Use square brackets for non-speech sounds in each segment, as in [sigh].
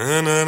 Endlich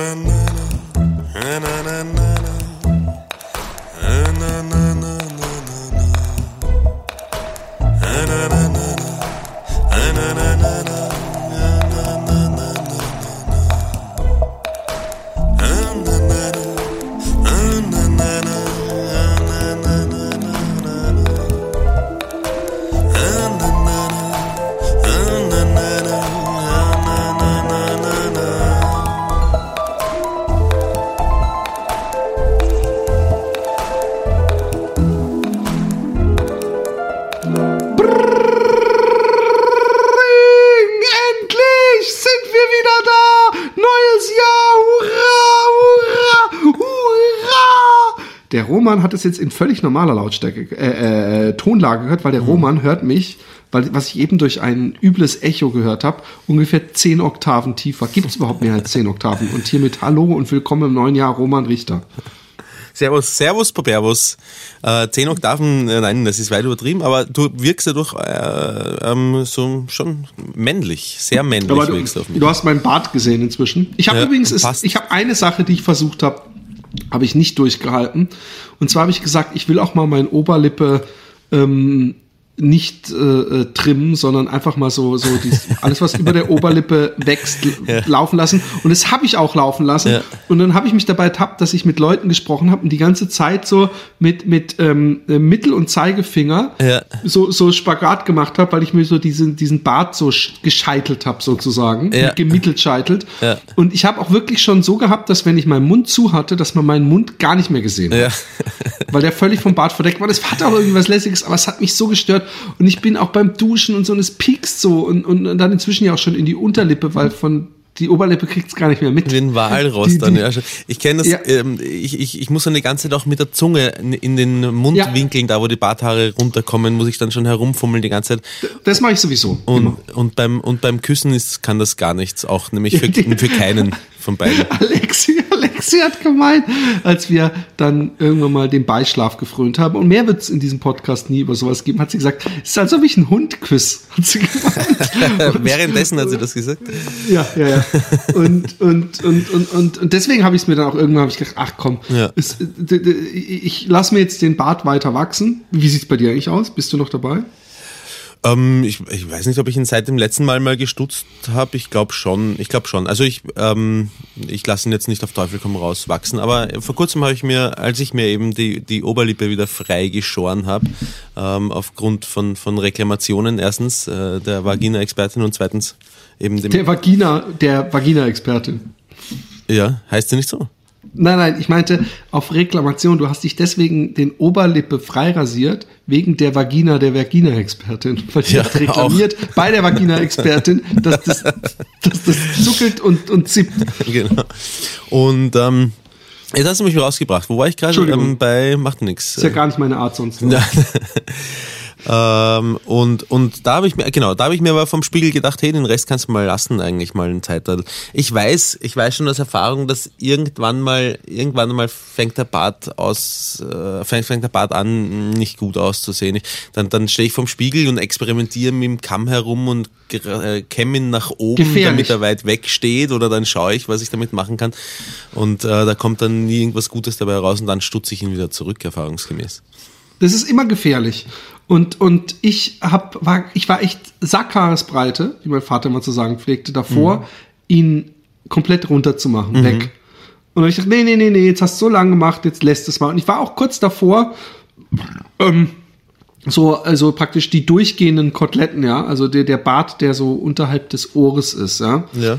Es jetzt in völlig normaler Lautstärke, äh, äh, Tonlage gehört, weil der Roman hört mich, weil was ich eben durch ein übles Echo gehört habe, ungefähr zehn Oktaven tiefer. Gibt es überhaupt mehr als zehn Oktaven? Und hiermit Hallo und willkommen im neuen Jahr, Roman Richter. Servus, Servus, Papervus. Äh, zehn Oktaven, äh, nein, das ist weit übertrieben, aber du wirkst ja doch äh, ähm, so schon männlich, sehr männlich Aber du, wirkst du auf mich. du hast meinen Bart gesehen inzwischen. Ich habe Ja, übrigens, ist, ich habe eine Sache, die ich versucht habe, habe ich nicht durchgehalten. Und zwar habe ich gesagt, ich will auch mal meine Oberlippe ähm, nicht äh, äh, trimmen, sondern einfach mal so, so dies, alles, was über der Oberlippe wächst, [laughs] l- laufen lassen. Und das habe ich auch laufen lassen. Ja. Und dann habe ich mich dabei ertappt, dass ich mit Leuten gesprochen habe und die ganze Zeit so mit, mit ähm, äh, Mittel- und Zeigefinger Ja. so, so Spagat gemacht habe, weil ich mir so diesen, diesen Bart so sch- gescheitelt habe, sozusagen. Ja. Gemittelt scheitelt. Ja. Und ich habe auch wirklich schon so gehabt, dass wenn ich meinen Mund zu hatte, dass man meinen Mund gar nicht mehr gesehen hat. Ja. Weil der völlig vom Bart verdeckt war. Das hat auch irgendwas Lässiges, aber es hat mich so gestört. Und ich bin auch beim Duschen und so und es piekst so und, und, und dann inzwischen ja auch schon in die Unterlippe, weil von die Oberlippe kriegt es gar nicht mehr mit. Den Walross Die- dann, die- ja. schon. Ich kenne das, Ja. ähm, ich, ich, ich muss dann die ganze Zeit auch mit der Zunge in, den Mundwinkeln, da wo die Barthaare runterkommen, muss ich dann schon herumfummeln die ganze Zeit. Das mache ich sowieso. Und, und, beim, und beim Küssen ist, kann das gar nichts, auch nämlich [laughs] für, für keinen von beiden. Alexi, Alexi [laughs] hat gemeint, als wir dann irgendwann mal den Beischlaf gefrönt haben. Und mehr wird es in diesem Podcast nie über sowas geben, hat sie gesagt, es ist, als ob ich einen Hund küsse, hat sie gemeint. [laughs] Währenddessen hat sie das gesagt. Ja, ja, ja. Und, und, und, und, und, und deswegen habe ich es mir dann auch irgendwann ich gedacht, ach komm, Ja. es, ich lasse mir jetzt den Bart weiter wachsen. Wie sieht's bei dir eigentlich aus? Bist du noch dabei? Ähm, ich, ich weiß nicht, ob ich ihn seit dem letzten Mal mal gestutzt habe. Ich glaube schon. Ich glaube schon. Also ich, ähm, ich lasse ihn jetzt nicht auf Teufel komm raus wachsen. Aber vor kurzem habe ich mir, als ich mir eben die, die Oberlippe wieder frei geschoren habe, ähm, aufgrund von, von Reklamationen, erstens äh, der Vagina-Expertin und zweitens eben dem. Der Vagina, der Vagina-Expertin. ja, heißt sie nicht so? Nein, nein, ich meinte auf Reklamation. Du hast dich deswegen den Oberlippe freirasiert wegen der Vagina der Vagina-Expertin. Weil die Ja, hat reklamiert bei der Vagina-Expertin, dass das, dass das zuckelt und, und zippt. [laughs] genau. Und ähm, jetzt hast du mich rausgebracht. Wo war ich gerade? Ähm, bei macht nix. Ist ja gar nicht meine Art sonst. [laughs] Ähm, und, und da habe ich mir, genau, da habe ich mir aber vom Spiegel gedacht, hey, den Rest kannst du mal lassen, eigentlich mal eine Zeit. Ich weiß, ich weiß schon aus Erfahrung, dass irgendwann mal, irgendwann mal fängt der Bart aus, äh, fängt, fängt der Bart an, nicht gut auszusehen. Ich, dann, dann stehe ich vom Spiegel und experimentiere mit dem Kamm herum und äh, kämme ihn nach oben, Gefährlich. damit er weit weg steht oder dann schaue ich, was ich damit machen kann. Und äh, da kommt dann nie irgendwas Gutes dabei raus und dann stutze ich ihn wieder zurück, erfahrungsgemäß. Das ist immer gefährlich. Und, und ich hab, war, ich war echt Sackhaaresbreite, wie mein Vater immer zu sagen pflegte, davor, Mhm. ihn komplett runterzumachen, weg. Und ich dachte, nee, nee, nee, nee, jetzt hast du so lange gemacht, jetzt lässt es mal. Und ich war auch kurz davor, ähm, so, also praktisch die durchgehenden Koteletten, ja, also der, der Bart, der so unterhalb des Ohres ist, ja, Ja.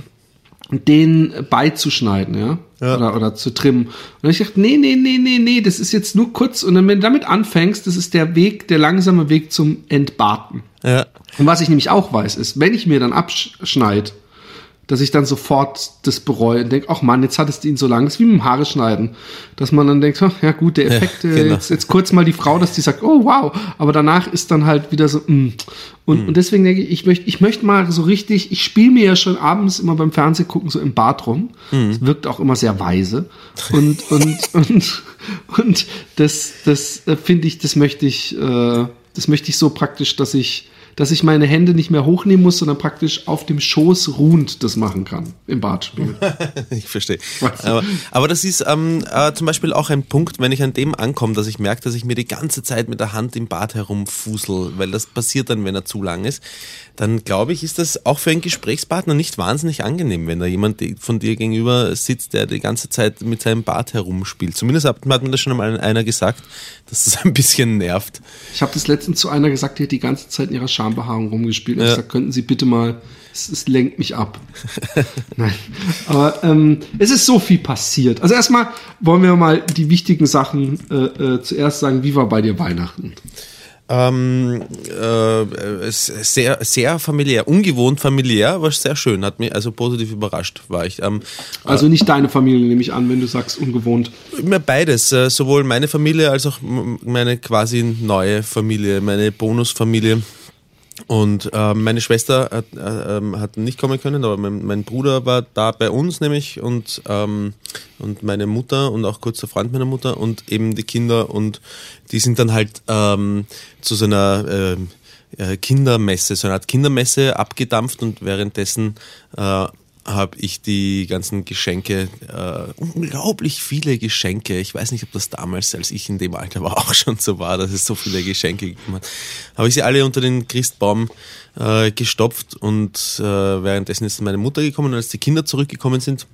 Den beizuschneiden, ja, Ja. Oder, oder zu trimmen. Und ich dachte, nee, nee, nee, nee, nee, das ist jetzt nur kurz. Und dann, wenn du damit anfängst, das ist der Weg, der langsame Weg zum Entbarten. Ja. Und was ich nämlich auch weiß, ist, wenn ich mir dann abschneide, dass ich dann sofort das bereue und denke, ach Mann, jetzt hattest du ihn so lang. Das ist wie mit dem Haare schneiden. Dass man dann denkt, ach, ja gut, der Effekt, äh, genau. jetzt, jetzt kurz mal die Frau, dass die sagt, oh wow, aber danach ist dann halt wieder so, mm. Und, und deswegen denke ich, ich möchte ich möchte mal so richtig, ich spiele mir ja schon abends immer beim Fernsehen gucken so im Bad rum. Es wirkt auch immer sehr weise. Und, und, [laughs] und, und das, das äh, finde ich, das möchte ich, äh, das möchte ich so praktisch, dass ich dass ich meine Hände nicht mehr hochnehmen muss, sondern praktisch auf dem Schoß ruhend das machen kann im Badspiel. [laughs] ich verstehe. Aber, aber, das ist ähm, äh, zum Beispiel auch ein Punkt, wenn ich an dem ankomme, dass ich merke, dass ich mir die ganze Zeit mit der Hand im Bad herumfusel, weil das passiert dann, wenn er zu lang ist dann glaube ich, ist das auch für einen Gesprächspartner nicht wahnsinnig angenehm, wenn da jemand von dir gegenüber sitzt, der die ganze Zeit mit seinem Bart herumspielt. Zumindest hat, hat mir das schon einmal einer gesagt, dass das ein bisschen nervt. Ich habe das letztens zu einer gesagt, die hat die ganze Zeit in ihrer Schambehaarung rumgespielt. Und ja. ich gesagt, könnten Sie bitte mal, es, es lenkt mich ab. [laughs] Nein. Aber ähm, es ist so viel passiert. Also erstmal wollen wir mal die wichtigen Sachen äh, äh, zuerst sagen. Wie war bei dir Weihnachten? Ähm, äh, sehr, sehr familiär, ungewohnt familiär, war sehr schön, hat mich also positiv überrascht, war ich. Ähm, also nicht deine Familie, nehme ich an, wenn du sagst ungewohnt. Mir beides, äh, sowohl meine Familie als auch meine quasi neue Familie, meine Bonusfamilie. Und äh, meine Schwester hat, äh, ähm, hat nicht kommen können, aber mein, mein, Bruder war da bei uns nämlich und, ähm, und meine Mutter und auch kurzer Freund meiner Mutter und eben die Kinder und die sind dann halt ähm, zu so einer äh, Kindermesse, so eine Art Kindermesse abgedampft und währenddessen äh, habe ich die ganzen Geschenke, äh, unglaublich viele Geschenke. Ich weiß nicht, ob das damals, als ich in dem Alter war, [laughs] auch schon so war, dass es so viele Geschenke gegeben hat. Habe ich sie alle unter den Christbaum äh, gestopft und äh, währenddessen ist meine Mutter gekommen und als die Kinder zurückgekommen sind,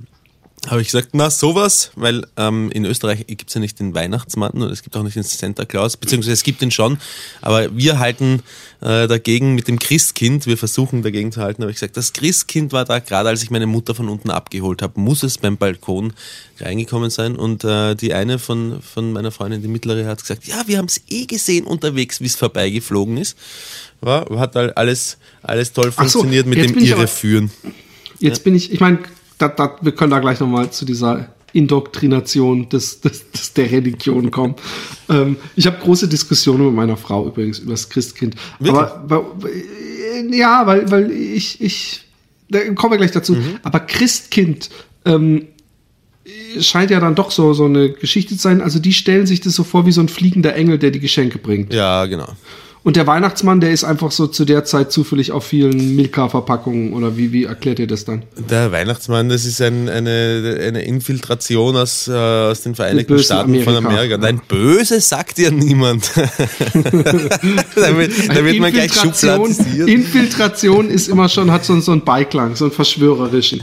habe ich gesagt, na sowas, weil ähm, in Österreich gibt es ja nicht den Weihnachtsmann und es gibt auch nicht den Santa Claus, beziehungsweise es gibt ihn schon, aber wir halten äh, dagegen mit dem Christkind, wir versuchen dagegen zu halten, habe ich gesagt, das Christkind war da gerade, als ich meine Mutter von unten abgeholt habe, muss es beim Balkon reingekommen sein und äh, die eine von, von meiner Freundin, die mittlere, hat gesagt, ja, wir haben es eh gesehen unterwegs, wie es vorbeigeflogen ist. War, hat alles, alles toll funktioniert so, mit dem Irreführen. Jetzt ja. bin ich, ich meine, da, da, wir können da gleich nochmal zu dieser Indoktrination des, des, des der Religion kommen. [laughs] ähm, ich habe große Diskussionen mit meiner Frau übrigens über das Christkind. Wirklich? Aber weil, ja, weil, weil ich, ich, da kommen wir gleich dazu. Mhm. Aber Christkind ähm, scheint ja dann doch so, so eine Geschichte zu sein. Also die stellen sich das so vor wie so ein fliegender Engel, der die Geschenke bringt. Ja, genau. Und der Weihnachtsmann, der ist einfach so zu der Zeit zufällig auf vielen Milka-Verpackungen oder wie, wie erklärt ihr das dann? Der Weihnachtsmann, das ist ein, eine, eine Infiltration aus, äh, aus den Vereinigten Staaten Amerika. von Amerika. Nein, böse sagt ja niemand. da wird, da wird man gleich schubladisiert. Infiltration ist immer schon, hat so, so einen Beiklang, so einen verschwörerischen.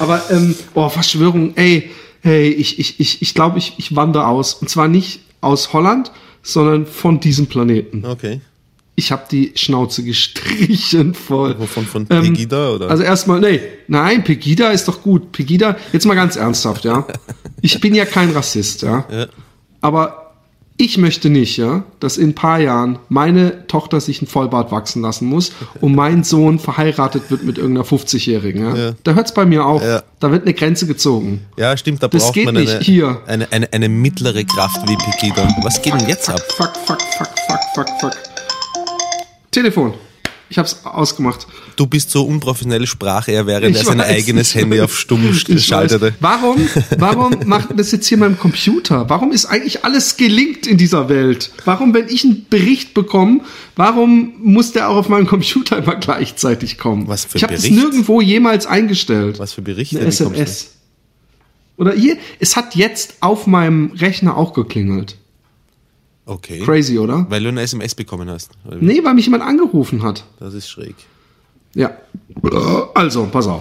Aber, ähm, oh, Verschwörung, ey, hey, ich, ich, ich, ich glaube, ich, ich wandere aus. Und zwar nicht aus Holland, sondern von diesem Planeten. Okay. Ich habe die Schnauze gestrichen voll. Wovon von ähm, Pegida ähm, oder? Also erstmal, nee, nein, Pegida ist doch gut. Pegida, jetzt mal ganz ernsthaft, ja. [laughs] Ich bin ja kein Rassist, ja. ja. Aber ich möchte nicht, ja, dass in ein paar Jahren meine Tochter sich ein Vollbart wachsen lassen muss und mein Sohn verheiratet wird mit irgendeiner 50-Jährigen. Ja. ja. Da hört's bei mir auf. Ja. Da wird eine Grenze gezogen. Ja, stimmt, da das braucht man eine, Hier. Eine, eine, eine mittlere Kraft wie Pegida. Was geht denn jetzt ab? Fuck, fuck, fuck, fuck, fuck, fuck. Telefon. Ich hab's ausgemacht. Du bist so unprofessionelle Sprache, er während er sein eigenes Handy auf stumm [laughs] schaltete. Warum, warum macht das jetzt hier mein Computer? Warum ist eigentlich alles gelingt in dieser Welt? Warum, wenn ich einen Bericht bekomme, warum muss der auch auf meinem Computer immer gleichzeitig kommen? Was für Ich habe das nirgendwo jemals eingestellt. Was für Berichte? Eine SMS. Oder hier, es hat jetzt auf meinem Rechner auch geklingelt. Okay. Crazy, oder? Weil du eine SMS bekommen hast. Nee, weil mich jemand angerufen hat. Das ist schräg. Ja. Also, pass auf.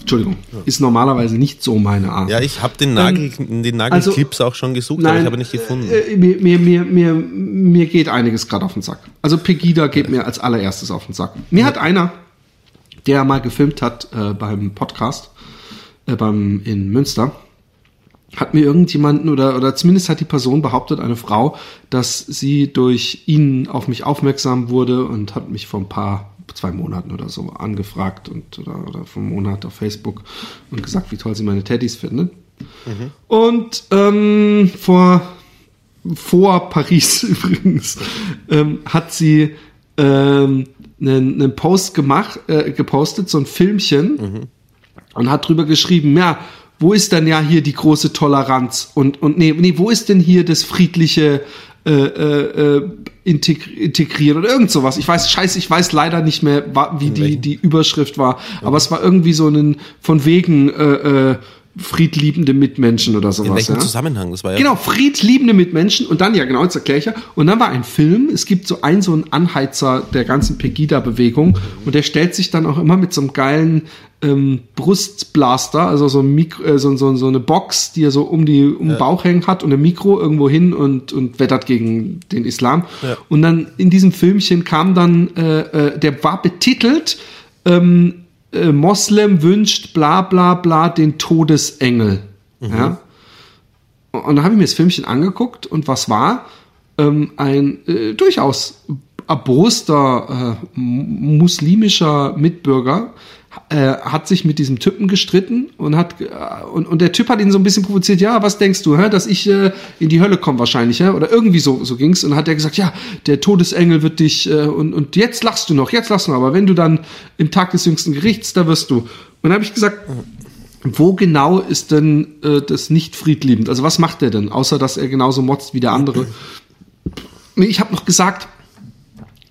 Entschuldigung, ist normalerweise nicht so meine Art. Ja, ich habe den Nagel, ähm, den Nagelclips also, auch schon gesucht, nein, aber ich habe nicht gefunden. Äh, mir, mir, mir, mir, mir geht einiges gerade auf den Sack. Also Pegida geht ja. mir als allererstes auf den Sack. Mir ja. hat einer, der mal gefilmt hat äh, beim Podcast äh, beim, in Münster, hat mir irgendjemanden oder, oder zumindest hat die Person behauptet, eine Frau, dass sie durch ihn auf mich aufmerksam wurde und hat mich vor ein paar, zwei Monaten oder so angefragt und oder, oder vor einem Monat auf Facebook und gesagt, wie toll sie meine Teddys findet. Mhm. Und ähm, vor, vor Paris [laughs] übrigens ähm, hat sie ähm, einen, einen Post gemacht, äh, gepostet, so ein Filmchen mhm. und hat drüber geschrieben, ja, wo ist denn ja hier die große Toleranz und und nee, nee, wo ist denn hier das friedliche äh, äh, integ integriert oder irgend sowas. Ich weiß, scheiße, ich weiß leider nicht mehr, wie die, die Überschrift war. Aber es war irgendwie so ein von wegen äh, äh, friedliebende Mitmenschen oder sowas. In welchem ja? Zusammenhang? Das war ja genau, friedliebende Mitmenschen. Und dann, ja genau, jetzt erkläre ich ja. Und dann war ein Film, es gibt so einen, so einen Anheizer der ganzen Pegida-Bewegung. Und der stellt sich dann auch immer mit so einem geilen ähm, Brustblaster, also so, ein Mikro, äh, so, so, so eine Box, die er so um die um den Bauch hängen hat und ein Mikro irgendwo hin und, und wettert gegen den Islam. Ja. Und dann in diesem Filmchen kam dann, äh, äh, der war betitelt, ähm, äh, Moslem wünscht bla bla bla den Todesengel. Mhm. Ja? Und dann habe ich mir das Filmchen angeguckt und was war? Ähm, ein äh, durchaus erboster äh, muslimischer Mitbürger, äh, hat sich mit diesem Typen gestritten und hat äh, und, und der Typ hat ihn so ein bisschen provoziert, ja, was denkst du, hä, dass ich äh, in die Hölle komme wahrscheinlich, ja? oder irgendwie so so ging's und hat er gesagt, ja, der Todesengel wird dich äh, und und jetzt lachst du noch, jetzt lachst du noch, aber wenn du dann im Tag des jüngsten Gerichts, da wirst du. Und dann habe ich gesagt, wo genau ist denn äh, das nicht friedliebend? Also was macht er denn, außer dass er genauso motzt wie der andere? Ich habe noch gesagt,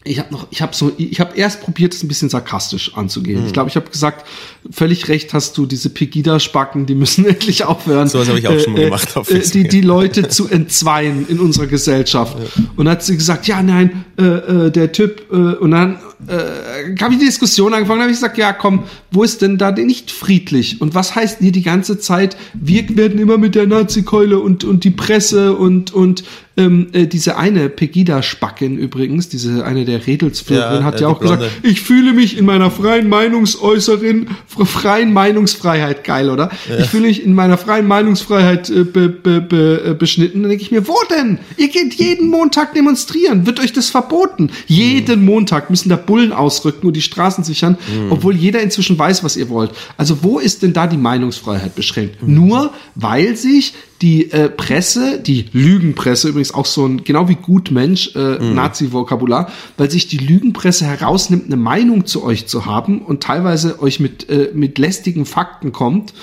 ich habe noch, ich habe so, ich habe erst probiert, es ein bisschen sarkastisch anzugehen. Mhm. Ich glaube, ich habe gesagt, völlig recht hast du, diese Pegida-Spacken, die müssen [laughs] endlich aufhören. So was habe ich auch äh, schon mal gemacht. Auf äh, die, die Leute zu [laughs] entzweien in unserer Gesellschaft. Ja. Und dann hat sie gesagt, ja, nein, äh, äh, der Typ, äh, und dann äh, habe ich die Diskussion angefangen, habe ich gesagt, ja, komm, wo ist denn da nicht friedlich? Und was heißt hier die ganze Zeit, wir werden immer mit der Nazi-Keule und, und die Presse und, und ähm, äh, diese eine Pegida-Spacken übrigens, diese eine der Redelsführerin, ja, hat ja, ja auch gesagt, ich fühle mich in meiner freien Meinungsäußerin, freien Meinungsfreiheit, geil, oder? Ja. Ich fühle mich in meiner freien Meinungsfreiheit äh, be, be, be, äh, beschnitten. Dann denke ich mir, wo denn? Ihr geht jeden Montag demonstrieren. Wird euch das verboten? Jeden Montag müssen da Bullen ausrücken und die Straßen sichern, mhm. obwohl jeder inzwischen weiß, was ihr wollt. Also wo ist denn da die Meinungsfreiheit beschränkt? Mhm. Nur weil sich die äh, Presse, die Lügenpresse übrigens auch so ein, genau wie Gutmensch, äh, mhm. Nazi-Vokabular, weil sich die Lügenpresse herausnimmt, eine Meinung zu euch zu haben und teilweise euch mit, äh, mit lästigen Fakten kommt,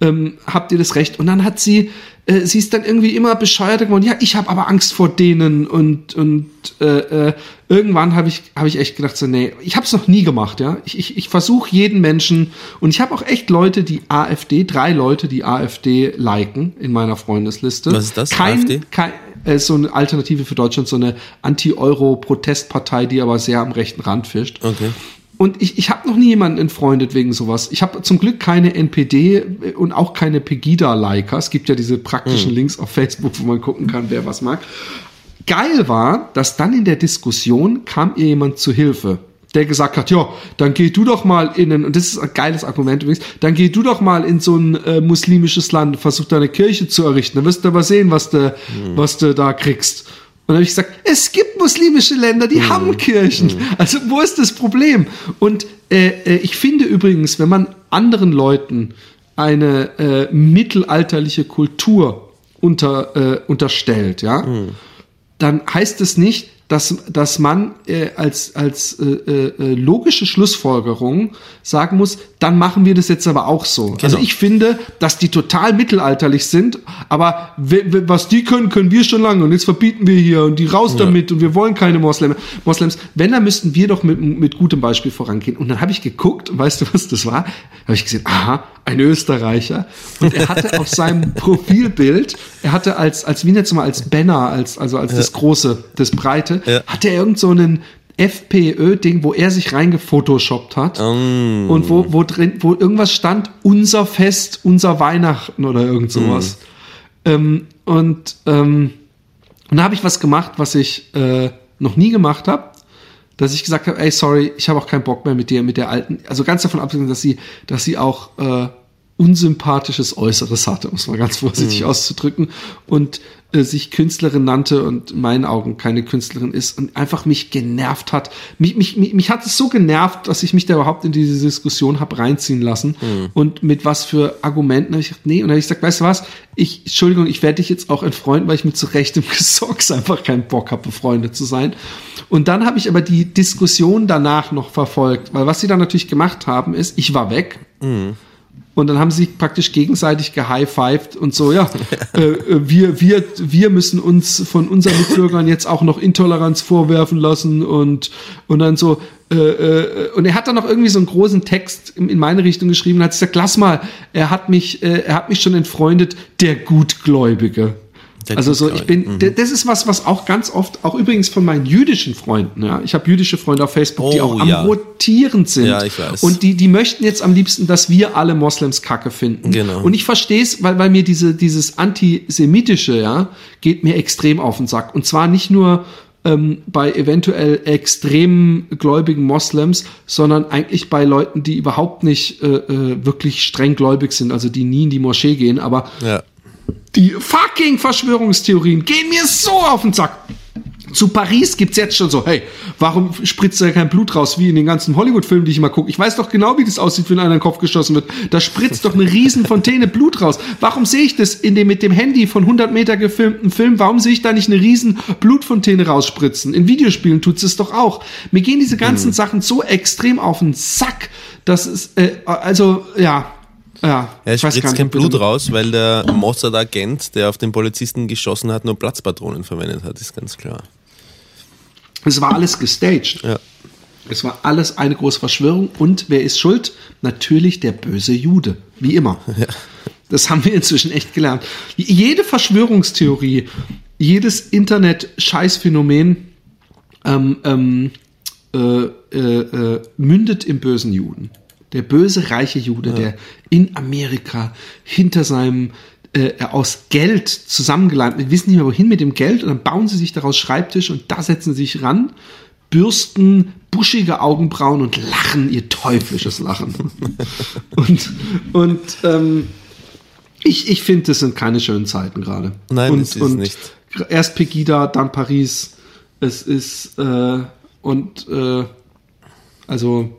ähm, habt ihr das Recht. Und dann hat sie, äh, sie ist dann irgendwie immer bescheuerter geworden. Ja, ich habe aber Angst vor denen und und äh, äh, irgendwann habe ich habe ich echt gedacht so nee, ich habe es noch nie gemacht. Ja, ich ich, ich versuche jeden Menschen und ich habe auch echt Leute, die AfD, drei Leute, die AfD liken in meiner Freundesliste. Was ist das? Kein, AfD? Kein, äh, so eine Alternative für Deutschland, so eine Anti-Euro-Protestpartei, die aber sehr am rechten Rand fischt. Okay. Und ich, ich habe noch nie jemanden entfreundet wegen sowas. Ich habe zum Glück keine NPD und auch keine Pegida-Liker. Es gibt ja diese praktischen mhm. Links auf Facebook, wo man gucken kann, wer was mag. Geil war, dass dann in der Diskussion kam ihr jemand zu Hilfe, der gesagt hat, ja, dann geh du doch mal in ein, und das ist ein geiles Argument übrigens, dann geh du doch mal in so ein äh, muslimisches Land, versuch da eine Kirche zu errichten, dann wirst du aber sehen, was du, mhm. was du da kriegst. Und dann habe ich gesagt, es gibt muslimische Länder, die mhm. haben Kirchen. Mhm. Also wo ist das Problem? Und äh, äh, ich finde übrigens, wenn man anderen Leuten eine äh, mittelalterliche Kultur unter, äh, unterstellt, ja, mhm. dann heißt es nicht, dass, dass man äh, als, als äh, äh, logische Schlussfolgerung sagen muss, dann machen wir das jetzt aber auch so. Genau. Also ich finde, dass die total mittelalterlich sind, aber was die können, können wir schon lange und jetzt verbieten wir hier und die raus ja. damit und wir wollen keine Moslem, Moslems. Wenn, dann müssten wir doch mit, mit gutem Beispiel vorangehen. Und dann habe ich geguckt, weißt du, was das war? Habe ich gesehen, aha, ein Österreicher. Und er hatte auf seinem [laughs] Profilbild, er hatte als, als wie jetzt mal als Banner, als, also als ja. das große, das breite, ja. hatte er irgend so einen FPÖ-Ding, wo er sich reingefotoshoppt hat mm. und wo, wo drin, wo irgendwas stand, unser Fest, unser Weihnachten oder irgend sowas. Mm. Ähm, und, ähm, und da habe ich was gemacht, was ich äh, noch nie gemacht habe, dass ich gesagt habe, ey, sorry, ich habe auch keinen Bock mehr mit dir, mit der alten, also ganz davon abgesehen, dass sie, dass sie auch äh, unsympathisches Äußeres hatte, um es mal ganz [laughs] vorsichtig mm. auszudrücken. Und sich Künstlerin nannte und in meinen Augen keine Künstlerin ist und einfach mich genervt hat. Mich, mich, mich, mich hat es so genervt, dass ich mich da überhaupt in diese Diskussion habe reinziehen lassen. Mhm. Und mit was für Argumenten habe ich gesagt, nee. Und dann habe ich gesagt, weißt du was, ich, Entschuldigung, ich werde dich jetzt auch entfreunden, weil ich mit zu Recht im [laughs] Gesocks einfach keinen Bock habe, befreundet zu sein. Und dann habe ich aber die Diskussion danach noch verfolgt, weil was sie dann natürlich gemacht haben, ist, ich war weg. Mhm Und dann haben sie sich praktisch gegenseitig gehighfived und so, ja, [laughs] äh, äh, wir, wir, wir müssen uns von unseren Mitbürgern jetzt auch noch Intoleranz vorwerfen lassen und, und dann so, äh, äh, und er hat dann noch irgendwie so einen großen Text in, in meine Richtung geschrieben und hat gesagt, lass mal, er hat mich, äh, er hat mich schon entfreundet, der Gutgläubige. Also so, ich bin, mhm. das ist was, was auch ganz oft, auch übrigens von meinen jüdischen Freunden, ja, ich habe jüdische Freunde auf Facebook, oh, die auch am ja. rotierend sind. Ja, ich weiß. Und die, die möchten jetzt am liebsten, dass wir alle Moslems Kacke finden. Genau. Und ich verstehe es, weil, weil mir diese, dieses antisemitische, ja, geht mir extrem auf den Sack. Und zwar nicht nur ähm, bei eventuell extrem gläubigen Moslems, sondern eigentlich bei Leuten, die überhaupt nicht äh, äh wirklich streng gläubig sind, also die nie in die Moschee gehen, aber ja die fucking Verschwörungstheorien gehen mir so auf den Sack. Zu Paris gibt's jetzt schon so, hey, warum spritzt da kein Blut raus, wie in den ganzen Hollywood-Filmen, die ich mal gucke? Ich weiß doch genau, wie das aussieht, wenn einer in den Kopf geschossen wird. Da spritzt doch eine riesen Fontäne Blut raus. Warum sehe ich das in dem mit dem Handy von 100 Meter gefilmten Film? Warum sehe ich da nicht eine riesen Blutfontäne rausspritzen? In Videospielen tut's es doch auch. Mir gehen diese ganzen mhm. Sachen so extrem auf den Sack, dass es, äh, also, ja, ja, er spritzt kein Blut raus, weil der Mossad-Agent, der auf den Polizisten geschossen hat, nur Platzpatronen verwendet hat, ist ganz klar. Es war alles gestaged. Ja. Es war alles eine große Verschwörung. Und wer ist schuld? Natürlich der böse Jude. Wie immer. [laughs] Ja. Das haben wir inzwischen echt gelernt. Jede Verschwörungstheorie, jedes Internet-Scheißphänomen ähm, ähm, äh, äh, äh, mündet im bösen Juden. Der böse reiche Jude, ja. der in Amerika hinter seinem äh, aus Geld zusammengeleimt, wir wissen nicht mehr wohin mit dem Geld und dann bauen sie sich daraus Schreibtisch und da setzen sie sich ran, bürsten buschige Augenbrauen und lachen ihr teuflisches Lachen. [laughs] und und ähm, ich, ich finde, das sind keine schönen Zeiten gerade. Nein, und, es ist und nicht. Erst Pegida, dann Paris. Es ist äh, und äh, also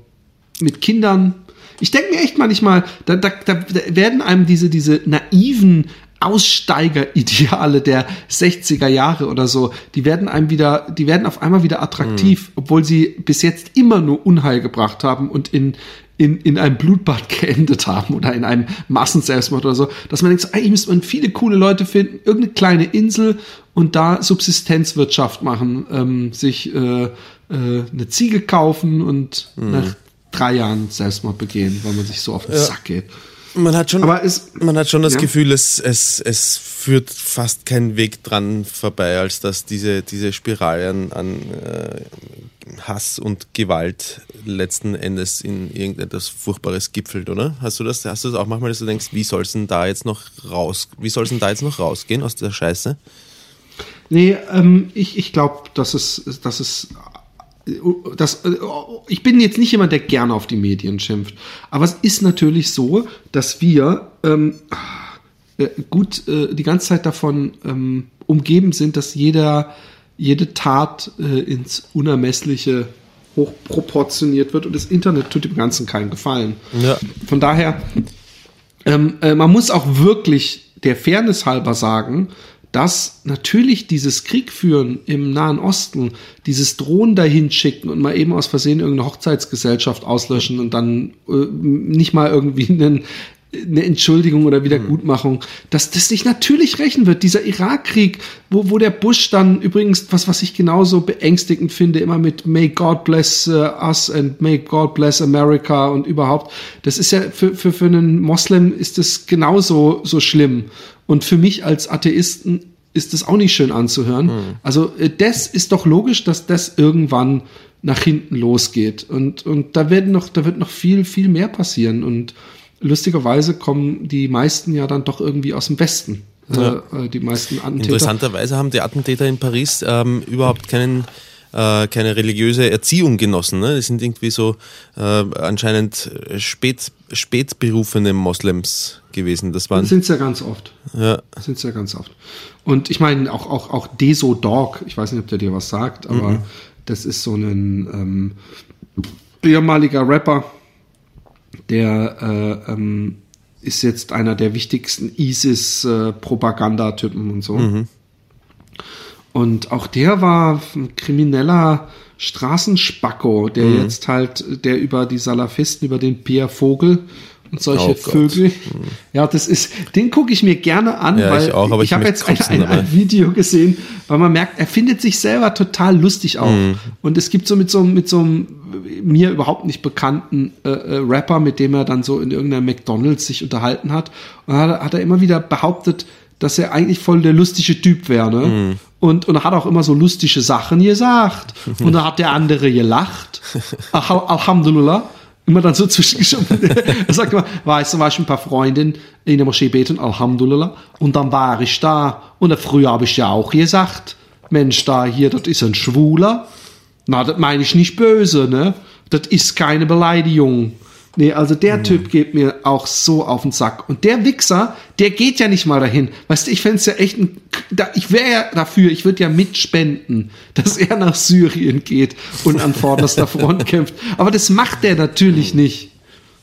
mit Kindern ich denke mir echt manchmal, da, da, da werden einem diese, diese naiven Aussteigerideale der 60er Jahre oder so, die werden einem wieder, die werden auf einmal wieder attraktiv, mhm. obwohl sie bis jetzt immer nur Unheil gebracht haben und in, in, in einem Blutbad [laughs] geendet haben oder in einem Massenselbstmord oder so, dass man denkt, so, eigentlich müsste man viele coole Leute finden, irgendeine kleine Insel und da Subsistenzwirtschaft machen, ähm, sich äh, äh, eine Ziege kaufen und mhm. nach drei Jahren Selbstmord begehen, weil man sich so auf den ja. Sack geht. Man hat schon, Aber es, man hat schon das ja. Gefühl, es, es, es führt fast kein Weg dran vorbei, als dass diese, diese Spirale an, an äh, Hass und Gewalt letzten Endes in irgendetwas Furchtbares gipfelt, oder? Hast du das, hast du das auch manchmal, dass du denkst, wie soll es denn da jetzt noch raus, wie soll denn da jetzt noch rausgehen aus der Scheiße? Nee, ähm, ich, ich glaube, dass es, dass es das, äh, ich bin jetzt nicht jemand, der gerne auf die Medien schimpft, aber es ist natürlich so, dass wir ähm, äh, gut äh, die ganze Zeit davon ähm, umgeben sind, dass jeder, jede Tat äh, ins Unermessliche hochproportioniert wird und das Internet tut dem Ganzen keinen Gefallen. Ja. Von daher, ähm, äh, man muss auch wirklich der Fairness halber sagen, dass natürlich dieses Kriegführen im Nahen Osten, dieses Drohnen dahin schicken und mal eben aus Versehen irgendeine Hochzeitsgesellschaft auslöschen und dann äh, nicht mal irgendwie einen, eine Entschuldigung oder Wiedergutmachung, dass das sich natürlich rächen wird. Dieser Irakkrieg, wo, wo der Bush dann übrigens, was, was ich genauso beängstigend finde, immer mit May God bless uh, us and May God bless America und überhaupt, das ist ja für, für, für einen Moslem ist das genauso so schlimm. Und für mich als Atheisten ist das auch nicht schön anzuhören. Mhm. Also äh, das ist doch logisch, dass das irgendwann nach hinten losgeht. Und, und da werden noch, da wird noch viel, viel mehr passieren. Und lustigerweise kommen die meisten ja dann doch irgendwie aus dem Westen. Äh, ja. Äh, die meisten Attentäter. Interessanterweise haben die Attentäter in Paris ähm, überhaupt keinen äh, keine religiöse Erziehung genossen. Ne? Das sind irgendwie so äh, anscheinend spät, spätberufene Moslems gewesen. Das waren sind ja ganz oft. Ja. Sind ja ganz oft. Und ich meine auch auch auch Deso Dog. Ich weiß nicht, ob der dir was sagt, aber mhm. das ist so ein ähm, ehemaliger Rapper, der äh, ähm, ist jetzt einer der wichtigsten ISIS-Propagandatypen und so. Mhm. Und auch der war ein krimineller Straßenspacko, der mhm. jetzt halt, der über die Salafisten, über den Pierre Vogel und solche Oh. Vögel. Ja, das ist, den gucke ich mir gerne an, Ja, weil ich auch, ich habe jetzt ein, ein, ein Video gesehen, weil man merkt, er findet sich selber total lustig auch. Mhm. Und es gibt so mit so mit so einem mir überhaupt nicht bekannten äh, äh, Rapper, mit dem er dann so in irgendeiner McDonalds sich unterhalten hat. Und dann hat, er- hat er immer wieder behauptet, dass er eigentlich voll der lustige Typ wäre. Ne? Mhm. Und, und er hat auch immer so lustige Sachen gesagt. [laughs] Und da hat der andere gelacht. [laughs] Al- Alhamdulillah. Immer dann so zwischengeschoben. [laughs] er sagt immer, weißt du, war ich mit ein paar Freundinnen in der Moschee beten, Alhamdulillah. Und dann war ich da. Und früher habe ich ja auch gesagt, Mensch, da hier, das ist ein Schwuler. Na, das meine ich nicht böse, ne? Das ist keine Beleidigung. Nee, also der Typ geht mir auch so auf den Sack. Und der Wichser, der geht ja nicht mal dahin. Weißt du, ich fände ja echt ein, da, ich wäre ja dafür, ich würde ja mitspenden, [laughs] dass er nach Syrien geht und an vorderster [laughs] Front kämpft. Aber das macht er natürlich nicht.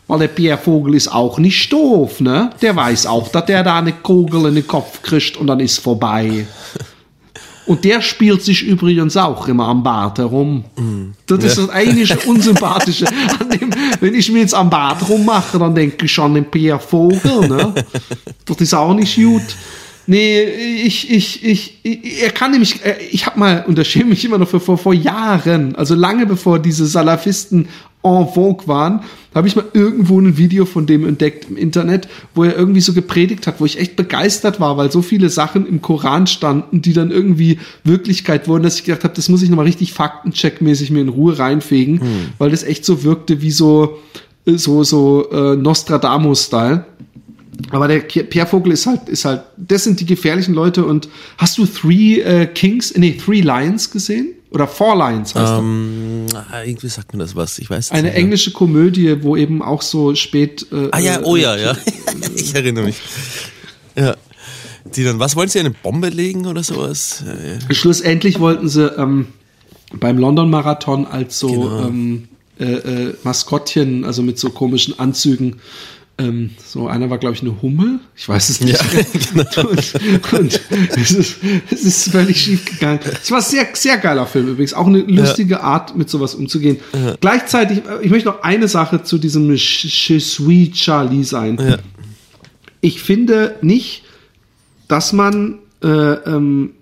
Weil der Pierre Vogel ist auch nicht doof, ne? Der weiß auch, dass der da eine Kugel in den Kopf kriegt und dann ist vorbei. [laughs] Und der spielt sich übrigens auch immer am Bart herum. Das ist das eigentlich Unsympathische an dem, wenn ich mir jetzt am Bart rummache, dann denke ich an den Pierre Vogel, ne? Das ist auch nicht gut. Nee, ich, ich, ich, ich er kann nämlich, äh, ich habe mal, und das schäme mich immer noch für vor, vor Jahren, also lange bevor diese Salafisten en vogue waren, habe ich mal irgendwo ein Video von dem entdeckt im Internet, wo er irgendwie so gepredigt hat, wo ich echt begeistert war, weil so viele Sachen im Koran standen, die dann irgendwie Wirklichkeit wurden, dass ich gedacht habe, das muss ich nochmal richtig faktencheckmäßig mir in Ruhe reinfegen, weil das echt so wirkte wie so, äh, so, so äh, Nostradamus-Style. Aber der Pierre Vogel ist halt, ist halt, das sind die gefährlichen Leute. Und hast du Three äh, Kings, nee, Three Lions gesehen? Oder Four Lions heißt er. Ähm, ah, irgendwie sagt mir das was. Ich weiß Eine nicht englische Komödie, wo eben auch so spät. Äh, Ah ja, äh, oh ja, ja. [laughs] ich erinnere mich. Ja. Die dann, was wollen sie, eine Bombe legen oder sowas? Ja, ja. Schlussendlich wollten sie ähm, beim London-Marathon als so Genau. ähm, äh, äh, Maskottchen, also mit so komischen Anzügen. Ähm, so einer war, glaube ich, eine Hummel. Ich weiß es nicht. [laughs] genau. und, und es, ist, es ist völlig schief gegangen. Es war ein sehr, sehr geiler Film übrigens. Auch eine lustige Art, mit sowas umzugehen. Gleichzeitig, äh, ich möchte noch eine Sache zu diesem Je suis Charlie sein. Ja. Ich finde nicht, dass man äh, ähm,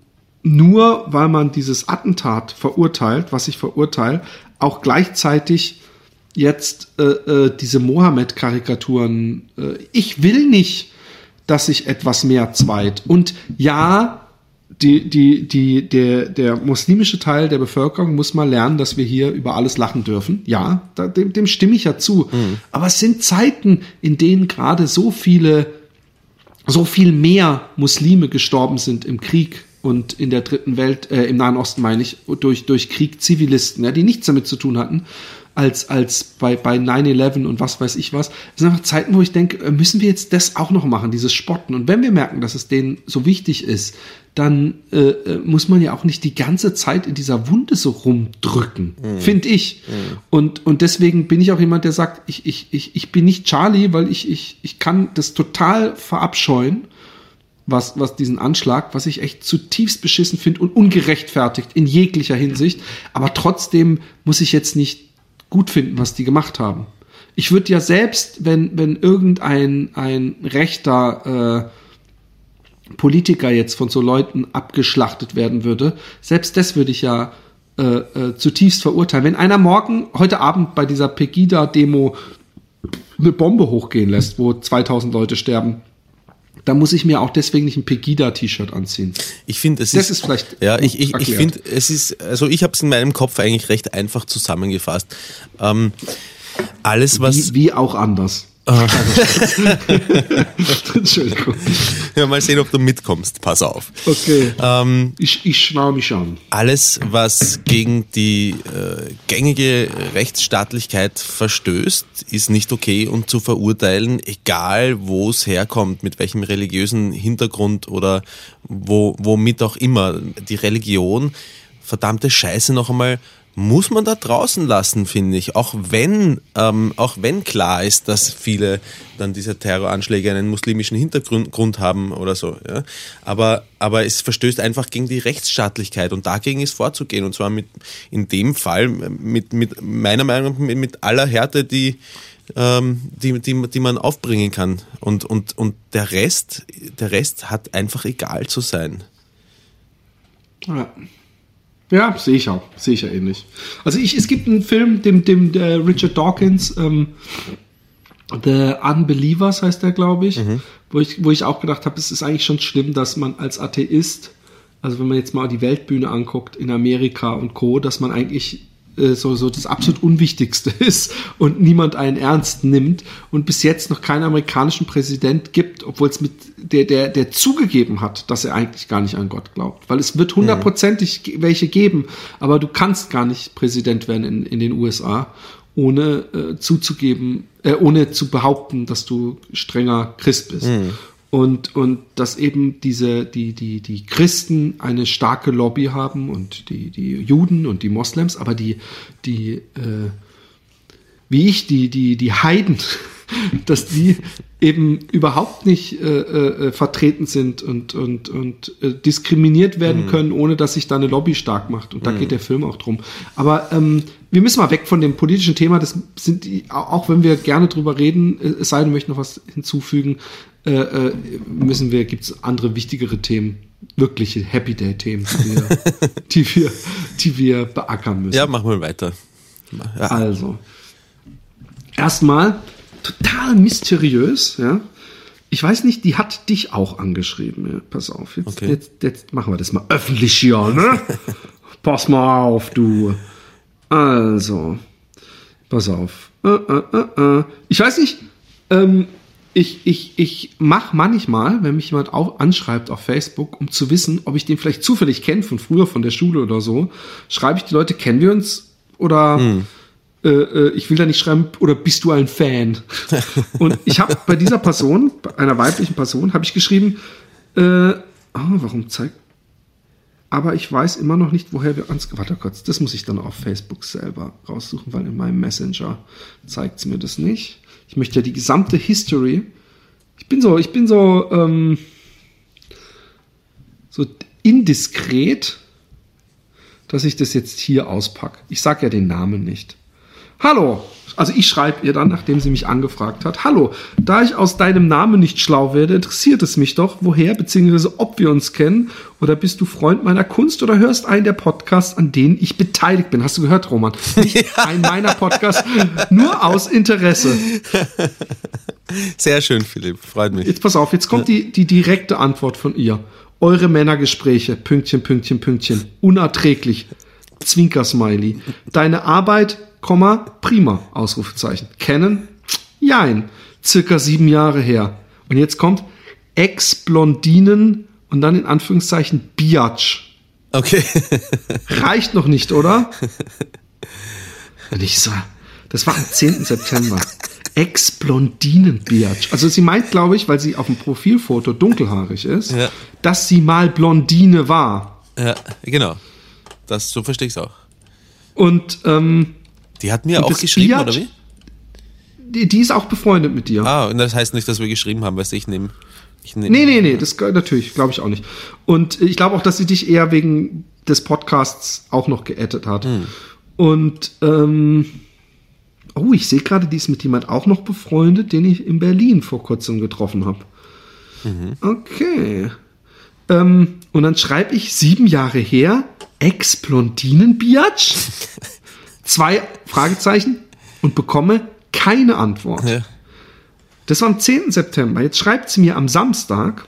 nur, weil man dieses Attentat verurteilt, was ich verurteile, auch gleichzeitig jetzt äh, äh, diese Mohammed-Karikaturen. Äh, ich will nicht, dass sich etwas mehr zweit. Und ja, die, die, die, der, der muslimische Teil der Bevölkerung muss mal lernen, dass wir hier über alles lachen dürfen. Ja, da, dem, dem stimme ich ja zu. Aber es sind Zeiten, in denen gerade so viele so viel mehr Muslime gestorben sind im Krieg und in der dritten Welt, äh, im Nahen Osten meine ich, durch, durch Krieg Zivilisten, ja, die nichts damit zu tun hatten, als, als bei, bei 9-11 und was weiß ich was. Es sind einfach Zeiten, wo ich denke, äh, müssen wir jetzt das auch noch machen, dieses Spotten. Und wenn wir merken, dass es denen so wichtig ist, dann äh, äh, muss man ja auch nicht die ganze Zeit in dieser Wunde so rumdrücken, finde ich. Und, und deswegen bin ich auch jemand, der sagt, ich, ich, ich, ich bin nicht Charlie, weil ich, ich, ich kann das total verabscheuen, was, was diesen Anschlag, was ich echt zutiefst beschissen finde und ungerechtfertigt in jeglicher Hinsicht. Aber trotzdem muss ich jetzt nicht gut finden, was die gemacht haben. Ich würde ja selbst, wenn, wenn irgendein ein rechter äh, Politiker jetzt von so Leuten abgeschlachtet werden würde, selbst das würde ich ja äh, äh, zutiefst verurteilen. Wenn einer morgen, heute Abend bei dieser Pegida-Demo eine Bombe hochgehen lässt, wo 2000 Leute sterben, dann muss ich mir auch deswegen nicht ein Pegida-T-Shirt anziehen. Ich finde, es Das ist, ist vielleicht ja, ich, ich, ich finde, es ist, also ich habe es in meinem Kopf eigentlich recht einfach zusammengefasst. Ähm, alles, was, Wie, wie auch anders. [laughs] Entschuldigung. ja, mal sehen, ob du mitkommst, pass auf. Okay. Ähm, Ich, ich schnaue mich an. alles, was gegen die äh, gängige Rechtsstaatlichkeit verstößt, ist nicht okay und zu verurteilen, egal wo es herkommt, mit welchem religiösen Hintergrund oder wo, womit auch immer. Die Religion, verdammte Scheiße noch einmal, muss man da draußen lassen, finde ich. Auch wenn, ähm, auch wenn klar ist, dass viele dann diese Terroranschläge einen muslimischen Hintergrund haben oder so. Ja? Aber, aber es verstößt einfach gegen die Rechtsstaatlichkeit und dagegen ist vorzugehen. Und zwar mit, in dem Fall mit, mit meiner Meinung nach mit, mit aller Härte, die, ähm, die, die, die man aufbringen kann. Und, und, und der Rest, der Rest hat einfach egal zu sein. Ja. Ja, sehe ich auch. Sehe ich ja ähnlich. Also ich, es gibt einen Film, dem, dem der Richard Dawkins, ähm, The Unbelievers heißt der, glaube ich, mhm. wo ich, wo ich auch gedacht habe, es ist eigentlich schon schlimm, dass man als Atheist, also wenn man jetzt mal die Weltbühne anguckt in Amerika und Co., dass man eigentlich so, so das absolut Unwichtigste [laughs] ist und niemand einen ernst nimmt und bis jetzt noch keinen amerikanischen Präsident gibt, obwohl es mit der, der, der zugegeben hat, dass er eigentlich gar nicht an Gott glaubt. Weil es wird hundertprozentig mhm. welche geben, aber du kannst gar nicht Präsident werden in, in den USA, ohne äh, zuzugeben, äh, ohne zu behaupten, dass du strenger Christ bist. Mhm und, und dass eben diese, die, die, die Christen eine starke Lobby haben und die, die Juden und die Moslems, aber die, die, äh, wie ich, die, die, die Heiden, [laughs] dass die eben überhaupt nicht äh, äh, vertreten sind und, und, und äh, diskriminiert werden mhm. können, ohne dass sich da eine Lobby stark macht. Und da mhm. geht der Film auch drum. Aber ähm, wir müssen mal weg von dem politischen Thema. Das sind die, auch wenn wir gerne drüber reden, äh, es sei denn, möchte noch was hinzufügen, äh, äh, müssen wir, gibt es andere wichtigere Themen, wirkliche Happy Day Themen, die wir, [laughs] die wir, die wir beackern müssen. Ja, machen wir weiter. Ja. Also, erstmal total mysteriös, ja. Ich weiß nicht, die hat dich auch angeschrieben. Ja. Pass auf, jetzt, okay. jetzt, jetzt machen wir das mal öffentlich hier, ne? [laughs] pass mal auf, du. Also, pass auf. Äh, äh, äh, ich weiß nicht, ähm, ich, ich, ich mache manchmal, wenn mich jemand auch anschreibt auf Facebook, um zu wissen, ob ich den vielleicht zufällig kenne von früher, von der Schule oder so, schreibe ich die Leute, kennen wir uns? Oder hm. äh ich will da nicht schreiben, oder bist du ein Fan? [laughs] Und ich habe bei dieser Person, bei einer weiblichen Person, habe ich geschrieben, äh, oh, warum zeigt. Aber ich weiß immer noch nicht, woher wir uns. Warte kurz, das muss ich dann auf Facebook selber raussuchen, weil in meinem Messenger zeigt es mir das nicht. Ich möchte ja die gesamte History. Ich bin so, ich bin so, ähm, so indiskret, dass ich das jetzt hier auspacke. Ich sage ja den Namen nicht. Hallo, also ich schreibe ihr dann, nachdem sie mich angefragt hat, hallo, da ich aus deinem Namen nicht schlau werde, interessiert es mich doch, woher bzw. ob wir uns kennen oder bist du Freund meiner Kunst oder hörst einen der Podcasts, an denen ich beteiligt bin. Hast du gehört, Roman? Nicht [laughs] ja. ein meiner Podcasts, nur aus Interesse. Sehr schön, Philipp, freut mich. Jetzt pass auf, jetzt kommt die, die direkte Antwort von ihr. Eure Männergespräche, Pünktchen, Pünktchen, Pünktchen, unerträglich. Zwinker-Smiley. Deine Arbeit Komma, prima, Ausrufezeichen. Kennen? Jein. Circa sieben Jahre her. Und jetzt kommt Ex-Blondinen und dann in Anführungszeichen Biatch. Okay. Reicht noch nicht, oder? Und ich so, das war am 10. September. Ex-Blondinen-Biatch. Also sie meint, glaube ich, weil sie auf dem Profilfoto dunkelhaarig ist, ja. dass sie mal Blondine war. Ja, genau. Das, so verstehe ich es auch. Und ähm, die hat mir auch geschrieben, Biat, oder wie? Die, die, ist auch befreundet mit dir. Ah, und das heißt nicht, dass wir geschrieben haben, weißt du, ich nehme. Ich nehm, nee, nee, nee, das natürlich, glaube ich auch nicht. Und ich glaube auch, dass sie dich eher wegen des Podcasts auch noch geaddet hat. Hm. Und ähm, oh, ich sehe gerade, die ist mit jemand auch noch befreundet, den ich in Berlin vor kurzem getroffen habe. Mhm. Okay. Ähm, und dann schreibe ich sieben Jahre her, Ex-Blondinen-Biatch? [laughs] Zwei Fragezeichen und bekomme keine Antwort. Ja. Das war am 10. September. Jetzt schreibt sie mir am Samstag,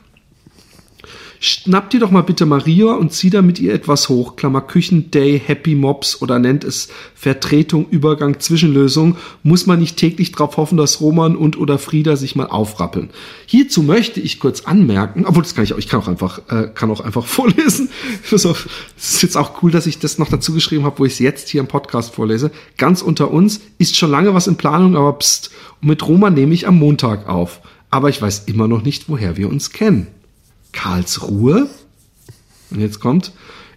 Schnappt ihr doch mal bitte Maria und zieh da mit ihr etwas hoch. Klammer Küchenday, Happy Mobs oder nennt es Vertretung, Übergang, Zwischenlösung. Muss man nicht täglich darauf hoffen, dass Roman und oder Frieda sich mal aufrappeln. Hierzu möchte ich kurz anmerken, obwohl das kann ich auch, ich kann auch einfach, äh, kann auch einfach [laughs] vorlesen. Es ist jetzt auch cool, dass ich das noch dazu geschrieben habe, wo ich es jetzt hier im Podcast vorlese. Ganz unter uns ist schon lange was in Planung, aber pst, und mit Roman nehme ich am Montag auf. Aber ich weiß immer noch nicht, woher wir uns kennen. Karlsruhe. Und jetzt kommt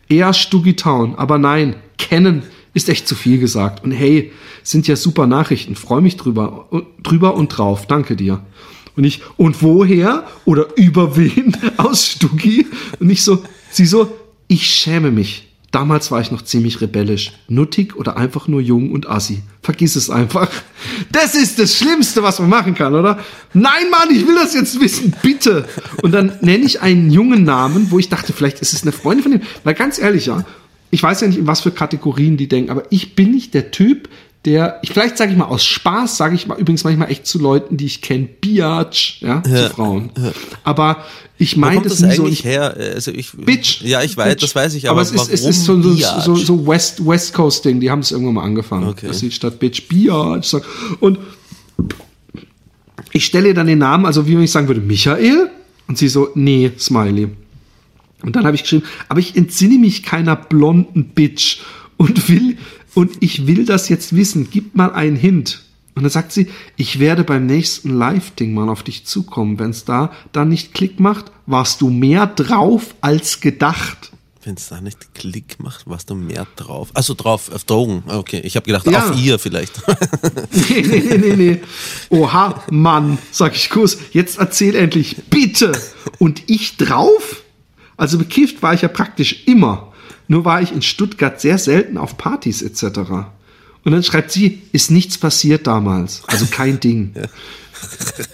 eher Stuggy Town. Aber nein, kennen ist echt zu viel gesagt. Und hey, sind ja super Nachrichten. Freue mich drüber, drüber und drauf. Danke dir. Und ich, und woher oder über wen [laughs] aus Stuggy? Und ich so, sie so, ich schäme mich. Damals war ich noch ziemlich rebellisch. Nuttig oder einfach nur jung und assi. Vergiss es einfach. Das ist das Schlimmste, was man machen kann, oder? Nein, Mann, ich will das jetzt wissen, bitte. Und dann nenne ich einen jungen Namen, wo ich dachte, vielleicht ist es eine Freundin von ihm. Weil ganz ehrlich, ja, ich weiß ja nicht, in was für Kategorien die denken, aber ich bin nicht der Typ, der, ich, vielleicht sage ich mal aus Spaß, sage ich mal übrigens manchmal echt zu Leuten, die ich kenne, Biatch, ja, ja, zu Frauen. Ja. Aber ich meine das, das eigentlich so her. Also ich, Bitch. Ja, ich weiß, Bitch. das weiß ich, aber, aber es ist, es ist so, so, so, so West, West Coast Ding, die haben es irgendwann mal angefangen, okay. dass sie statt Bitch Biatch sagen. Und ich stelle ihr dann den Namen, also wie wenn ich sagen würde, Michael, und sie so, nee, Smiley. Und dann habe ich geschrieben, aber ich entsinne mich keiner blonden Bitch und will und ich will das jetzt wissen. Gib mal einen Hint. Und dann sagt sie, ich werde beim nächsten Live-Ding mal auf dich zukommen. Wenn es da dann nicht Klick macht, warst du mehr drauf als gedacht. Wenn es da nicht Klick macht, warst du mehr drauf. Also drauf, auf Drogen. Okay, ich habe gedacht, ja. auf ihr vielleicht. [laughs] nee, nee, nee, nee, nee. Oha, Mann, sag ich Kuss. Jetzt erzähl endlich, bitte. Und ich drauf? Also bekifft war ich ja praktisch immer. Nur war ich in Stuttgart sehr selten auf Partys etc. Und dann schreibt sie, ist nichts passiert damals. Also kein [laughs] Ding.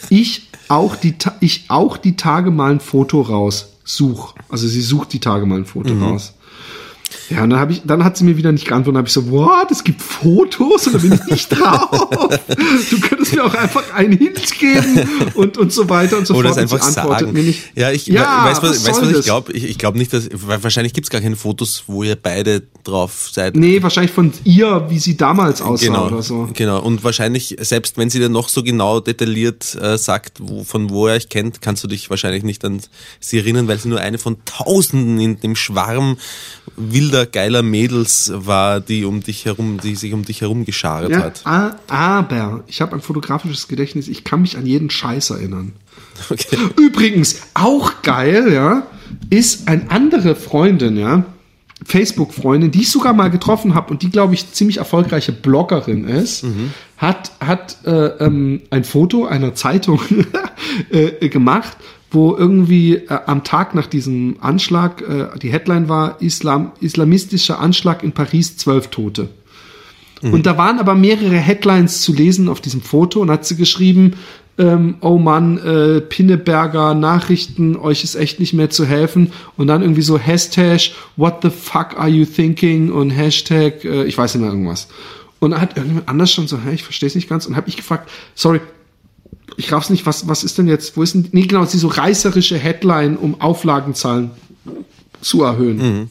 Ich auch die, ich auch die Tage mal ein Foto raus. Such. Also sie sucht die Tage mal ein Foto mhm. raus. Ja, und dann, hab ich, dann hat sie mir wieder nicht geantwortet. Dann habe ich so, what, es gibt Fotos und da bin ich nicht drauf. du könntest mir auch einfach einen Hint geben und, und so weiter und so Oder fort. Oder es einfach sagen. Mir nicht, ja, ich ja, weiß, was, was, was ich glaube. Ich, ich glaube nicht, dass, wahrscheinlich gibt es gar keine Fotos, wo ihr beide drauf seid. Nee, wahrscheinlich von ihr, wie sie damals aussah genau, oder so. Genau, und wahrscheinlich, selbst wenn sie dir noch so genau detailliert äh, sagt, wo, von wo er euch kennt, kannst du dich wahrscheinlich nicht an sie erinnern, weil sie nur eine von Tausenden in dem Schwarm wilder, geiler Mädels war, die um dich herum, die sich um dich herum geschart ja, hat. Aber ich habe ein fotografisches Gedächtnis, ich kann mich an jeden Scheiß erinnern. Okay. Übrigens, auch geil, ja, ist eine andere Freundin, ja, Facebook-Freundin, die ich sogar mal getroffen habe und die, glaube ich, ziemlich erfolgreiche Bloggerin ist, mhm. hat, hat äh, ähm, ein Foto einer Zeitung [laughs] äh, gemacht, wo irgendwie äh, am Tag nach diesem Anschlag, äh, die Headline war Islam, islamistischer Anschlag in Paris, zwölf Tote. Mhm. Und da waren aber mehrere Headlines zu lesen auf diesem Foto und hat sie geschrieben, ähm, oh Mann, äh, Pinneberger Nachrichten, euch ist echt nicht mehr zu helfen. Und dann irgendwie so Hashtag, what the fuck are you thinking? Und Hashtag, äh, ich weiß nicht mehr irgendwas. Und dann hat irgendjemand anders schon so, hä, ich verstehe es nicht ganz. Und habe ich gefragt, sorry, ich raff's nicht, was, was ist denn jetzt, wo ist denn, nee, genau, sie so reißerische Headline, um Auflagenzahlen zu erhöhen. Mhm.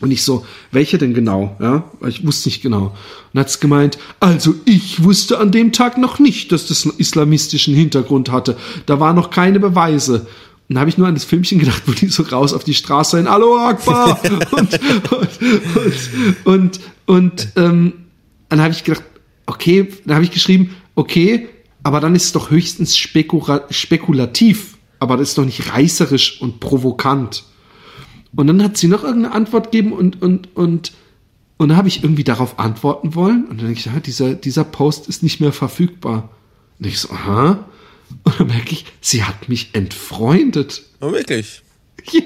Und ich so, welche denn genau? Ja, ich wusste nicht genau. Und hat's gemeint, also ich wusste an dem Tag noch nicht, dass das einen islamistischen Hintergrund hatte. Da waren noch keine Beweise. Und da habe ich nur an das Filmchen gedacht, wo die so raus auf die Straße in Hallo Akbar und, [laughs] und, und, und, und ähm, dann habe ich gedacht, okay, dann habe ich geschrieben, okay, aber dann ist es doch höchstens spekula spekulativ, aber das ist doch nicht reißerisch und provokant. Und dann hat sie noch irgendeine Antwort gegeben und, und, und, und dann habe ich irgendwie darauf antworten wollen. Und dann denke ich, ja, dieser, dieser Post ist nicht mehr verfügbar. Und ich so, aha. Und dann merke ich, sie hat mich entfreundet. Oh, wirklich? [laughs] Ja.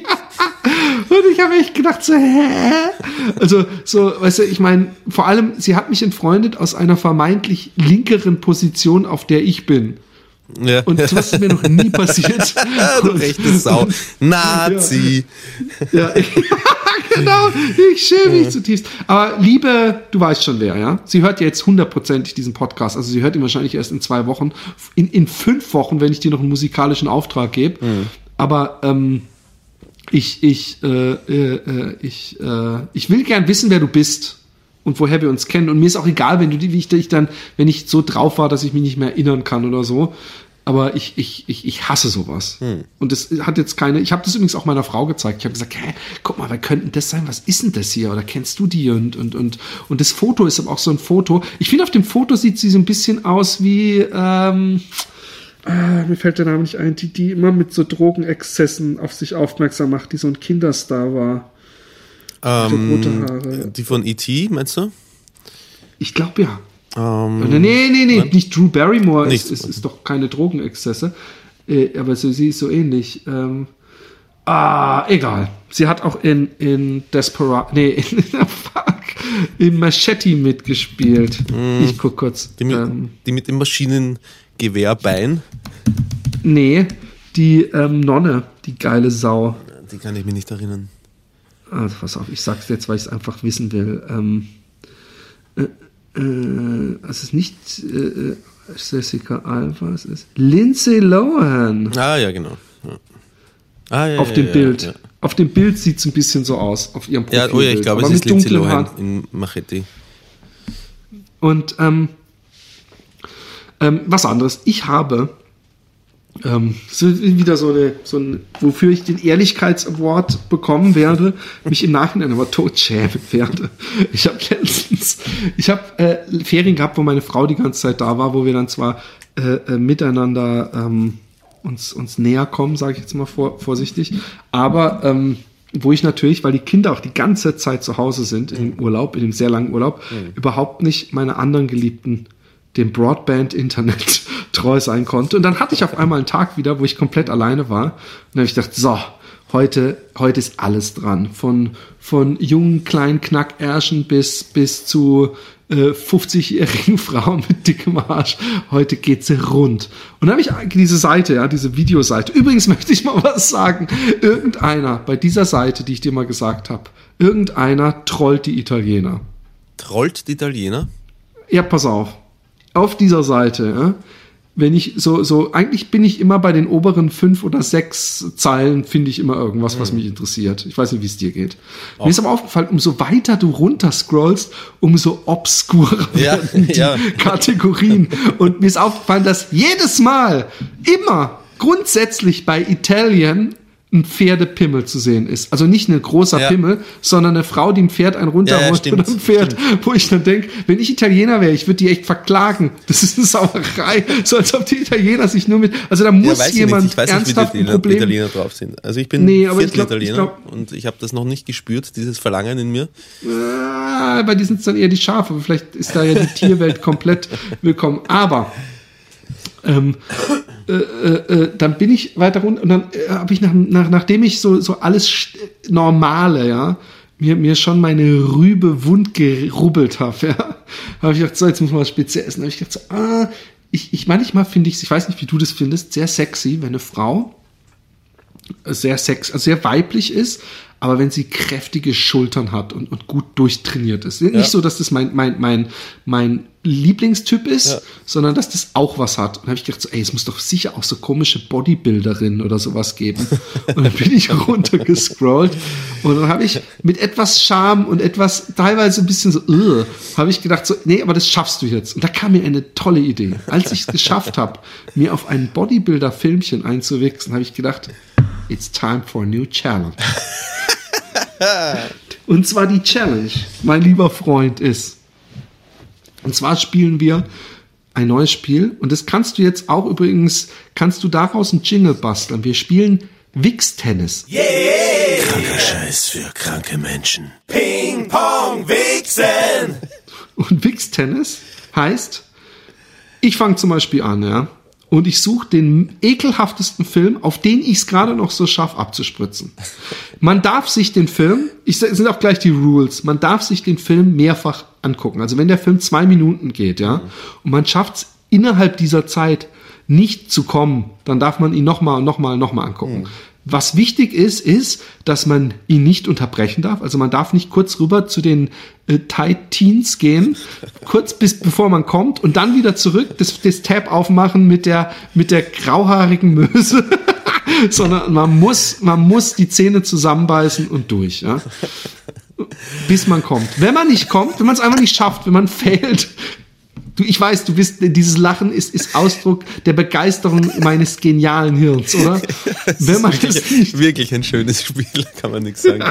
Und ich habe echt gedacht, so, hä? Also, so, weißt du, ich meine, vor allem, sie hat mich entfreundet aus einer vermeintlich linkeren Position, auf der ich bin. Ja. Und das ist mir noch nie passiert. [laughs] du rechte Sau. Nazi. Ja, ja [laughs] genau. Ich schäme mich zutiefst. Aber liebe, du weißt schon wer, ja? Sie hört ja jetzt hundertprozentig diesen Podcast. Also sie hört ihn wahrscheinlich erst in zwei Wochen. In, in fünf Wochen, wenn ich dir noch einen musikalischen Auftrag gebe. Mhm. Aber ähm, ich, ich, äh, äh, ich, äh, ich will gern wissen, wer du bist und woher wir uns kennen. Und mir ist auch egal, wenn du wie ich dich dann, wenn ich so drauf war, dass ich mich nicht mehr erinnern kann oder so. Aber ich, ich, ich, ich hasse sowas. Hm. Und das hat jetzt keine. Ich habe das übrigens auch meiner Frau gezeigt. Ich habe gesagt, hä, guck mal, wer könnte das sein? Was ist denn das hier? Oder kennst du die? Und, und, und, und das Foto ist aber auch so ein Foto. Ich finde, auf dem Foto sieht sie so ein bisschen aus wie. Ähm, ah, mir fällt der Name nicht ein, die, die immer mit so Drogenexzessen auf sich aufmerksam macht, die so ein Kinderstar war. Ähm, rote Haare. Die von E.T., meinst du? Ich glaube ja. Ähm, nee, nee, nee, nicht Drew Barrymore nicht. Ist, ist, ist doch keine Drogenexzesse. Äh, aber so, sie ist so ähnlich. Ähm, Ah, egal. Sie hat auch in, in Desperado, nee, in, [laughs] fuck, in Machete mitgespielt. Mm. Ich guck kurz. Die mit, ähm, die mit dem Maschinengewehrbein? Nee, die ähm, Nonne, die geile Sau. Die kann ich mich nicht erinnern. Also pass auf, ich sag's jetzt, weil ich es einfach wissen will. Ähm, äh, äh, es ist nicht äh, äh, Jessica Alba, es ist Lindsay Lohan. Ah, ja, genau. Ja. Ah, ja, auf ja, dem Bild. Auf dem Bild sieht es ein bisschen so aus, auf ihrem Profil. Ja, oh ja, ich glaube, es ist Lindsay Lohan in Machete. Und ähm, ähm, was anderes. Ich habe ähm, wieder so eine, so ein, wofür ich den Ehrlichkeitsaward bekommen werde, mich im Nachhinein aber tot schämen werde. Ich habe letztens, ich habe äh, Ferien gehabt, wo meine Frau die ganze Zeit da war, wo wir dann zwar äh, äh, miteinander ähm, uns, uns näher kommen, sage ich jetzt mal vor, vorsichtig, aber ähm, wo ich natürlich, weil die Kinder auch die ganze Zeit zu Hause sind, in dem Urlaub, in dem sehr langen Urlaub, mhm. überhaupt nicht meine anderen Geliebten dem Broadband-Internet [laughs] treu sein konnte. Und dann hatte ich auf einmal einen Tag wieder, wo ich komplett alleine war. Und dann habe ich gedacht, so, heute, heute ist alles dran. Von, von jungen, kleinen Knackärschen bis, bis zu äh, 50-jährigen [laughs] Frauen mit dickem Arsch. Heute geht's rund. Und dann habe ich diese Seite, ja, diese Videoseite. Übrigens möchte ich mal [laughs] was sagen. Irgendeiner bei dieser Seite, die ich dir mal gesagt habe, irgendeiner trollt die Italiener. Trollt die Italiener? Ja, pass auf. Auf dieser Seite, wenn ich so, so, eigentlich bin ich immer bei den oberen fünf oder sechs Zeilen, finde ich immer irgendwas, was mhm. mich interessiert. Ich weiß nicht, wie es dir geht. Auch. Mir ist aber aufgefallen, umso weiter du runter scrollst, umso obskurer ja, werden die [laughs] ja. Kategorien. Und mir ist aufgefallen, dass jedes Mal, immer, grundsätzlich bei Italien ein Pferdepimmel zu sehen ist. Also nicht ein großer ja. Pimmel, sondern eine Frau, die ein Pferd einen runterholt ja, ja, einem Pferd, stimmt. wo ich dann denke, wenn ich Italiener wäre, ich würde die echt verklagen. Das ist eine Sauerei. So als ob die Italiener sich nur mit, also da muss jemand. Ich weiß ernsthaft nicht, wie die Problem. Italiener drauf sind. Also ich bin nee, aber ich glaub, Italiener ich glaub, und ich habe das noch nicht gespürt, dieses Verlangen in mir. Äh, bei diesen sind es dann eher die Schafe, vielleicht ist da ja die Tierwelt komplett willkommen. Aber ähm, äh, äh, äh, dann bin ich weiter runter und dann äh, habe ich nach, nach, nachdem ich so, so alles normale, ja, mir, mir schon meine Rübe wund gerubbelt habe, [laughs] ja, habe ich gedacht, so, jetzt muss man was speziell essen. habe ich gedacht, so, ah, ich, ich manchmal finde ich, ich weiß nicht, wie du das findest, sehr sexy, wenn eine Frau sehr sex, also sehr weiblich ist, aber wenn sie kräftige Schultern hat und, und gut durchtrainiert ist. Ja. Nicht so, dass das mein, mein, mein, mein Lieblingstyp ist, ja. sondern dass das auch was hat. Und dann habe ich gedacht, so, ey, es muss doch sicher auch so komische Bodybuilderinnen oder sowas geben. [laughs] Und dann bin ich runtergescrollt und dann habe ich mit etwas Charme und etwas teilweise ein bisschen so, uh, habe ich gedacht, so, nee, aber das schaffst du jetzt. Und da kam mir eine tolle Idee. Als ich es geschafft habe, mir auf ein Bodybuilder-Filmchen einzuwichsen, habe ich gedacht, it's time for a new challenge. [laughs] und zwar die Challenge, mein lieber Freund, ist, und zwar spielen wir ein neues Spiel und das kannst du jetzt auch übrigens, kannst du daraus ein Jingle basteln. Wir spielen Wix-Tennis. Yeah! Kranker Scheiß für kranke Menschen. Ping, Pong, Wichsen! Und Wix-Tennis heißt, ich fange zum Beispiel an, ja und ich suche den ekelhaftesten Film, auf den ich es gerade noch so schaffe, abzuspritzen. Man darf sich den Film, ich sind auch gleich die Rules, man darf sich den Film mehrfach angucken. Also wenn der Film zwei Minuten geht, ja, und man schafft es innerhalb dieser Zeit nicht zu kommen, dann darf man ihn nochmal, nochmal, nochmal angucken. Mhm. Was wichtig ist, ist, dass man ihn nicht unterbrechen darf. Also man darf nicht kurz rüber zu den äh, Tight Teens gehen, kurz bis bevor man kommt und dann wieder zurück das, das Tab aufmachen mit der mit der grauhaarigen Möse, [laughs] sondern man muss man muss die Zähne zusammenbeißen und durch. Ja? bis man kommt. Wenn man nicht kommt, wenn man es einfach nicht schafft, wenn man [laughs] fehlt, Du, ich weiß, du bist, dieses Lachen ist, ist Ausdruck der Begeisterung meines genialen Hirns, oder? [laughs] Wenn man wirklich, das nicht wirklich ein schönes Spiel, kann man nichts sagen.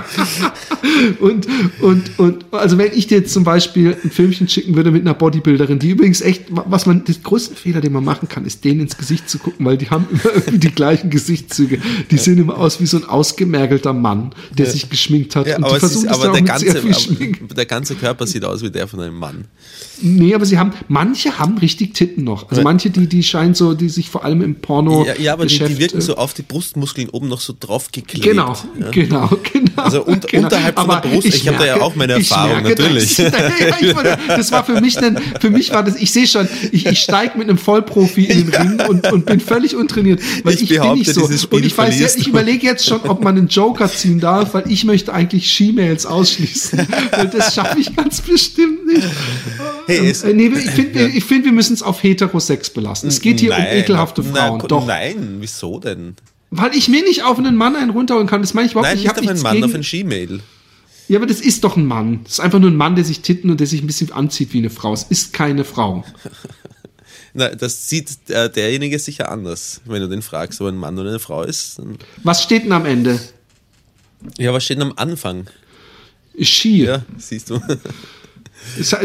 [laughs] und, und, und, also wenn ich dir jetzt zum Beispiel ein Filmchen schicken würde mit einer Bodybuilderin, die übrigens echt, was man, der größte Fehler, den man machen kann, ist denen ins Gesicht zu gucken, weil die haben immer irgendwie die gleichen Gesichtszüge. Die sehen immer aus wie so ein ausgemergelter Mann, der ja. sich geschminkt hat. Ja, und die versuchen ist, aber der ganze, aber der ganze Körper sieht aus wie der von einem Mann. Nee, aber sie haben, manche haben richtig Titten noch. Also manche, die, die scheinen so, die sich vor allem im Porno. Ja, ja aber die, die wirken äh, so auf die Brustmuskeln oben noch so draufgeklebt. Genau, ja. genau, [laughs] genau. Also un- genau. unterhalb von der Aber Brust, ich hab da ja auch meine ich Erfahrung, merke, natürlich. Das, ich das war für mich, ein, für mich war das, ich sehe schon, ich, ich steige mit einem Vollprofi in den Ring und, und bin völlig untrainiert, weil Ich ich, bin nicht so. Und ich weiß, ja, ich überlege jetzt schon, ob man einen Joker ziehen darf, weil ich möchte eigentlich She-Mails ausschließen. Und das schaffe ich ganz bestimmt nicht. Hey, es, Äh, nee, ich finde, ich find, wir müssen es auf Heterosex belassen. Es geht hier um ekelhafte Frauen. Nein, Doch. nein, wieso denn? Weil ich mir nicht auf einen Mann einen runterholen kann. Das meine ich überhaupt Nein, nicht. Ich nicht auf einen Mann, gegen, auf ein Gmail. Ja, aber das ist doch ein Mann. Das ist einfach nur ein Mann, der sich titten und der sich ein bisschen anzieht wie eine Frau. Es ist keine Frau. [laughs] Na, das sieht äh, derjenige sicher anders, wenn du den fragst, ob ein Mann oder eine Frau ist. Was steht denn am Ende? ja, was steht denn am Anfang? She. Ja, siehst du. [laughs]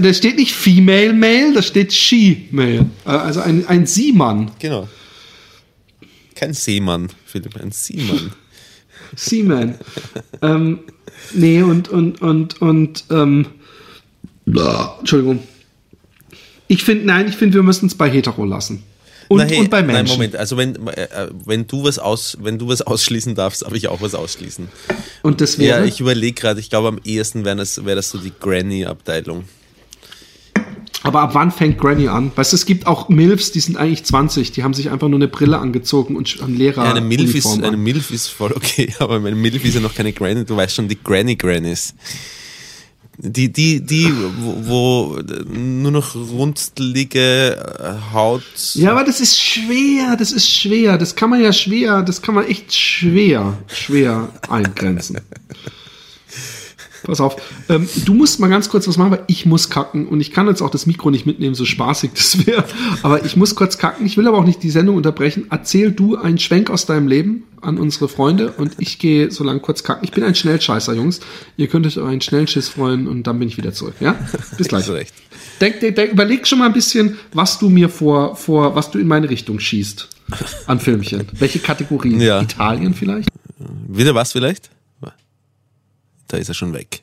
Da steht nicht Female Male, da steht She Male. Äh, Also ein, ein Sie-Mann. genau. Kein Seemann, Philipp, ein Seemann. [laughs] Seaman. ähm, nee, und, und, und, und, ähm, Entschuldigung. Ich finde, nein, ich finde, wir müssen es bei Hetero lassen. Und, Na, hey, und bei Menschen. Nein, Moment, also wenn, äh, wenn, du was aus, wenn du was [laughs] ausschließen darfst, darf ich auch was ausschließen. Und das wäre. Ja, ich überlege gerade, ich glaube am ehesten wäre das, wär das so die Granny-Abteilung. Aber ab wann fängt Granny an? Weißt du, es gibt auch Milfs, die sind eigentlich 20, die haben sich einfach nur eine Brille angezogen und haben Lehrer. Ja, eine Milf, ist, eine. Milf ist voll okay, [laughs] aber meine Milf ist ja noch keine Granny, du weißt schon, die Granny Grannies. Die, die, die, wo, wo nur noch runzlige äh, Haut. Ja, aber das ist schwer, das ist schwer. Das kann man ja schwer, das kann man echt schwer, schwer eingrenzen. Pass auf, ähm, du musst mal ganz kurz was machen, weil ich muss kacken und ich kann jetzt auch das Mikro nicht mitnehmen, so spaßig das wäre. Aber ich muss kurz kacken. Ich will aber auch nicht die Sendung unterbrechen. Erzähl du einen Schwenk aus deinem Leben an unsere Freunde und ich gehe so lange kurz kacken. Ich bin ein Schnellscheißer, Jungs. Ihr könnt euch auf einen Schnellschiss freuen und dann bin ich wieder zurück. Ja? Bis gleich. [laughs] Denk, denk, denk, überleg schon mal ein bisschen, was du mir vor, vor, was du in meine Richtung schießt an Filmchen. Welche Kategorien? Ja. Italien vielleicht? Wieder was vielleicht? Da ist er schon weg.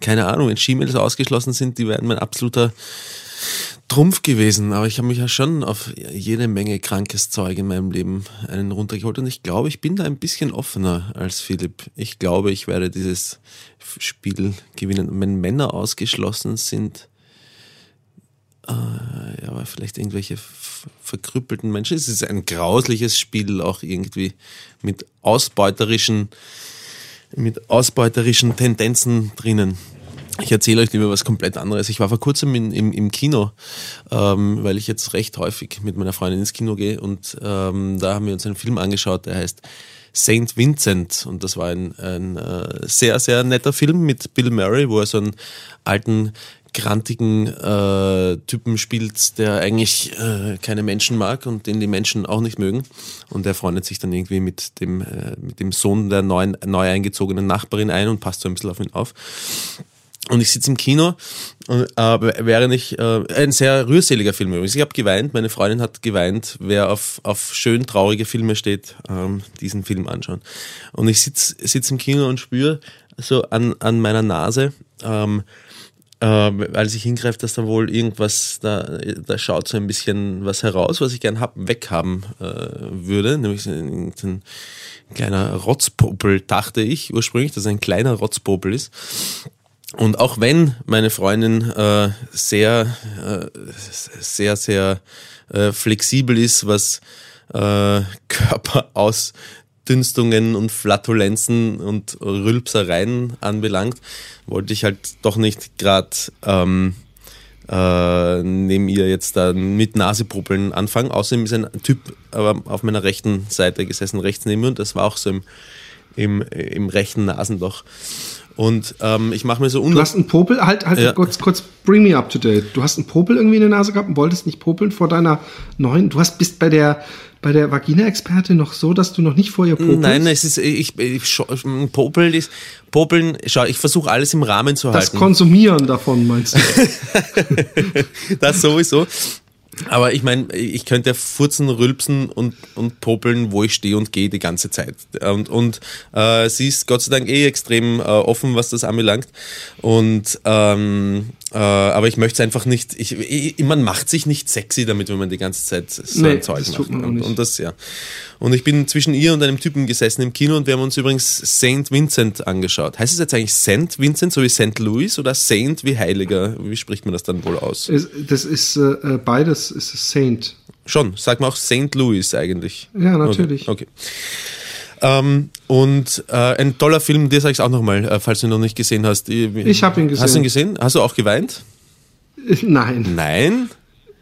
Keine Ahnung, wenn Gmails ausgeschlossen sind, die wären mein absoluter Trumpf gewesen. Aber ich habe mich ja schon auf jede Menge krankes Zeug in meinem Leben einen runtergeholt. Und ich glaube, ich bin da ein bisschen offener als Philipp. Ich glaube, ich werde dieses Spiel gewinnen. Und wenn Männer ausgeschlossen sind, äh, ja, aber vielleicht irgendwelche verkrüppelten Menschen. Es ist ein grausliches Spiel, auch irgendwie mit ausbeuterischen mit ausbeuterischen Tendenzen drinnen. Ich erzähle euch lieber was komplett anderes. Ich war vor kurzem in, im, im Kino, ähm, weil ich jetzt recht häufig mit meiner Freundin ins Kino gehe und ähm, da haben wir uns einen Film angeschaut, der heißt Saint Vincent und das war ein, ein äh, sehr, sehr netter Film mit Bill Murray, wo er so einen alten grantigen äh, Typen spielt, der eigentlich äh, keine Menschen mag und den die Menschen auch nicht mögen. Und er freundet sich dann irgendwie mit dem, äh, mit dem Sohn der neuen, neu eingezogenen Nachbarin ein und passt so ein bisschen auf ihn auf. Und ich sitze im Kino, und, äh, während ich, äh, ein sehr rührseliger Film übrigens. Ich habe geweint, meine Freundin hat geweint. Wer auf, auf schön traurige Filme steht, ähm, diesen Film anschauen. Und ich sitz sitz im Kino und spüre so an, an meiner Nase, ähm, äh, als ich hingreife, dass da wohl irgendwas, da, da schaut so ein bisschen was heraus, was ich gern hab, weghaben äh, würde, nämlich ein, ein kleiner Rotzpopel, dachte ich ursprünglich, dass ein kleiner Rotzpopel ist. Und auch wenn meine Freundin äh, sehr, äh, sehr, sehr äh, flexibel ist, was äh, [laughs] Körperausdünstungen und Flatulenzen und Rülpsereien anbelangt, wollte ich halt doch nicht gerade ähm, äh, neben ihr jetzt da mit Nasepopeln anfangen. Außerdem ist ein Typ aber auf meiner rechten Seite gesessen, rechts neben mir, und das war auch so im, im, im rechten Nasenloch. Und ähm, ich mache mir so Du un hast einen Popel, halt, halt Ja. kurz, kurz, bring me up to date. Du hast einen Popel irgendwie in der Nase gehabt und wolltest nicht popeln vor deiner neuen. Du hast bist bei der bei der Vagina-Expertin noch so, dass du noch nicht vor ihr popelst. Nein, es ist ich, ich scha- Popeln ist Popeln. Schau, ich versuche alles im Rahmen zu das halten. Konsumieren davon meinst du? [laughs] das sowieso. Aber ich meine, ich könnte ja furzen, rülpsen und, und popeln, wo ich stehe und gehe die ganze Zeit. Und, und äh, sie ist Gott sei Dank eh extrem äh, offen, was das anbelangt. Und ähm, Äh, aber ich möchte es einfach nicht, ich, ich, man macht sich nicht sexy damit, wenn man die ganze Zeit so Nee, ein Zeug macht. und, und das, ja. Und ich bin zwischen ihr und einem Typen gesessen im Kino und wir haben uns übrigens St. Vincent angeschaut. Heißt es jetzt eigentlich St. Vincent, so wie St. Louis oder Saint wie Heiliger? Wie spricht man das dann wohl aus? Das ist äh, äh, beides ist Saint. Schon, sagt man auch St. Louis eigentlich. Ja, natürlich. Okay. okay. Ähm, und äh, ein toller Film, dir sage ich es auch nochmal, äh, falls du ihn noch nicht gesehen hast. Ich hab ihn Hast du gesehen. ihn gesehen? Hast du auch geweint? Nein, Nein?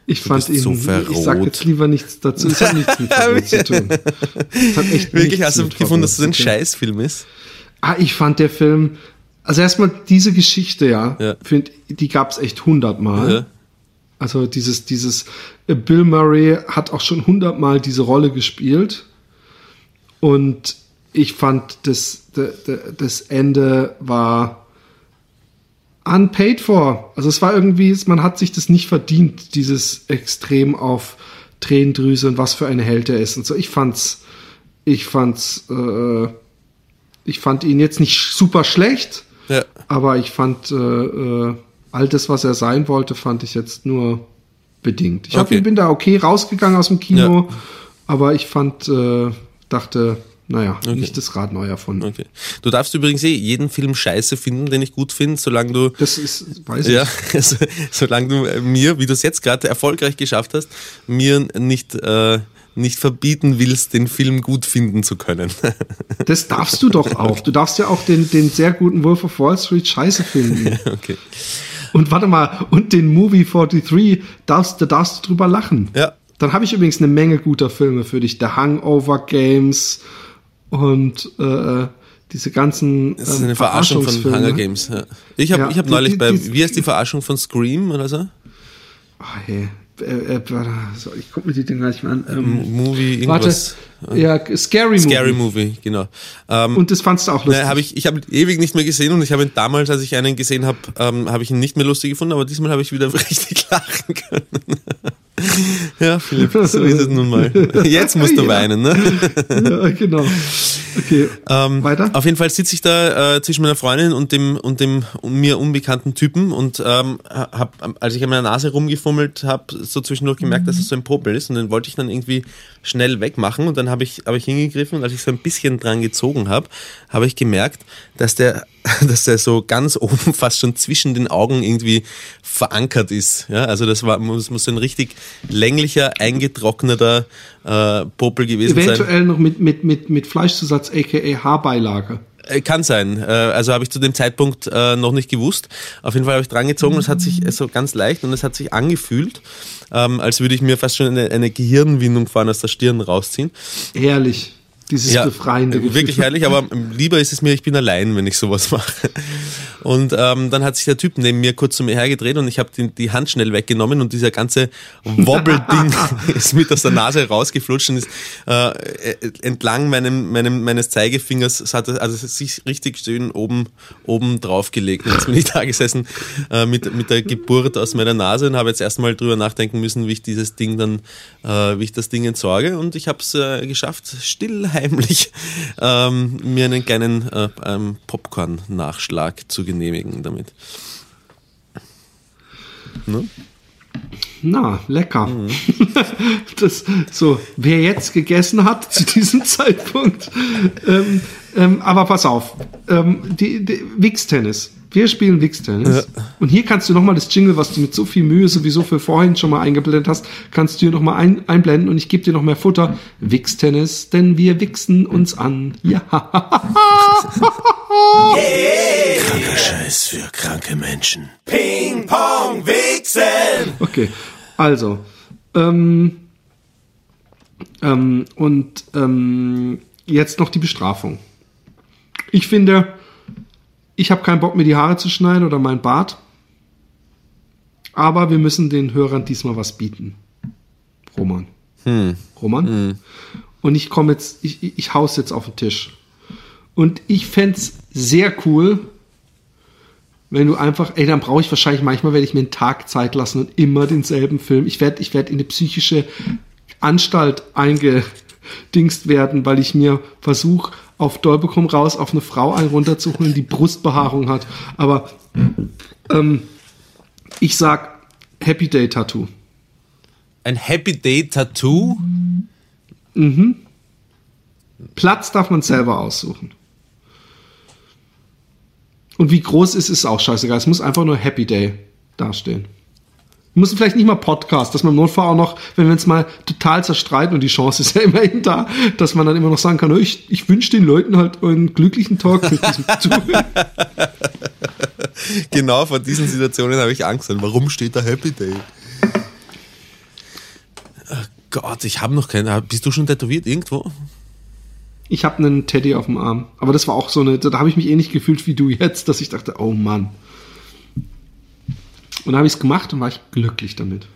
ich fand bist ihn. so ich verrot. sag jetzt lieber nichts dazu. Es hat nichts mit Verrot [laughs] zu tun. Es hat echt Wirklich, hast du gefunden, dass es ein zu tun. Scheißfilm ist? Ah, ich fand der Film. Also erstmal diese Geschichte, ja, Ja. Find, die gab es echt hundertmal. Ja. Also dieses, dieses äh, Bill Murray hat auch schon hundertmal diese Rolle gespielt. Und ich fand, das, das Ende war unpaid for. Also es war irgendwie, man hat sich das nicht verdient, dieses Extrem auf Tränendrüse und was für ein Held er ist und so. Ich fand's, ich fand's, äh, ich fand ihn jetzt nicht super schlecht, Ja. aber ich fand äh, äh, all das, was er sein wollte, fand ich jetzt nur bedingt. Ich hab, Okay. bin da okay rausgegangen aus dem Kino, aber ich fand, äh, dachte, naja, nicht das Rad neu erfunden. Okay. Du darfst übrigens eh jeden Film scheiße finden, den ich gut finde, solange du Das ist, weiß ich. [laughs] Ja, solange du äh, mir, wie du es jetzt gerade erfolgreich geschafft hast, mir nicht, äh, nicht verbieten willst, den Film gut finden zu können. [laughs] Das darfst du doch auch. Du darfst ja auch den, den sehr guten Wolf of Wall Street scheiße finden. [laughs] okay. Und warte mal, und den Movie 43 darfst, da darfst du drüber lachen. Ja. Dann habe ich übrigens eine Menge guter Filme für dich. The Hangover Games und äh, diese ganzen Das ist ähm, eine Verarschung von. Hunger Games. Ja. Ich habe Ja, ich hab die- neulich die- bei, die- wie heißt die Verarschung von Scream oder so? Ah, hey. Äh, äh, warte, ich guck mir die Dinger gleich mal an. Ähm, Movie, warte, irgendwas. ja, Scary Movie. Scary Movie, genau. Ähm, Und das fandst du auch lustig. Nein, habe ich, ich habe ihn ewig nicht mehr gesehen und ich habe ihn damals, als ich einen gesehen habe, ähm, habe ich ihn nicht mehr lustig gefunden, aber diesmal habe ich wieder [laughs] richtig lachen können. [laughs] ja, Philipp, [laughs] so ist es nun mal. Jetzt musst du Ja. weinen, ne? [laughs] ja, genau. Okay, Ähm, weiter. Auf jeden Fall sitze ich da äh, zwischen meiner Freundin und dem und dem mir unbekannten Typen und ähm, hab, als ich an meiner Nase rumgefummelt habe, so zwischendurch gemerkt, dass es so ein Popel ist und den wollte ich dann irgendwie schnell wegmachen und dann habe ich habe ich hingegriffen und als ich so ein bisschen dran gezogen habe, habe ich gemerkt, dass der [laughs] dass der so ganz oben [laughs] fast schon zwischen den Augen irgendwie verankert ist. Ja, also das war muss, muss ein richtig länglicher, eingetrockneter äh, Popel gewesen sein. Eventuell noch mit, mit, mit, mit Fleischzusatz, aka Haarbeilage. Äh, Kann sein. Äh, Also habe ich zu dem Zeitpunkt äh, noch nicht gewusst. Auf jeden Fall habe ich dran gezogen und es hat sich so ganz leicht und es hat sich angefühlt, ähm, als würde ich mir fast schon eine, eine Gehirnwindung vorne aus der Stirn rausziehen. Herrlich. Dieses befreiende äh, Gefühl. Wirklich herrlich, aber lieber ist es mir, ich bin allein, wenn ich sowas mache. Und ähm, dann hat sich der Typ neben mir kurz zu mir hergedreht und ich habe die, die Hand schnell weggenommen und dieser ganze Wobbelding [laughs] ist mit aus der Nase rausgeflutscht und ist äh, äh, entlang meinem, meinem, meines Zeigefingers, es hat also sich richtig schön oben, oben drauf gelegt. Und jetzt bin ich da gesessen äh, mit, mit der Geburt aus meiner Nase und habe jetzt erstmal drüber nachdenken müssen, wie ich dieses Ding dann, äh, wie ich das Ding entsorge. Und ich habe es äh, geschafft, still heimlich ähm, mir einen kleinen äh, ähm, Popcorn-Nachschlag zu genehmigen damit. Ne? Na, lecker. Mhm. [laughs] Das, so, wer jetzt gegessen hat zu diesem [laughs] Zeitpunkt. Ähm, ähm, aber pass auf, ähm, die, die Wix-Tennis. Wir spielen Wix-Tennis. Und hier kannst du nochmal das Jingle, was du mit so viel Mühe sowieso für vorhin schon mal eingeblendet hast, kannst du hier nochmal ein, einblenden und ich gebe dir noch mehr Futter. Wix-Tennis, denn wir wichsen uns an. Ja. [laughs] Kranker Scheiß für kranke Menschen. Ping Pong Wichsen. Okay, also. Ähm, ähm, und ähm, jetzt noch die Bestrafung. Ich finde, ich habe keinen Bock, mir die Haare zu schneiden oder mein Bart. Aber wir müssen den Hörern diesmal was bieten. Roman. Roman? Und ich komme jetzt, ich, ich, ich hau's jetzt auf den Tisch. Und ich fänd's sehr cool, wenn du einfach, ey, dann brauche ich wahrscheinlich, manchmal werde ich mir einen Tag Zeit lassen und immer denselben Film. Ich werde ich werd in eine psychische Anstalt eingedingst werden, weil ich mir versuche, auf Dolbe komm raus, auf eine Frau einen runterzuholen, die Brustbehaarung hat. Aber ähm, Ich sag Happy Day Tattoo. Ein Happy Day Tattoo? Platz darf man selber aussuchen. Und wie groß ist, ist auch scheißegal. Es muss einfach nur Happy Day dastehen. Wir müssen vielleicht nicht mal Podcast, dass man im Notfall auch noch, wenn wir uns mal total zerstreiten und die Chance ist ja immerhin da, dass man dann immer noch sagen kann, "Oh, ich, ich wünsche den Leuten halt einen glücklichen Tag mit diesem [laughs] Zuhören. Genau, vor diesen Situationen habe ich Angst. Warum steht da Happy Day? Ach Gott, ich habe noch keine. Bist du schon tätowiert irgendwo? Ich habe einen Teddy auf dem Arm. Aber das war auch so eine, da habe ich mich ähnlich gefühlt wie du jetzt, dass ich dachte, oh Mann. Und dann habe ich es gemacht und war ich glücklich damit.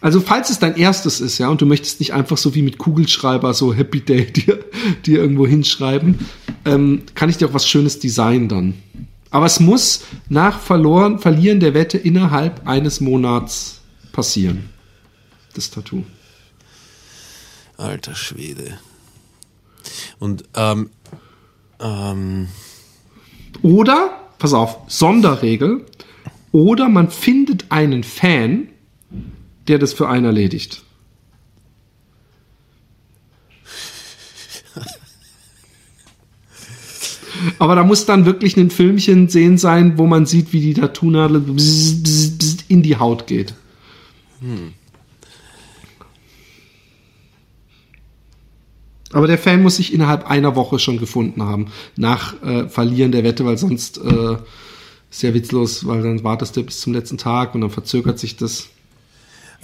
Also falls es dein erstes ist, ja, und du möchtest nicht einfach so wie mit Kugelschreiber so Happy Day [laughs] dir, dir irgendwo hinschreiben, ähm, kann ich dir auch was Schönes designen dann. Aber es muss nach verloren, Verlieren der Wette innerhalb eines Monats passieren. Das Tattoo. Alter Schwede. Und ähm, ähm, Oder, pass auf, Sonderregel, oder man findet einen Fan, der das für einen erledigt. Aber da muss dann wirklich ein Filmchen sehen sein, wo man sieht, wie die Tattoo-Nadel in die Haut geht. Aber der Fan muss sich innerhalb einer Woche schon gefunden haben, nach äh, Verlieren der Wette, weil sonst äh, ist ja witzlos, weil dann wartest du bis zum letzten Tag und dann verzögert sich das.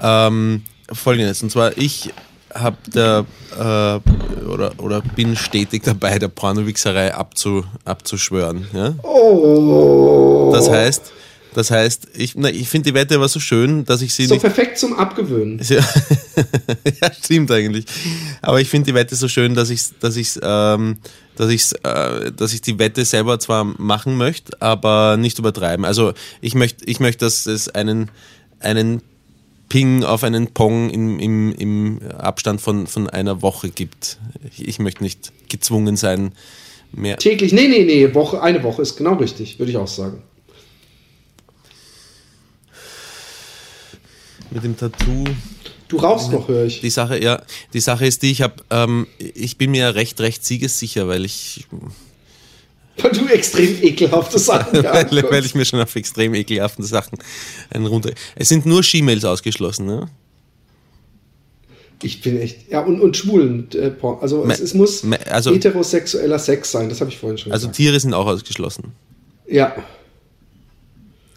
ähm, folgendes, und zwar ich habe der äh, oder, oder bin stetig dabei, der Pornowichserei abzu, abzuschwören. Ja? Oh. Das heißt, das heißt, ich, na, ich finde die Wette aber so schön, dass ich sie So nicht perfekt zum Abgewöhnen. Ja, [laughs] ja stimmt eigentlich. Aber ich finde die Wette so schön, dass ich, dass ich, ähm, dass ich, äh, dass ich die Wette selber zwar machen möchte, aber nicht übertreiben. Also ich möchte, ich möchte, dass es einen, einen Ping auf einen Pong im, im, im Abstand von, von einer Woche gibt. Ich, ich möchte nicht gezwungen sein, mehr. Täglich, nee, nee, nee, Woche, eine Woche ist genau richtig, würde ich auch sagen. Mit dem Tattoo. Du rauchst noch, höre ich. Die Sache, ja, die Sache ist die, ich habe, ähm, ich bin mir recht, recht siegessicher, weil ich, Weil du extrem ekelhafte Sachen [laughs] weil, weil ich mir schon auf extrem ekelhaften Sachen einen runter. Es sind nur She-Mails ausgeschlossen, ne? Ich bin echt. Ja, und, und schwulen. Äh, Porn. also Me- es, es muss also- heterosexueller Sex sein, das habe ich vorhin schon Also gesagt. Tiere sind auch ausgeschlossen. Ja.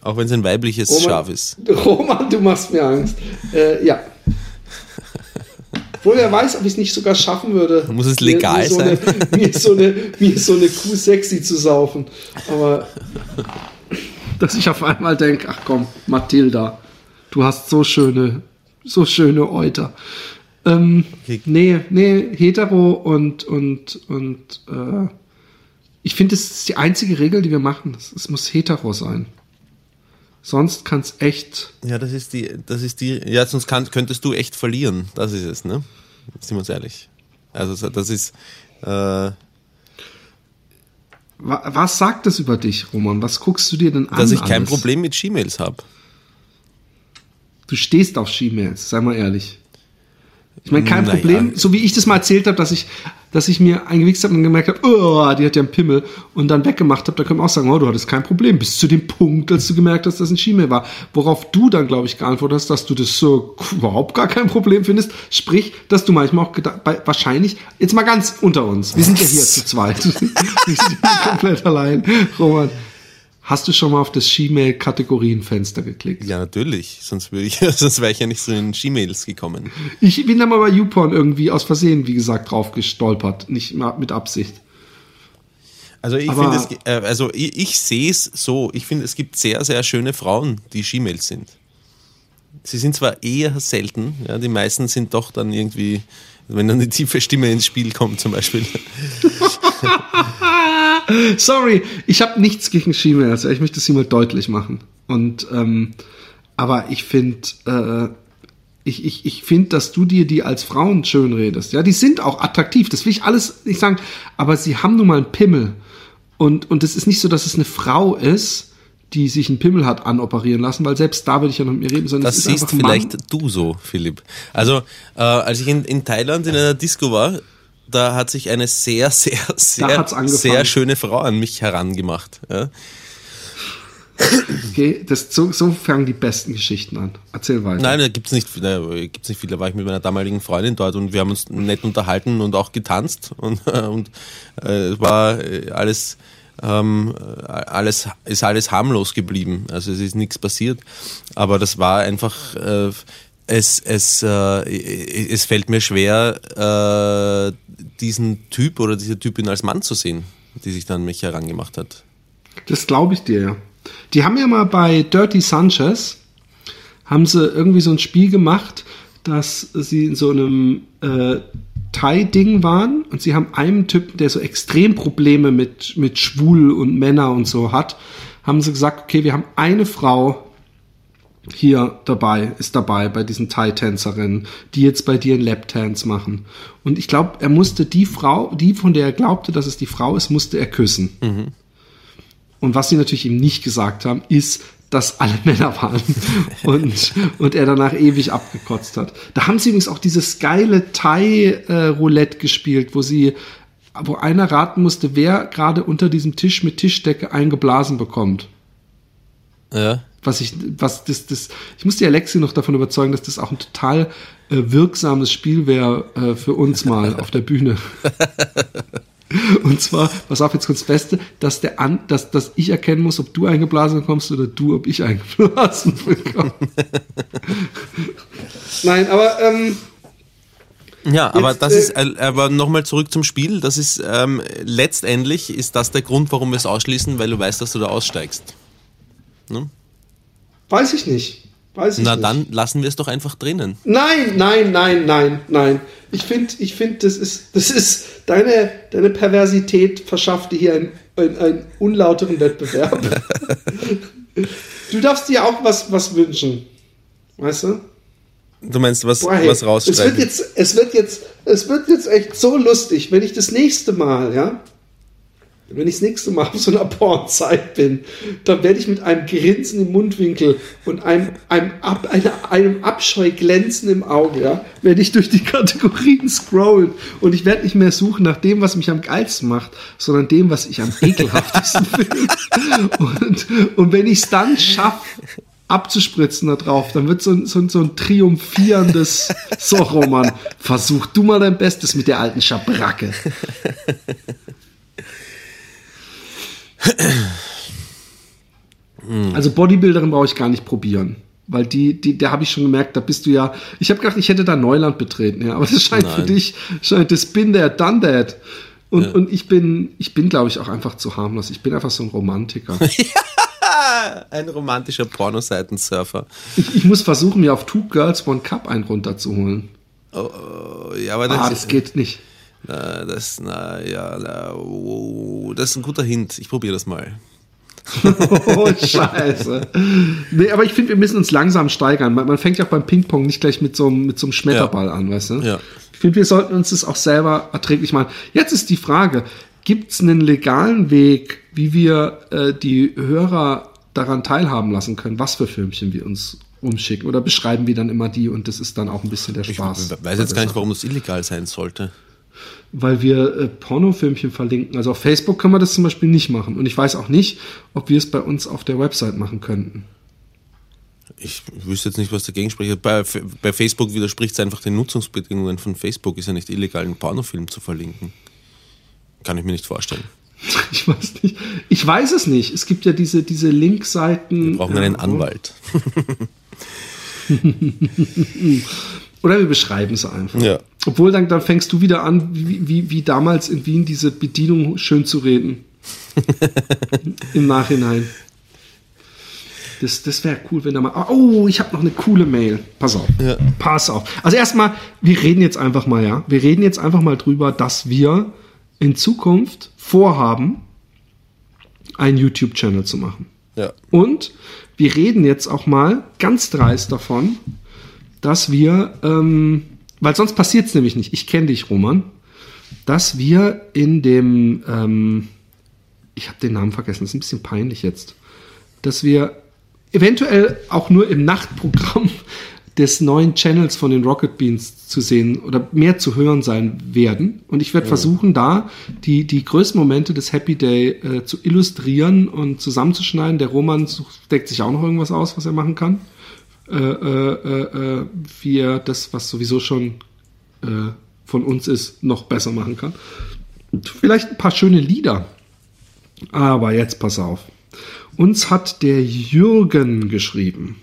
Auch wenn es ein weibliches Roman, Schaf ist. [laughs] Roman, du machst mir Angst. Äh, ja. Obwohl wer weiß, ob ich es nicht sogar schaffen würde. Muss es mir- legal mir so sein? Eine, [laughs] mir, so eine, mir so eine Kuh sexy zu saufen. Aber dass ich auf einmal denke, ach komm, Mathilda, du hast so schöne, so schöne Euter. Ähm, Okay. Nee, nee, hetero und, und, und äh, ich finde, das ist die einzige Regel, die wir machen. Es muss hetero sein. Sonst kann es echt. Ja, das ist die, das ist die, ja, sonst kann, könntest du echt verlieren. Das ist es, ne? Sind wir uns ehrlich. Also, so- das ist, äh, Wa- Was sagt das über dich, Roman? Was guckst du dir denn an? dass ich kein alles? Problem mit She-Mails habe. Du stehst auf She-Mails, sei mal ehrlich. Ich meine, kein Naja. Problem, so wie ich das mal erzählt habe, dass ich, dass ich mir eingewichst habe und gemerkt habe, oh, die hat ja einen Pimmel und dann weggemacht habe, da können wir auch sagen, oh, du hattest kein Problem, bis zu dem Punkt, als du gemerkt hast, dass das ein She-Mail war. Worauf du dann, glaube ich, geantwortet hast, dass du das so überhaupt gar kein Problem findest. Sprich, dass du manchmal auch gedacht, bei, wahrscheinlich, jetzt mal ganz unter uns, wir sind ja hier zu zweit. [laughs] wir sind komplett allein. Roman, hast du schon mal auf das She-Mail-Kategorienfenster geklickt? Ja, natürlich. Sonst würde ich, [laughs] sonst wäre ich ja nicht so in She-Mails gekommen. Ich bin da mal bei YouPorn irgendwie aus Versehen, wie gesagt, drauf gestolpert. Nicht mit Absicht. Also ich finde es, äh, also ich, ich sehe es so, ich finde es gibt sehr, sehr schöne Frauen, die She-Mails sind. Sie sind zwar eher selten, ja, die meisten sind doch dann irgendwie, wenn dann eine tiefe Stimme ins Spiel kommt zum Beispiel. [laughs] [laughs] [laughs] Sorry, ich habe nichts gegen She-Mails. Ich möchte es hier mal deutlich machen. Und ähm, aber ich finde, äh, ich, ich, ich finde, dass du dir die als Frauen schön redest. Ja, die sind auch attraktiv. Das will ich alles nicht sagen. Aber sie haben nun mal einen Pimmel. Und und es ist nicht so, dass es eine Frau ist, die sich einen Pimmel hat anoperieren lassen, weil selbst da würde ich ja noch mit mir reden, sondern Das es ist siehst vielleicht Mann. du so, Philipp. Also, äh, als ich in, in Thailand in einer Disco war, da hat sich eine sehr, sehr, sehr, sehr schöne Frau an mich herangemacht. Ja? Okay, das, so, so fangen die besten Geschichten an. Erzähl weiter. Nein, da gibt's nicht, da gibt's nicht viel. Da war ich mit meiner damaligen Freundin dort und wir haben uns nett unterhalten und auch getanzt und, [laughs] und äh, es war äh, alles, ähm, äh, alles ist alles harmlos geblieben. Also es ist nichts passiert. Aber das war einfach, äh, es, es, äh, es fällt mir schwer, äh, diesen Typ oder diese Typin als Mann zu sehen, die sich dann an mich herangemacht hat. Das glaube ich dir, ja. Die haben ja mal bei Dirty Sanchez, haben sie irgendwie so ein Spiel gemacht, dass sie in so einem äh, Thai-Ding waren und sie haben einem Typen, der so extrem Probleme mit, mit Schwul und Männer und so hat, haben sie gesagt, okay, wir haben eine Frau hier dabei, ist dabei bei diesen Thai-Tänzerinnen, die jetzt bei dir einen Lap-Dance machen. Und ich glaube, er musste die Frau, die von der er glaubte, dass es die Frau ist, musste er küssen. Und was sie natürlich ihm nicht gesagt haben, ist, dass alle [laughs] Männer waren und, und er danach ewig abgekotzt hat. Da haben sie übrigens auch dieses geile Thai-Roulette gespielt, wo sie, wo einer raten musste, wer gerade unter diesem Tisch mit Tischdecke eingeblasen bekommt. Ja. Was ich, was das, das, ich muss die Alexi noch davon überzeugen, dass das auch ein total äh, wirksames Spiel wäre äh, für uns mal auf der Bühne. [laughs] Und zwar, pass auf, jetzt kommt das Beste, dass der an, dass, dass ich erkennen muss, ob du eingeblasen bekommst oder du, ob ich eingeblasen [laughs] bekomme. Nein, aber ähm, Ja, aber Jetzt, das äh, ist, äh, aber nochmal zurück zum Spiel. Das ist ähm, letztendlich ist das der Grund, warum wir es ausschließen, weil du weißt, dass du da aussteigst. Ne? Weiß ich nicht. Weiß ich Na nicht. dann lassen wir es doch einfach drinnen. Nein, nein, nein, nein, nein. Ich finde, ich finde, das ist, das ist deine, deine Perversität verschafft dir hier einen, einen, einen unlauteren Wettbewerb. [laughs] du darfst dir auch was, was wünschen, weißt du? Du meinst was, Boah, hey, was es wird rausstreichen? jetzt, es wird jetzt, es wird jetzt echt so lustig, wenn ich das nächste Mal, ja, wenn ich das nächste Mal auf so einer Pornzeit bin, dann werde ich mit einem Grinsen im Mundwinkel und einem, einem, Ab, einer, einem Abscheu glänzen im Auge, ja, werde ich durch die Kategorien scrollen und ich werde nicht mehr suchen nach dem, was mich am geilsten macht, sondern dem, was ich am [laughs] ekelhaftesten finde. Und, und wenn ich es dann schaffe, abzuspritzen da drauf, dann wird so ein, so ein, so ein triumphierendes [laughs] So, Roman, versuch du mal dein Bestes mit der alten Schabracke. [laughs] Also Bodybuilderin brauche ich gar nicht probieren. Weil die, die, da habe ich schon gemerkt, da bist du ja. Ich habe gedacht, ich hätte da Neuland betreten, ja. Aber das scheint für Nein. dich, scheint das bin der, done that. Und, und ich bin, ich bin, glaube ich, auch einfach zu harmlos. Ich bin einfach so ein Romantiker. [laughs] Ein romantischer Pornoseitensurfer. ich, ich muss versuchen, mir auf Two Girls One Cup einen runterzuholen. Oh, ja, aber das, Ah, das geht nicht. Na, das, na, ja, na, oh, das ist ein guter Hint. Ich probiere das mal. [laughs] Oh, scheiße. Nee, aber ich finde, wir müssen uns langsam steigern. Man, man fängt ja auch beim Ping-Pong nicht gleich mit so, einem- mit so einem Schmetterball an, weißt du? Ja. Ich finde, wir sollten uns das auch selber erträglich machen. Jetzt ist die Frage, gibt es einen legalen Weg, wie wir äh, die Hörer daran teilhaben lassen können, was für Filmchen wir uns umschicken? Oder beschreiben wir dann immer die und das ist dann auch ein bisschen der Ich Spaß? weiß jetzt gar nicht, warum das illegal sein sollte. Weil wir äh, Pornofilmchen verlinken. Also auf Facebook können wir das zum Beispiel nicht machen. Und ich weiß auch nicht, ob wir es bei uns auf der Website machen könnten. Ich wüsste jetzt nicht, was dagegen spricht. Bei, F- bei Facebook widerspricht es einfach den Nutzungsbedingungen von Facebook. Ist ja nicht illegal, einen Pornofilm zu verlinken. Kann ich mir nicht vorstellen. [laughs] Ich weiß nicht. Ich weiß es nicht. Es gibt ja diese, diese Linkseiten. Wir brauchen einen Ja, Anwalt. [laughs] Oder wir beschreiben es einfach. Ja. Obwohl dann, dann fängst du wieder an, wie, wie, wie damals in Wien diese Bedienung schön zu reden. [laughs] Im Nachhinein. Das, das wäre cool, wenn da mal. Oh, ich habe noch eine coole Mail. Pass auf. Ja. Pass auf. Also erstmal, wir reden jetzt einfach mal, ja. Wir reden jetzt einfach mal drüber, dass wir in Zukunft vorhaben, einen YouTube-Channel zu machen. Ja. Und wir reden jetzt auch mal ganz dreist davon, dass wir, ähm, weil sonst passiert es nämlich nicht, ich kenne dich, Roman, dass wir in dem, ähm, ich habe den Namen vergessen, das ist ein bisschen peinlich jetzt, dass wir eventuell auch nur im Nachtprogramm [laughs] des neuen Channels von den Rocket Beans zu sehen oder mehr zu hören sein werden. Und ich werde versuchen, da die, die größten Momente des Happy Day äh, zu illustrieren und zusammenzuschneiden. Der Roman sucht- deckt sich auch noch irgendwas aus, was er machen kann. Äh, äh, äh, wie er das, was sowieso schon äh, von uns ist, noch besser machen kann. Vielleicht ein paar schöne Lieder. Aber jetzt pass auf. Uns hat der Jürgen geschrieben.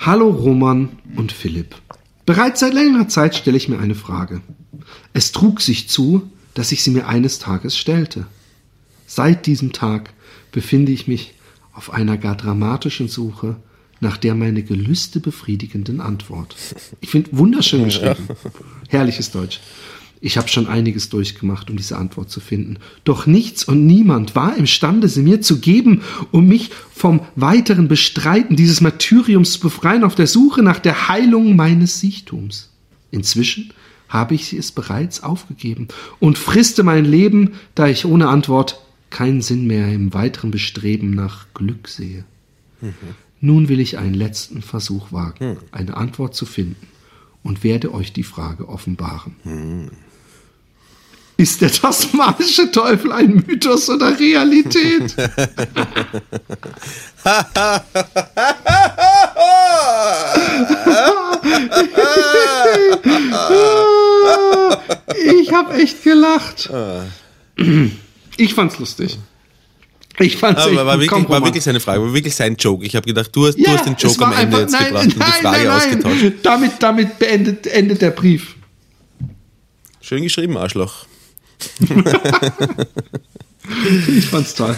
Hallo Roman und Philipp. Bereits seit längerer Zeit stelle ich mir eine Frage. Es trug sich zu, dass ich sie mir eines Tages stellte. Seit diesem Tag befinde ich mich auf einer gar dramatischen Suche nach der meine Gelüste befriedigenden Antwort. Ich finde wunderschön geschrieben. Herrliches Deutsch. Ich habe schon einiges durchgemacht, um diese Antwort zu finden. Doch nichts und niemand war imstande, sie mir zu geben, um mich vom weiteren Bestreiten dieses Martyriums zu befreien auf der Suche nach der Heilung meines Sichtums. Inzwischen habe ich es bereits aufgegeben und friste mein Leben, da ich ohne Antwort keinen Sinn mehr im weiteren Bestreben nach Glück sehe. Nun will ich einen letzten Versuch wagen, eine Antwort zu finden und werde euch die Frage offenbaren. Ist der tasmanische Teufel ein Mythos oder Realität? [laughs] [laughs] ich habe echt gelacht. Ich fand's lustig. Ich fand's echt Aber war wirklich, war wirklich seine Frage, war wirklich sein Joke. Ich habe gedacht, du hast, du Ja, hast den Joke am Ende einfach- jetzt nein, gebracht und die nein, Frage nein, nein. ausgetauscht. Damit, damit beendet, endet der Brief. Schön geschrieben, Arschloch. [laughs] Ich fand's toll.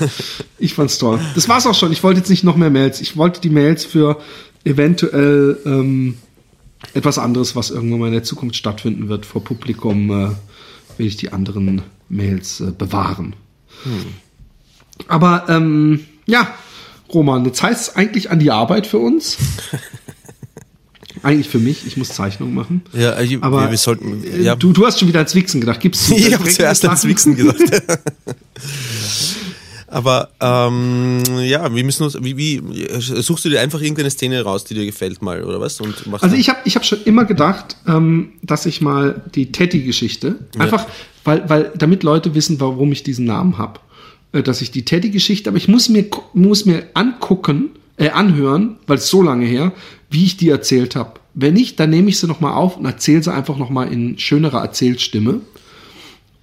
Ich fand's toll. Das war's auch schon. Ich wollte jetzt nicht noch mehr Mails. Ich wollte die Mails für eventuell ähm, etwas anderes, was irgendwann mal in der Zukunft stattfinden wird, vor Publikum, äh, will ich die anderen Mails äh, bewahren. Aber ähm, ja, Roman, jetzt heißt es eigentlich an die Arbeit für uns. [laughs] eigentlich für mich. Ich muss Zeichnungen machen. Ja, also, Aber wir, sollten, äh, ja, du, du hast schon wieder ans Wichsen gedacht. Gibt's [laughs] ich habe zuerst ans Wichsen gedacht. [laughs] Aber ähm, ja, wir müssen uns, wie, wie suchst du dir einfach irgendeine Szene raus, die dir gefällt mal, oder was? Und machst Also ich habe ich hab schon immer gedacht, ähm, dass ich mal die Teddy-Geschichte, einfach, weil, weil, damit Leute wissen, warum ich diesen Namen habe, dass ich die Teddy-Geschichte, aber ich muss mir, muss mir angucken, äh, anhören, weil es so lange her, wie ich die erzählt habe. Wenn nicht, dann nehme ich sie nochmal auf und erzähle sie einfach nochmal in schönerer Erzählstimme.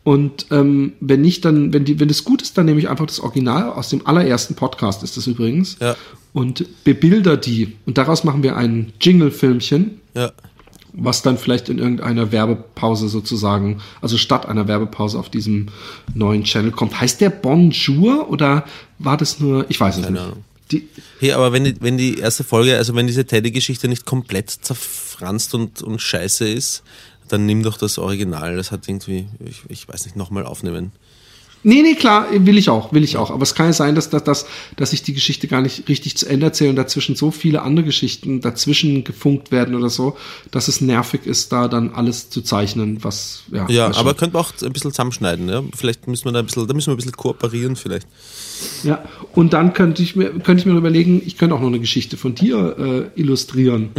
Und ähm, wenn nicht, dann, wenn die, wenn das gut ist, dann nehme ich einfach das Original aus dem allerersten Podcast, ist das übrigens. Ja. Und bebilder die. Und daraus machen wir ein Jingle-Filmchen, ja. Was dann vielleicht in irgendeiner Werbepause sozusagen, also statt einer Werbepause auf diesem neuen Channel kommt. Heißt der Bonjour oder war das nur, ich weiß es Keine nicht. Die, Hey, aber wenn die, wenn die erste Folge, also wenn diese Teddy-Geschichte nicht komplett zerfranst und, und scheiße ist, dann nimm doch das Original. Das hat irgendwie, ich, ich weiß nicht, nochmal aufnehmen. Nee, nee, klar, will ich auch, will ich auch. Aber es kann ja sein, dass, dass, dass, dass ich die Geschichte gar nicht richtig zu Ende erzähle und dazwischen so viele andere Geschichten dazwischen gefunkt werden oder so, dass es nervig ist, da dann alles zu zeichnen, was, ja. Ja, aber könnte man auch ein bisschen zusammenschneiden, ja? Vielleicht müssen wir da ein bisschen, da müssen wir ein bisschen kooperieren vielleicht. Ja, und dann könnte ich mir, könnte ich mir überlegen, ich könnte auch noch eine Geschichte von dir äh, illustrieren,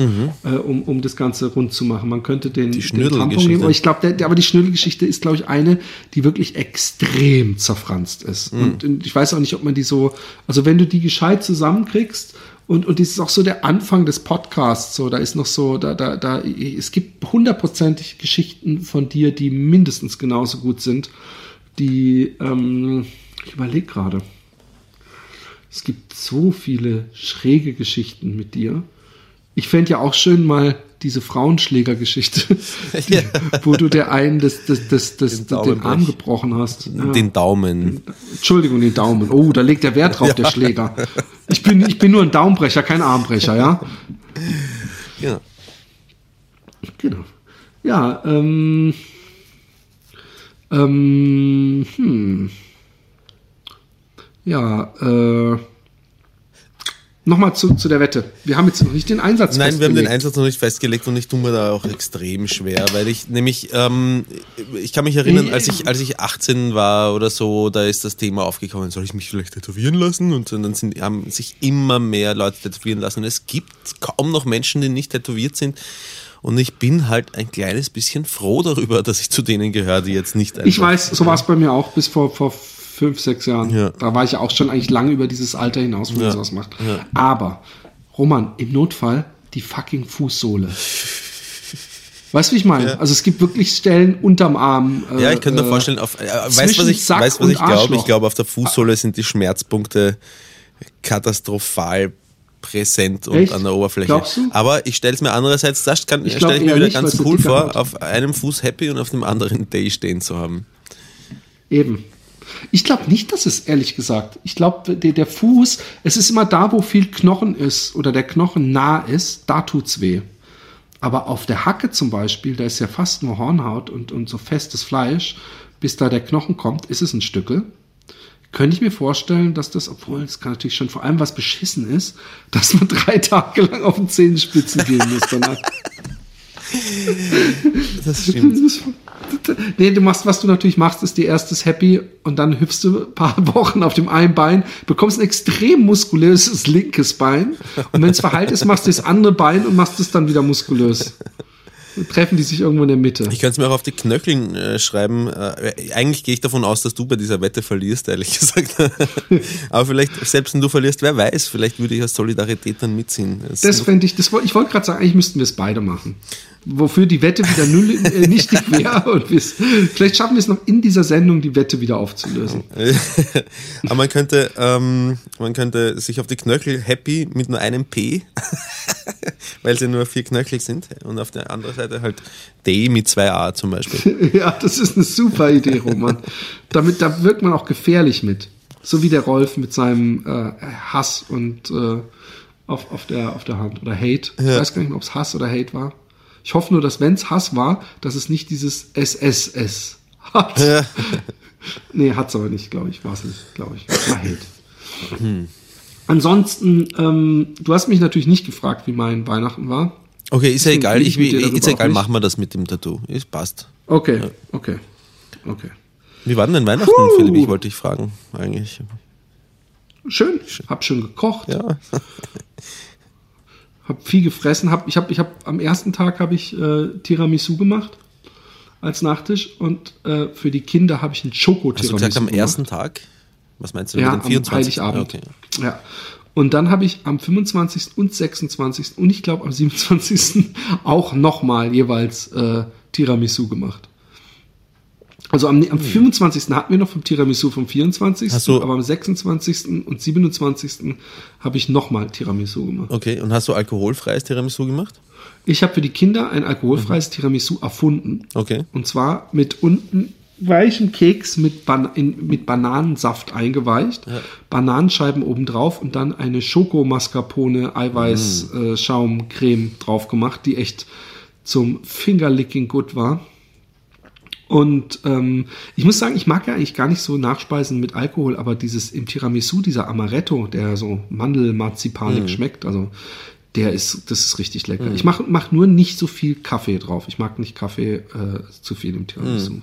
äh, um, um das Ganze rund zu machen. Man könnte den, den Schnürdelgeschichte. nehmen, aber ich glaube, der, aber die Schnürdelgeschichte ist, glaube ich, eine, die wirklich extrem zerfranst ist. Und, und ich weiß auch nicht, ob man die so, also wenn du die gescheit zusammenkriegst, und, und das ist auch so der Anfang des Podcasts, so, da ist noch so, da, da, da, es gibt hundertprozentig Geschichten von dir, die mindestens genauso gut sind, die, ähm, ich überlege gerade. Es gibt so viele schräge Geschichten mit dir. Ich fände ja auch schön mal diese Frauenschlägergeschichte, [laughs] die, wo du der einen das, das, das, das, Den den, Arm gebrochen hast. Ja. Den Daumen. Entschuldigung, den Daumen. Oh, da legt der Wert drauf, der Schläger. Ich bin, ich bin nur ein Daumenbrecher, kein Armbrecher, ja? Ja. Genau. Ja, ähm, ähm, hm. Ja, äh, Nochmal zu, zu der Wette. Wir haben jetzt noch nicht den Einsatz Nein, wir haben den Einsatz noch nicht festgelegt und ich tue mir da auch extrem schwer, weil ich nämlich, ähm, ich kann mich erinnern, als ich, als ich 18 war oder so, da ist das Thema aufgekommen, soll ich mich vielleicht tätowieren lassen? Und dann sind, haben sich immer mehr Leute tätowieren lassen. Und es gibt kaum noch Menschen, die nicht tätowiert sind. Und ich bin halt ein kleines bisschen froh darüber, dass ich zu denen gehöre, die jetzt nicht Ich weiß, so war es bei mir auch bis vor, vor fünf, sechs Jahren. Ja. Da war ich ja auch schon eigentlich lange über dieses Alter hinaus, wo man Ja. sowas macht. Ja. Aber, Roman, im Notfall die fucking Fußsohle. Weißt du, wie ich meine? Ja. Also es gibt wirklich Stellen unterm Arm. äh, Ja, ich könnte mir äh, vorstellen, auf, äh, weißt zwischen was ich, Sack weißt, was und ich glaube? Ich glaube, auf der Fußsohle sind die Schmerzpunkte katastrophal präsent und Echt? an der Oberfläche. Glaubst du? Aber ich stelle es mir andererseits, das kann, Ich stelle ich mir wieder nicht, ganz cool vor, auf einem Fuß Happy und auf dem anderen Day stehen zu haben. Eben. Ich glaube nicht, dass es ehrlich gesagt. Ich glaube, der, der Fuß, es ist immer da, wo viel Knochen ist oder der Knochen nah ist, da tut's weh. Aber auf der Hacke zum Beispiel, da ist ja fast nur Hornhaut und, und so festes Fleisch, bis da der Knochen kommt, ist es ein Stückel. Könnte ich mir vorstellen, dass das, obwohl es kann natürlich schon vor allem was beschissen ist, [laughs] dass man drei Tage lang auf den Zehenspitzen gehen muss danach. Das stimmt. [laughs] Nee, du machst, was du natürlich machst, ist die erstes Happy und dann hüpfst du ein paar [laughs] Wochen auf dem einen Bein, bekommst ein extrem muskulöses linkes Bein und wenn es verheilt ist, machst du das andere Bein und machst es dann wieder muskulös. Dann treffen die sich irgendwo in der Mitte. Ich könnte es mir auch auf die Knöcheln äh, schreiben. Äh, eigentlich gehe ich davon aus, dass du bei dieser Wette verlierst, ehrlich [laughs] gesagt. Aber vielleicht, selbst wenn du verlierst, wer weiß, vielleicht würde ich aus Solidarität dann mitziehen. Das sind- fände ich, das, ich wollte gerade sagen, eigentlich müssten wir es beide machen. Wofür die Wette wieder null, äh, [laughs] nichtig wäre und vielleicht schaffen wir es noch in dieser Sendung, die Wette wieder aufzulösen. [laughs] Aber man könnte, ähm, man könnte sich auf die Knöchel happy mit nur einem P, [laughs] weil sie nur vier Knöchel sind. Und auf der anderen Seite halt D mit zwei A zum Beispiel. Ja, das ist eine super Idee, Roman. Damit, da wirkt man auch gefährlich mit. So wie der Rolf mit seinem äh, Hass und äh, auf, auf, der, auf der Hand oder Hate. Ich Ja. weiß gar nicht mehr, ob es Hass oder Hate war. Ich hoffe nur, dass wenn es Hass war, dass es nicht dieses SSS hat. Ja. [laughs] Nee, hat's aber nicht, glaube ich. War es nicht, glaube ich. War Hate. Ansonsten, ähm, du hast mich natürlich nicht gefragt, wie mein Weihnachten war. Okay, ist ja egal. Ich, ich ist ja egal, machen wir das mit dem Tattoo. Es passt. Okay, okay, okay. Wie war denn dein Weihnachten, Puh. Philipp? Ich wollte dich fragen, eigentlich. Schön. Hab schön gekocht. Ja. [laughs] Hab viel gefressen. Hab, ich habe ich hab, am ersten Tag habe ich äh, Tiramisu gemacht als Nachtisch und äh, für die Kinder habe ich einen Hast Schoko-Tiramisu du gesagt am gemacht. ersten Tag? Was meinst du Ja, mit dem am 24. Heiligabend. Okay. Ja. Und dann habe ich am 25. und 26. und ich glaube am 27. [laughs] auch nochmal jeweils äh, Tiramisu gemacht. Also am, am 25. hatten wir noch vom Tiramisu vom 24. Hm. Hast du- aber am 26. und 27. habe ich nochmal Tiramisu gemacht. Okay, und hast du alkoholfreies Tiramisu gemacht? Ich habe für die Kinder ein alkoholfreies Tiramisu erfunden. Okay. Und zwar mit unten weichen Keks mit, Ban in, mit Bananensaft eingeweicht, Bananenscheiben obendrauf und dann eine Schoko-Mascarpone Eiweiß-Schaumcreme drauf gemacht, die echt zum Fingerlicking gut war. Und ähm, ich muss sagen, ich mag ja eigentlich gar nicht so Nachspeisen mit Alkohol, aber dieses im Tiramisu, dieser Amaretto, der so mandelmarzipanig schmeckt, also der ist, das ist richtig lecker. Ich mache mach nur nicht so viel Kaffee drauf. Ich mag nicht Kaffee äh, zu viel im Tiramisu.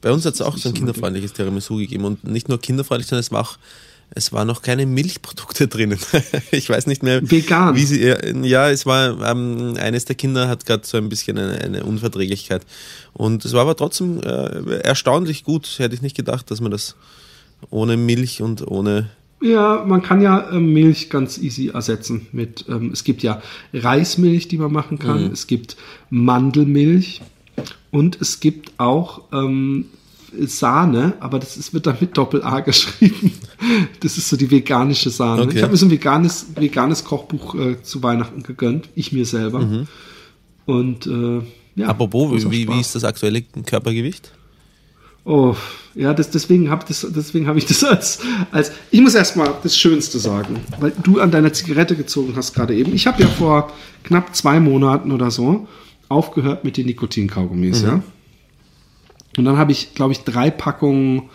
Bei uns hat es auch so ein kinderfreundliches Tiramisu gegeben und nicht nur kinderfreundlich, sondern es war auch, es waren noch keine Milchprodukte drinnen. [laughs] ich weiß nicht mehr. Vegan. Wie sie, ja, es war, ähm, eines der Kinder hat gerade so ein bisschen eine, eine Unverträglichkeit. Und es war aber trotzdem äh, erstaunlich gut. Hätte ich nicht gedacht, dass man das ohne Milch und ohne Ja, man kann ja ähm, Milch ganz easy ersetzen mit, ähm, es gibt ja Reismilch, die man machen kann, es gibt Mandelmilch und es gibt auch ähm, Sahne, aber das ist, wird dann mit Doppel-A [laughs] geschrieben. Das ist so die veganische Sahne. Okay. Ich habe mir so ein veganes, veganes Kochbuch äh, zu Weihnachten gegönnt, ich mir selber. Und äh, ja. Apropos, wie, wie ist das aktuelle Körpergewicht? Oh, ja, das, deswegen habe das, deswegen hab ich das als, als. Ich muss erstmal das Schönste sagen, weil du an deiner Zigarette gezogen hast gerade eben. Ich habe ja vor knapp zwei Monaten oder so aufgehört mit den Nikotinkaugummis, ja. Und dann habe ich, glaube ich, drei Packungen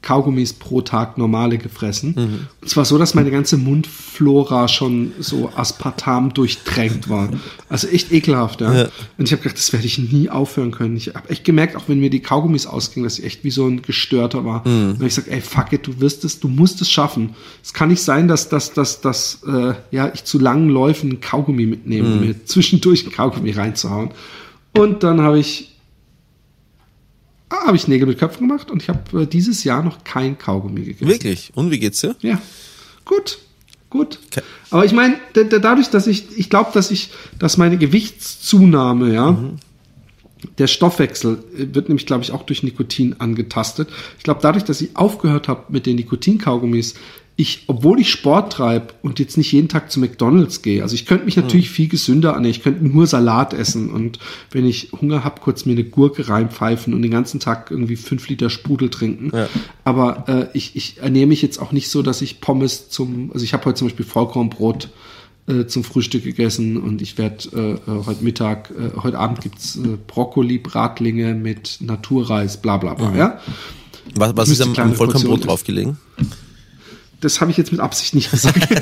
Kaugummis pro Tag normale gefressen. Und zwar so, dass meine ganze Mundflora schon so aspartam durchtränkt war. Also echt ekelhaft, ja. Ja. Und ich habe gedacht, das werde ich nie aufhören können. Ich habe echt gemerkt, auch wenn mir die Kaugummis ausgingen, dass ich echt wie so ein Gestörter war. Und ich gesagt, ey, fuck it, du wirst es, du musst es schaffen. Es kann nicht sein, dass, dass, dass, dass äh, ja, ich zu langen Läufen Kaugummi mitnehme, um mir zwischendurch ein Kaugummi reinzuhauen. Und dann habe ich ah, habe ich Nägel mit Köpfen gemacht und ich habe äh, dieses Jahr noch kein Kaugummi gegessen. Wirklich? Und wie geht's dir? Ja, gut, gut. Okay. Aber ich meine, da- da- dadurch, dass ich, ich glaube, dass ich, dass meine Gewichtszunahme, ja, der Stoffwechsel äh, wird nämlich, glaube ich, auch durch Nikotin angetastet. Ich glaube, dadurch, dass ich aufgehört habe mit den Nikotinkaugummis, ich, obwohl ich Sport treibe und jetzt nicht jeden Tag zu McDonalds gehe, also ich könnte mich natürlich viel gesünder ernähren, ich könnte nur Salat essen und wenn ich Hunger habe, kurz mir eine Gurke reinpfeifen und den ganzen Tag irgendwie fünf Liter Sprudel trinken. Ja. Aber äh, ich, ich ernähre mich jetzt auch nicht so, dass ich Pommes zum, also ich habe heute zum Beispiel Vollkornbrot äh, zum Frühstück gegessen und ich werde äh, äh, heute Mittag, äh, heute Abend gibt's äh, Brokkoli-Bratlinge mit Naturreis, bla bla bla. Ja? Was, was ist am, am Vollkornbrot Portionen drauf gelegen? Das habe ich jetzt mit Absicht nicht gesagt. [laughs]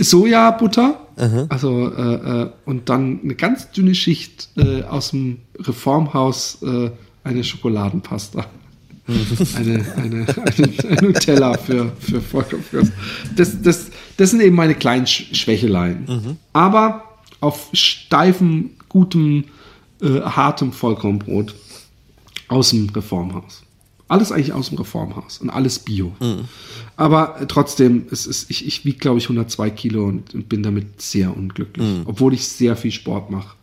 Sojabutter, also äh, äh, und dann eine ganz dünne Schicht äh, aus dem Reformhaus äh, eine Schokoladenpasta. [laughs] eine, eine, eine, ein Nutella für, für Vollkornfrist. Das, das, das sind eben meine kleinen Sch Schwächeleien. Aber auf steifem, gutem, äh, hartem Vollkornbrot aus dem Reformhaus. Alles eigentlich aus dem Reformhaus und alles Bio. Aber äh, trotzdem, es ist, ich, ich wiege, glaube ich, 102 Kilo und, und bin damit sehr unglücklich, obwohl ich sehr viel Sport mache.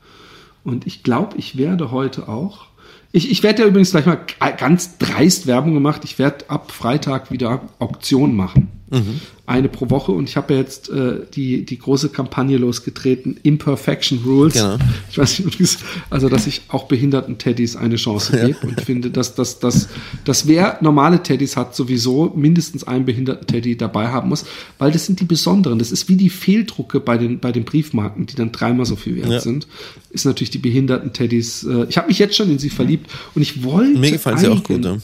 Und ich glaube, ich werde heute auch. Ich, ich werde ja übrigens gleich mal ganz dreist Werbung gemacht. Ich werde ab Freitag wieder Auktion machen. Eine pro Woche. Und ich habe ja jetzt äh, die, die große Kampagne losgetreten, Imperfection Rules. Genau. Ich weiß nicht, also dass ich auch behinderten Teddys eine Chance gebe. Und ich finde, dass, dass, dass, dass wer normale Teddys hat, sowieso mindestens einen behinderten Teddy dabei haben muss, weil das sind die besonderen. Das ist wie die Fehldrucke bei den, bei den Briefmarken, die dann dreimal so viel wert Ja. sind. Ist natürlich die behinderten Teddys. Äh, ich habe mich jetzt schon in sie verliebt und ich wollte. Mir gefallen sie auch gut. Ja.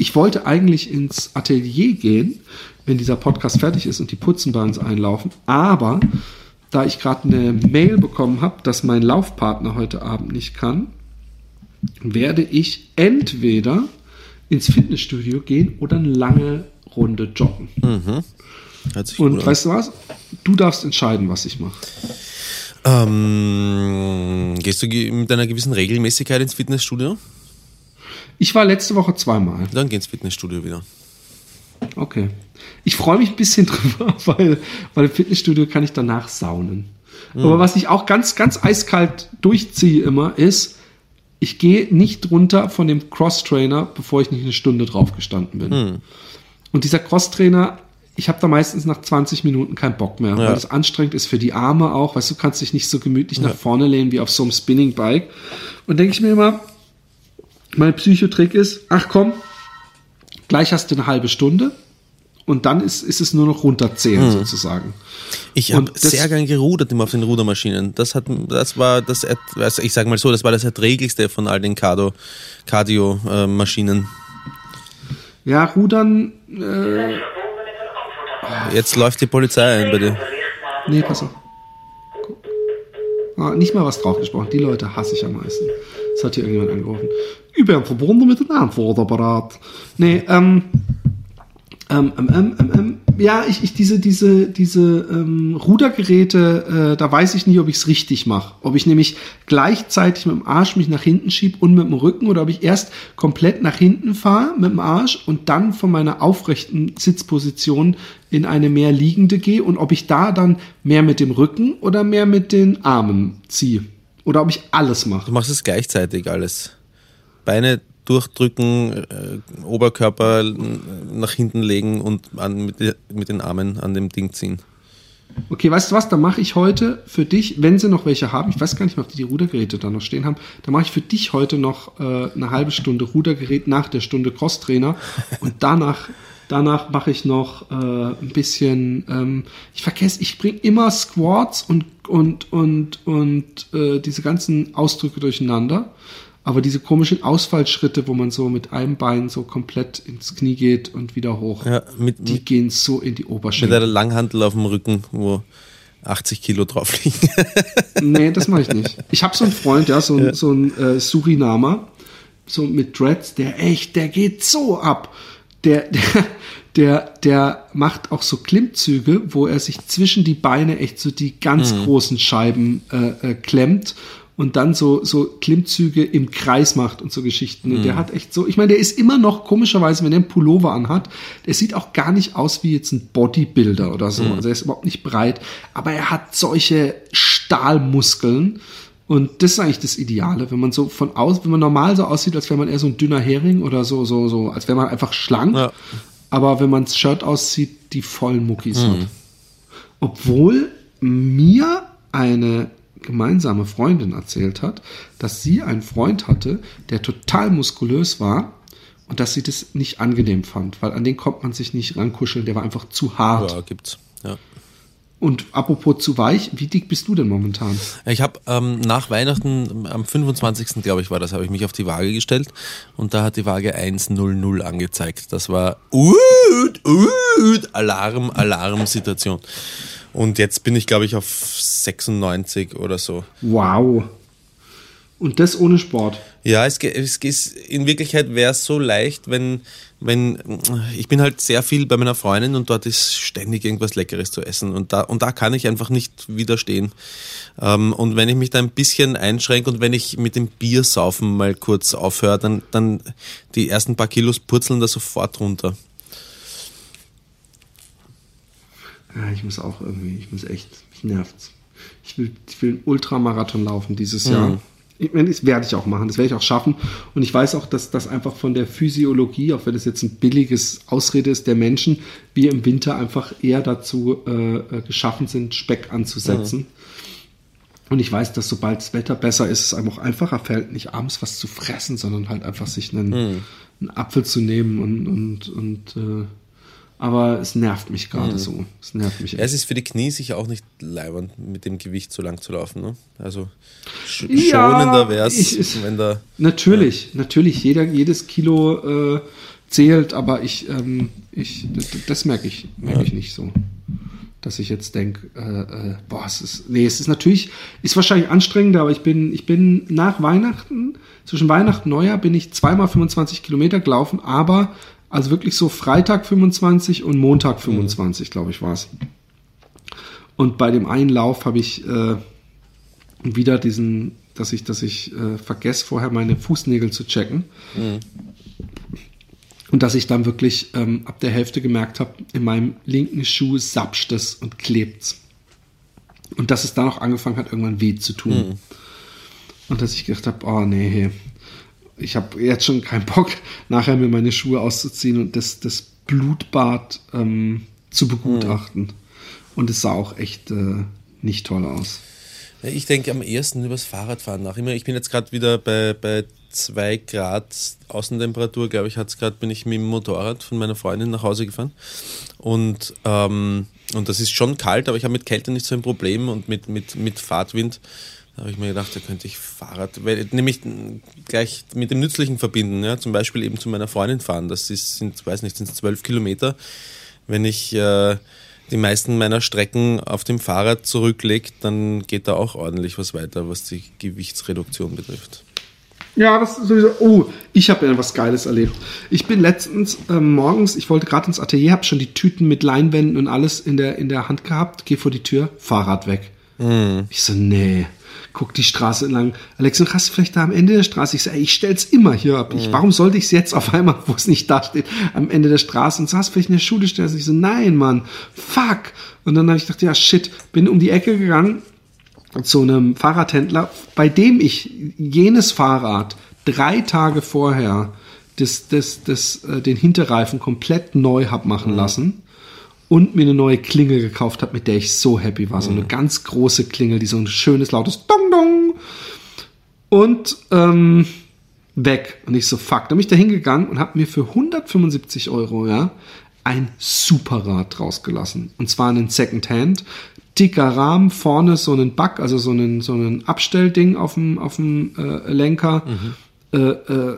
Ich wollte eigentlich ins Atelier gehen, wenn dieser Podcast fertig ist und die Putzen bei uns einlaufen. Aber da ich gerade eine Mail bekommen habe, dass mein Laufpartner heute Abend nicht kann, werde ich entweder ins Fitnessstudio gehen oder eine lange Runde joggen. Gut Und an. weißt du was? Du darfst entscheiden, was ich mache. Ähm, gehst du mit einer gewissen Regelmäßigkeit ins Fitnessstudio? Ich war letzte Woche zweimal. Dann geh ins Fitnessstudio wieder. Okay. Ich freue mich ein bisschen [laughs] drüber, weil, weil im Fitnessstudio kann ich danach saunen. Aber was ich auch ganz, ganz eiskalt durchziehe immer, ist, ich gehe nicht runter von dem Cross-Trainer, bevor ich nicht eine Stunde drauf gestanden bin. Und dieser Cross-Trainer, ich habe da meistens nach 20 Minuten keinen Bock mehr, weil es anstrengend ist für die Arme auch. Weißt du, du kannst dich nicht so gemütlich nach vorne lehnen wie auf so einem Spinning-Bike. Und denke ich mir immer, mein Psychotrick ist, ach komm, gleich hast du eine halbe Stunde und dann ist, ist es nur noch runterzählen sozusagen. Ich habe sehr gern gerudert immer auf den Rudermaschinen. Das hat, das war das, also ich sag mal so, das war das erträglichste von all den Cardio, Cardio äh, Maschinen. Ja, Rudern, äh, Jetzt läuft die Polizei ein bei dir. nee, pass auf. Ah, nicht mal was draufgesprochen. Die Leute hasse ich am meisten. Das hat hier irgendjemand angerufen. Über verbunden mit dem Antwortapparat. Nee, ähm, ähm, ähm, ähm, ja, ich, ich diese, diese, diese ähm, Rudergeräte, äh, da weiß ich nicht, ob ich es richtig mache. Ob ich nämlich gleichzeitig mit dem Arsch mich nach hinten schieb und mit dem Rücken oder ob ich erst komplett nach hinten fahre mit dem Arsch und dann von meiner aufrechten Sitzposition in eine mehr liegende gehe und ob ich da dann mehr mit dem Rücken oder mehr mit den Armen ziehe. Oder ob ich alles Du mache. machst es gleichzeitig alles. Beine durchdrücken, äh, Oberkörper nach hinten legen und an, mit, mit den Armen an dem Ding ziehen. Okay, weißt du was, da mache ich heute für dich, wenn sie noch welche haben, ich weiß gar nicht mehr, ob die die Rudergeräte da noch stehen haben, da mache ich für dich heute noch äh, eine halbe Stunde Rudergerät nach der Stunde Crosstrainer [laughs] und danach, danach mache ich noch äh, ein bisschen, ähm, ich vergesse, ich bringe immer Squats und, und, und, und äh, diese ganzen Ausdrücke durcheinander. Aber diese komischen Ausfallschritte, wo man so mit einem Bein so komplett ins Knie geht und wieder hoch, Ja, mit, die mit, gehen so in die mit Oberschenkel. einer Langhantel auf dem Rücken, wo 80 Kilo drauf liegen. [laughs] Nee, das mache ich nicht. Ich habe so einen Freund, ja, so, ein so ein äh, Surinamer, so mit Dreads, der echt, der geht so ab. Der, [laughs] der, der, der macht auch so Klimmzüge, wo er sich zwischen die Beine echt so die ganz großen Scheiben äh, äh, klemmt und dann so, so Klimmzüge im Kreis macht und so Geschichten. Und der hat echt so, ich meine, der ist immer noch komischerweise, wenn er einen Pullover anhat, der sieht auch gar nicht aus wie jetzt ein Bodybuilder oder so. Also er ist überhaupt nicht breit, aber er hat solche Stahlmuskeln. Und das ist eigentlich das Ideale, wenn man so von aus, wenn man normal so aussieht, als wäre man eher so ein dünner Hering oder so, so, so, als wäre man einfach schlank. Ja. Aber wenn man das Shirt aussieht, die vollen Muckis hat. Obwohl mir eine gemeinsame Freundin erzählt hat, dass sie einen Freund hatte, der total muskulös war und dass sie das nicht angenehm fand, weil an den kommt man sich nicht rankuscheln, der war einfach zu hart. ja, gibt's. Ja. Und apropos zu weich, wie dick bist du denn momentan? Ich habe ähm, nach Weihnachten, am 25. glaube ich war das, habe ich mich auf die Waage gestellt und da hat die Waage 100 angezeigt. Das war ut, ut, Alarm, Alarm-Situation. Und jetzt bin ich, glaube ich, auf 96 oder so. Wow. Und das ohne Sport. Ja, es, es ist, in Wirklichkeit wäre es so leicht, wenn, wenn, ich bin halt sehr viel bei meiner Freundin und dort ist ständig irgendwas Leckeres zu essen und da, und da kann ich einfach nicht widerstehen. Ähm, und wenn ich mich da ein bisschen einschränke und wenn ich mit dem Biersaufen mal kurz aufhöre, dann, dann die ersten paar Kilos purzeln da sofort runter. Ja, ich muss auch irgendwie, ich muss echt, mich nervt's. Ich will, ich will einen Ultramarathon laufen dieses Jahr. Ich meine, das werde ich auch machen, das werde ich auch schaffen. Und ich weiß auch, dass das einfach von der Physiologie, auch wenn das jetzt ein billiges Ausrede ist der Menschen, wir im Winter einfach eher dazu äh, äh, geschaffen sind, Speck anzusetzen. Und ich weiß, dass sobald das Wetter besser ist, es einem auch einfacher fällt, nicht abends was zu fressen, sondern halt einfach sich einen, einen Apfel zu nehmen und, und, und äh, aber es nervt mich gerade so. Es nervt mich Ja, es ist für die Knie sicher auch nicht leibend, mit dem Gewicht so lang zu laufen. Ne? Also sch Ja, schonender wäre es, wenn da. Natürlich, natürlich, jeder, jedes Kilo äh, zählt, aber ich, ähm, ich das, das merke ich, merke ich nicht so. Dass ich jetzt denke, äh, äh, boah, es ist, nee, es ist natürlich, ist wahrscheinlich anstrengender, aber ich bin, ich bin nach Weihnachten, zwischen Weihnachten und Neujahr bin ich zweimal 25 Kilometer gelaufen, aber also wirklich so Freitag 25 und Montag 25, glaube ich, war es. Und bei dem einen Lauf habe ich äh, wieder diesen, dass ich, dass ich äh, vergesse, vorher meine Fußnägel zu checken. Und dass ich dann wirklich ähm, ab der Hälfte gemerkt habe, in meinem linken Schuh sapscht es und klebt's. Und dass es dann auch angefangen hat, irgendwann weh zu tun. Und dass ich gedacht habe, oh nee, ich habe jetzt schon keinen Bock, nachher mir meine Schuhe auszuziehen und das, das Blutbad ähm, zu begutachten. Und es sah auch echt äh, nicht toll aus. Ich denke am ersten übers Fahrradfahren nach. Ich bin jetzt gerade wieder bei, bei 2 Grad Außentemperatur, glaube ich, hat's gerade, bin ich mit dem Motorrad von meiner Freundin nach Hause gefahren. Und, ähm, und das ist schon kalt, aber ich habe mit Kälte nicht so ein Problem und mit, mit, mit Fahrtwind. Da habe ich mir gedacht, da könnte ich Fahrrad, weil, nämlich gleich mit dem Nützlichen verbinden, ja, zum Beispiel eben zu meiner Freundin fahren. Das ist, sind, weiß nicht, sind es zwölf Kilometer. Wenn ich äh, die meisten meiner Strecken auf dem Fahrrad zurücklege, dann geht da auch ordentlich was weiter, was die Gewichtsreduktion betrifft. Ja, das ist sowieso. Oh, ich habe ja was Geiles erlebt. Ich bin letztens ähm, morgens, ich wollte gerade ins Atelier, habe schon die Tüten mit Leinwänden und alles in der, in der Hand gehabt, gehe vor die Tür, Fahrrad weg. Ich so, nee. Guck die Straße entlang. Alex, du hast du vielleicht da am Ende der Straße. Ich ey, ich stell's immer hier ab. Ich, warum sollte ich es jetzt auf einmal, wo es nicht da steht, am Ende der Straße und so hast du vielleicht in der Schule stellen? Ich so, nein, Mann, fuck. Und dann habe ich gedacht, ja, shit, bin um die Ecke gegangen, zu einem Fahrradhändler, bei dem ich jenes Fahrrad drei Tage vorher das, das, das, äh, den Hinterreifen komplett neu hab machen lassen und mir eine neue Klingel gekauft habe, mit der ich so happy war. So eine ganz große Klingel, die so ein schönes, lautes Dong Dong und ähm, weg. Und ich so, fuck. Dann bin ich da hingegangen und habe mir für 175 Euro, ja, ein Superrad rausgelassen. Und zwar einen Secondhand. Dicker Rahmen, vorne so einen Back, also so einen, so einen Abstellding auf dem, auf dem äh, Lenker. äh, äh,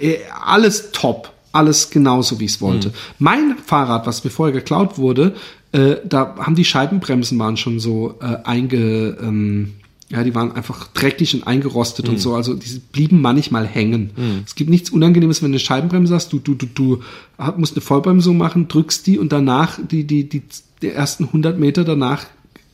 äh, alles top. Alles genauso, wie ich es wollte. Mhm. Mein Fahrrad, was mir vorher geklaut wurde, äh, da haben die Scheibenbremsen waren schon so äh, einge, ähm, ja, die waren einfach dreckig und eingerostet und so. Also die blieben manchmal hängen. Es gibt nichts Unangenehmes, wenn du eine Scheibenbremse hast. Du, du, du, du musst eine Vollbremsung machen, drückst die und danach die, die, die, die ersten 100 Meter danach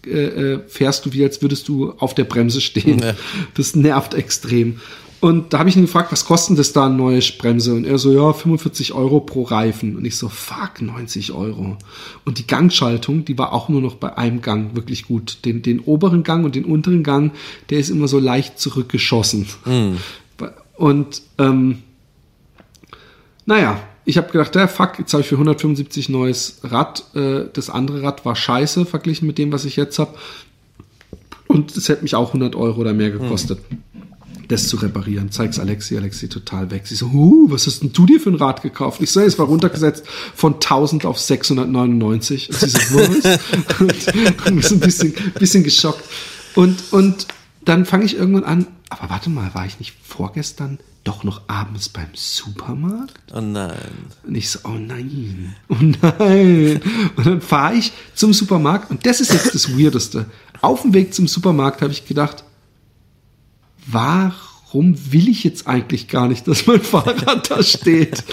äh, äh, fährst du wie als würdest du auf der Bremse stehen. Ja. Das nervt extrem. Und da habe ich ihn gefragt, was kostet das da eine neue Bremse? Und er so, ja, 45 Euro pro Reifen. Und ich so, fuck, 90 Euro. Und die Gangschaltung, die war auch nur noch bei einem Gang wirklich gut. Den, den oberen Gang und den unteren Gang, der ist immer so leicht zurückgeschossen. Und ähm, naja, ich habe gedacht, ja, fuck, jetzt habe ich für 175 neues Rad. Äh, das andere Rad war scheiße verglichen mit dem, was ich jetzt habe. Und es hätte mich auch 100 Euro oder mehr gekostet, das zu reparieren. Zeig's Alexi, Alexi total weg. Sie so, huh, was hast denn du dir für ein Rad gekauft? Ich so, es war runtergesetzt von 1000 auf 699. Und sie so, was? und, [laughs] und wir sind ein bisschen, bisschen geschockt. Und, und dann fange ich irgendwann an, aber warte mal, war ich nicht vorgestern doch noch abends beim Supermarkt? Oh nein. Und ich so, oh nein, oh nein. Und dann fahre ich zum Supermarkt und das ist jetzt das Weirdeste. Auf dem Weg zum Supermarkt habe ich gedacht, warum will ich jetzt eigentlich gar nicht, dass mein Fahrrad da steht?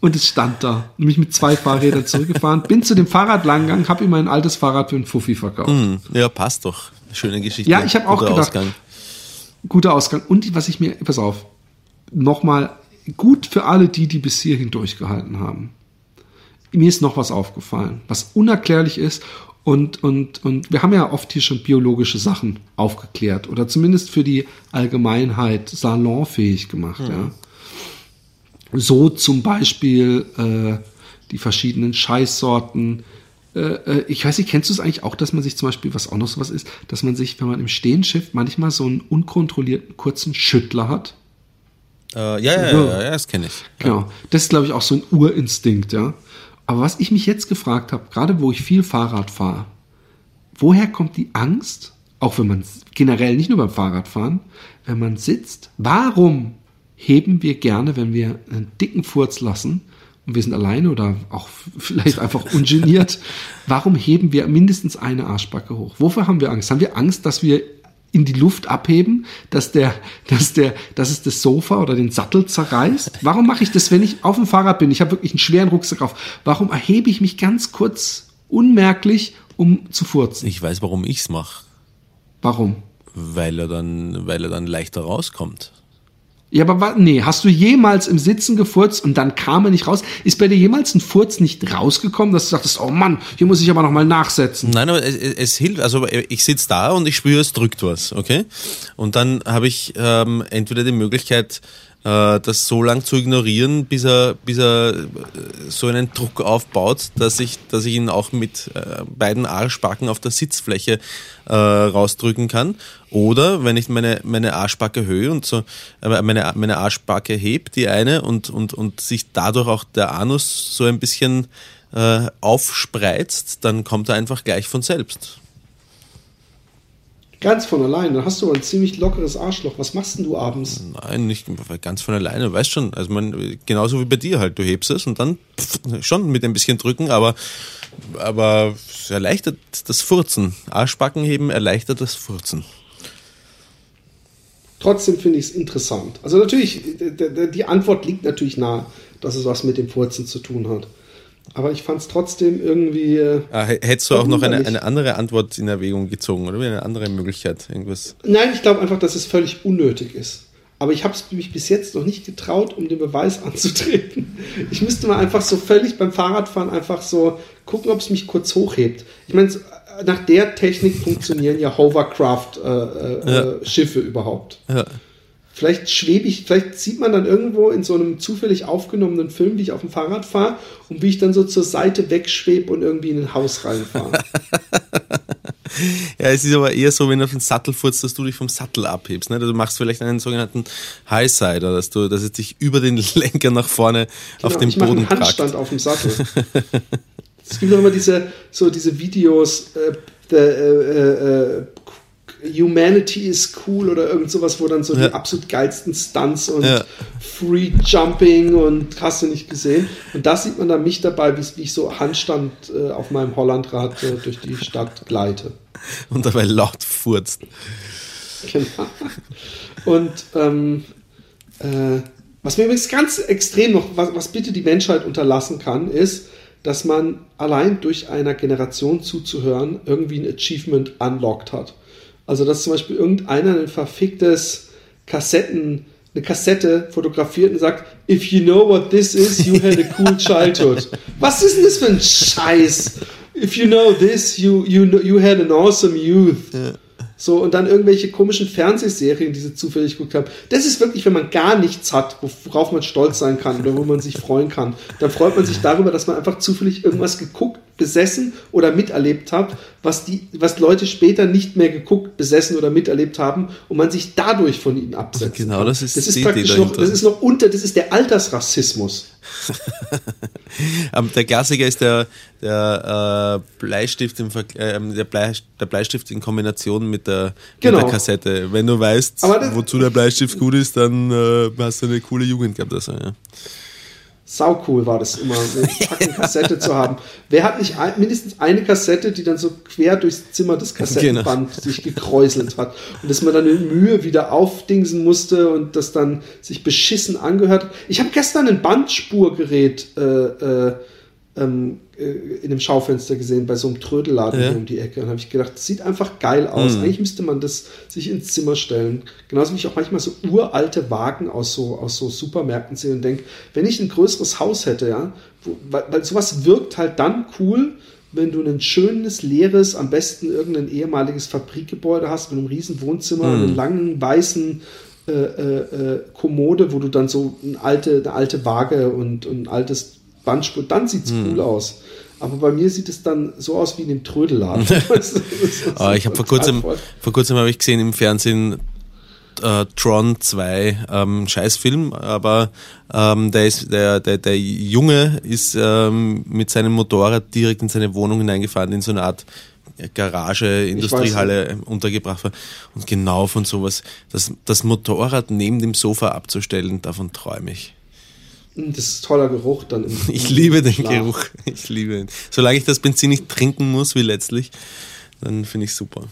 Und es stand da. Nämlich mit zwei Fahrrädern zurückgefahren. Bin zu dem Fahrrad lang gegangen, habe ihm mein altes Fahrrad für einen Fuffi verkauft. Hm, Ja, passt doch. Schöne Geschichte. Ja, ich habe auch Guter gedacht, Ausgang. guter Ausgang. Und was ich mir, pass auf, nochmal gut für alle die, die bis hierhin durchgehalten haben. Mir ist noch was aufgefallen, was unerklärlich ist. Und, und, und wir haben ja oft hier schon biologische Sachen aufgeklärt oder zumindest für die Allgemeinheit salonfähig gemacht. Ja. So zum Beispiel äh, die verschiedenen Scheißsorten. Äh, äh, ich weiß nicht, kennst du es eigentlich auch, dass man sich zum Beispiel, was auch noch sowas ist, dass man sich, wenn man im Stehen schifft, manchmal so einen unkontrollierten kurzen Schüttler hat? Äh, ja, ja, ja, ja, das kenne ich. Genau. Das ist, glaube ich, auch so ein Urinstinkt, ja. Aber was ich mich jetzt gefragt habe, gerade wo ich viel Fahrrad fahre, woher kommt die Angst, auch wenn man generell nicht nur beim Fahrradfahren, wenn man sitzt, warum heben wir gerne, wenn wir einen dicken Furz lassen und wir sind alleine oder auch vielleicht einfach [laughs] ungeniert, warum heben wir mindestens eine Arschbacke hoch? Wofür haben wir Angst? Haben wir Angst, dass wir in die Luft abheben, dass der, dass der, dass es das Sofa oder den Sattel zerreißt? Warum mache ich das, wenn ich auf dem Fahrrad bin? Ich habe wirklich einen schweren Rucksack auf. Warum erhebe ich mich ganz kurz unmerklich, um zu furzen? Ich weiß, warum ich's mache. Warum? Weil er dann, weil er dann leichter rauskommt. Ja, aber nee, hast du jemals im Sitzen gefurzt und dann kam er nicht raus? Ist bei dir jemals ein Furz nicht rausgekommen, dass du sagtest, oh Mann, hier muss ich aber noch mal nachsetzen? Nein, aber es, es hilft. Also ich sitze da und ich spüre, es drückt was, okay? Und dann habe ich ähm, entweder die Möglichkeit, das so lang zu ignorieren, bis er, bis er äh, so einen Druck aufbaut, dass ich, dass ich ihn auch mit äh, beiden Arschbacken auf der Sitzfläche äh, rausdrücken kann. Oder wenn ich meine, meine Arschbacke höhe und so, äh, meine, meine Arschbacke hebt, die eine, und, und, und sich dadurch auch der Anus so ein bisschen äh, aufspreizt, dann kommt er einfach gleich von selbst. Ganz von allein. Dann hast du aber ein ziemlich lockeres Arschloch. Was machst denn du abends? Nein, nicht ganz von alleine, weißt schon. Also man, genauso wie bei dir halt. Du hebst es und dann pff, schon mit ein bisschen drücken, aber, aber es erleichtert das Furzen. Arschbacken heben erleichtert das Furzen. Trotzdem finde ich es interessant. Also natürlich, die Antwort liegt natürlich nahe, dass es was mit dem Furzen zu tun hat. Aber ich fand es trotzdem irgendwie. äh, Ah, hättest du auch noch eine, eine andere Antwort in Erwägung gezogen, oder? Eine andere Möglichkeit, irgendwas. Nein, ich glaube einfach, dass es völlig unnötig ist. Aber ich habe es mich bis jetzt noch nicht getraut, um den Beweis [laughs] anzutreten. Ich müsste mal einfach so völlig beim Fahrradfahren einfach so gucken, ob es mich kurz hochhebt. Ich meine, äh, nach der Technik funktionieren ja Hovercraft-Schiffe äh, äh, Schiffe überhaupt. Ja. Vielleicht schwebe ich, vielleicht sieht man dann irgendwo in so einem zufällig aufgenommenen Film, wie ich auf dem Fahrrad fahre und wie ich dann so zur Seite wegschwebe und irgendwie in ein Haus reinfahre. [laughs] Ja, es ist aber eher so, wenn du auf den Sattel furzt, dass du dich vom Sattel abhebst. Ne? Du machst vielleicht einen sogenannten Highsider, dass du, dass es dich über den [laughs] Lenker nach vorne auf Genau, den ich Boden einen tragt. Handstand auf dem Sattel. [laughs] es gibt doch immer diese, so diese Videos, äh, der, äh, äh, Humanity is cool oder irgend sowas, wo dann so Ja. die absolut geilsten Stunts und Ja. Free Jumping und hast du nicht gesehen. Und da sieht man dann mich dabei, wie, wie ich so Handstand äh, auf meinem Hollandrad äh, durch die Stadt gleite. Und dabei laut furzt. Genau. Und ähm, äh, was mir übrigens ganz extrem noch, was, was bitte die Menschheit unterlassen kann, ist, dass man allein durch einer Generation zuzuhören irgendwie ein Achievement unlocked hat. Also dass zum Beispiel irgendeiner ein verficktes Kassetten, eine Kassette fotografiert und sagt, if you know what this is, you had a cool childhood. [laughs] Was ist denn das für ein Scheiß? If you know this, you, you, you had an awesome youth. So, und dann irgendwelche komischen Fernsehserien, die sie zufällig geguckt haben. Das ist wirklich, wenn man gar nichts hat, worauf man stolz sein kann oder wo man sich freuen kann. Dann freut man sich darüber, dass man einfach zufällig irgendwas geguckt, besessen oder miterlebt hat, was die, was Leute später nicht mehr geguckt, besessen oder miterlebt haben und man sich dadurch von ihnen absetzt. Genau, das ist das ist praktisch noch, das ist noch unter, das ist der Altersrassismus. Ähm, der Klassiker ist der, der äh, Bleistift im Ver ähm, der, Blei der Bleistift in Kombination mit der, Genau. mit der Kassette. Wenn du weißt, das- wozu der Bleistift gut ist, dann äh, hast du eine coole Jugend gehabt. Also, ja. Sau cool war das immer, eine [laughs] fucking Kassette zu haben. Wer hat nicht ein, mindestens eine Kassette, die dann so quer durchs Zimmer des Kassettenband Genau. sich gekräuselt hat und dass man dann mit Mühe wieder aufdingsen musste und das dann sich beschissen angehört. hat. Ich habe gestern ein Bandspurgerät äh, äh, ähm, äh, in dem Schaufenster gesehen bei so einem Trödelladen Ja. um die Ecke und habe ich gedacht, das sieht einfach geil aus. Mhm. Eigentlich müsste man das sich ins Zimmer stellen. Genauso wie ich auch manchmal so uralte Wagen aus so, aus so Supermärkten sehe und denke, wenn ich ein größeres Haus hätte, ja, wo, weil, weil sowas wirkt halt dann cool, wenn du ein schönes, leeres, am besten irgendein ehemaliges Fabrikgebäude hast mit einem riesen Wohnzimmer, Mhm. einem langen, weißen äh, äh, äh, Kommode, wo du dann so eine alte, eine alte Waage und, und ein altes Bandspur, dann sieht's Mhm. cool aus. Aber bei mir sieht es dann so aus wie in dem Trödelladen. [laughs] Ah, ich habe vor kurzem, voll. vor kurzem habe ich gesehen im Fernsehen äh, Tron 2, ähm, Scheißfilm, aber ähm, der, ist, der, der, der Junge ist ähm, mit seinem Motorrad direkt in seine Wohnung hineingefahren, in so eine Art Garage, Industriehalle untergebracht war. Und genau von sowas, das, das Motorrad neben dem Sofa abzustellen, davon träume ich. Das ist toller Geruch dann. Im, [laughs] Ich liebe den Schlaf. Geruch. Ich liebe ihn. Solange ich das Benzin nicht trinken muss, wie letztlich, dann finde ich super.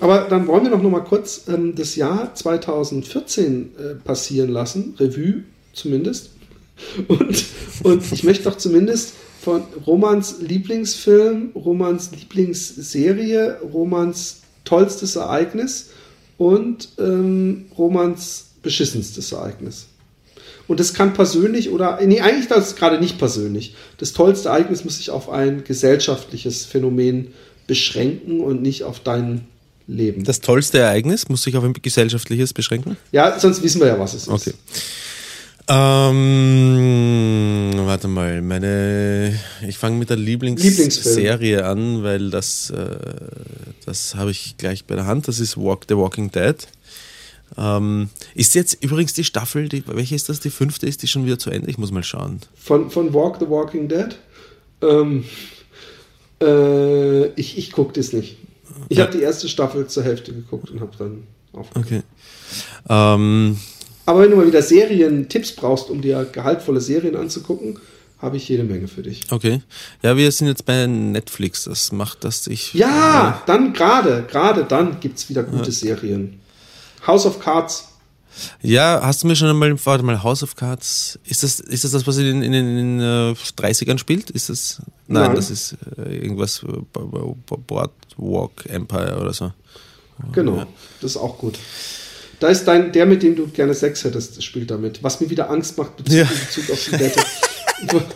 Aber dann wollen wir doch noch mal kurz ähm, das Jahr 2014 äh, passieren lassen, Revue zumindest. [laughs] Und, und ich möchte doch zumindest von Romans Lieblingsfilm, Romans Lieblingsserie, Romans tollstes Ereignis und ähm, Romans beschissenstes Ereignis. Und das kann persönlich oder, nee, eigentlich das ist gerade nicht persönlich. Das tollste Ereignis muss sich auf ein gesellschaftliches Phänomen beschränken und nicht auf dein Leben. Das tollste Ereignis muss sich auf ein gesellschaftliches beschränken? ja, sonst wissen wir ja, was es ist. Okay. Ähm, warte mal, meine, ich fange mit der Lieblingsserie an, weil das, äh, das habe ich gleich bei der Hand. Das ist Walk the Walking Dead. Ähm, ist jetzt übrigens die Staffel, die, welche ist das? Die fünfte ist die schon wieder zu Ende? Ich muss mal schauen. Von, von Walk the Walking Dead. Ähm, äh, ich ich gucke das nicht. Ich habe die erste Staffel zur Hälfte geguckt und habe dann aufgehört. Okay. Ähm, Aber wenn du mal wieder Serien-Tipps brauchst, um dir gehaltvolle Serien anzugucken, habe ich jede Menge für dich. okay. Ja, wir sind jetzt bei Netflix. Das macht das ich. Ja, dann gerade, gerade dann gibt es wieder gute Serien. House of Cards. Ja, hast du mir schon einmal, warte mal, House of Cards, ist das, ist das das, was in, in, in den äh, 30ern spielt? Ist das, nein, Nein. das ist äh, irgendwas, äh, Bo- Bo- Bo- Boardwalk Empire oder so. Genau, das ist auch gut. Da ist dein, der, mit dem du gerne Sex hättest, spielt damit. Was mir wieder Angst macht Bezug, Ja. in Bezug auf die Wette. [laughs]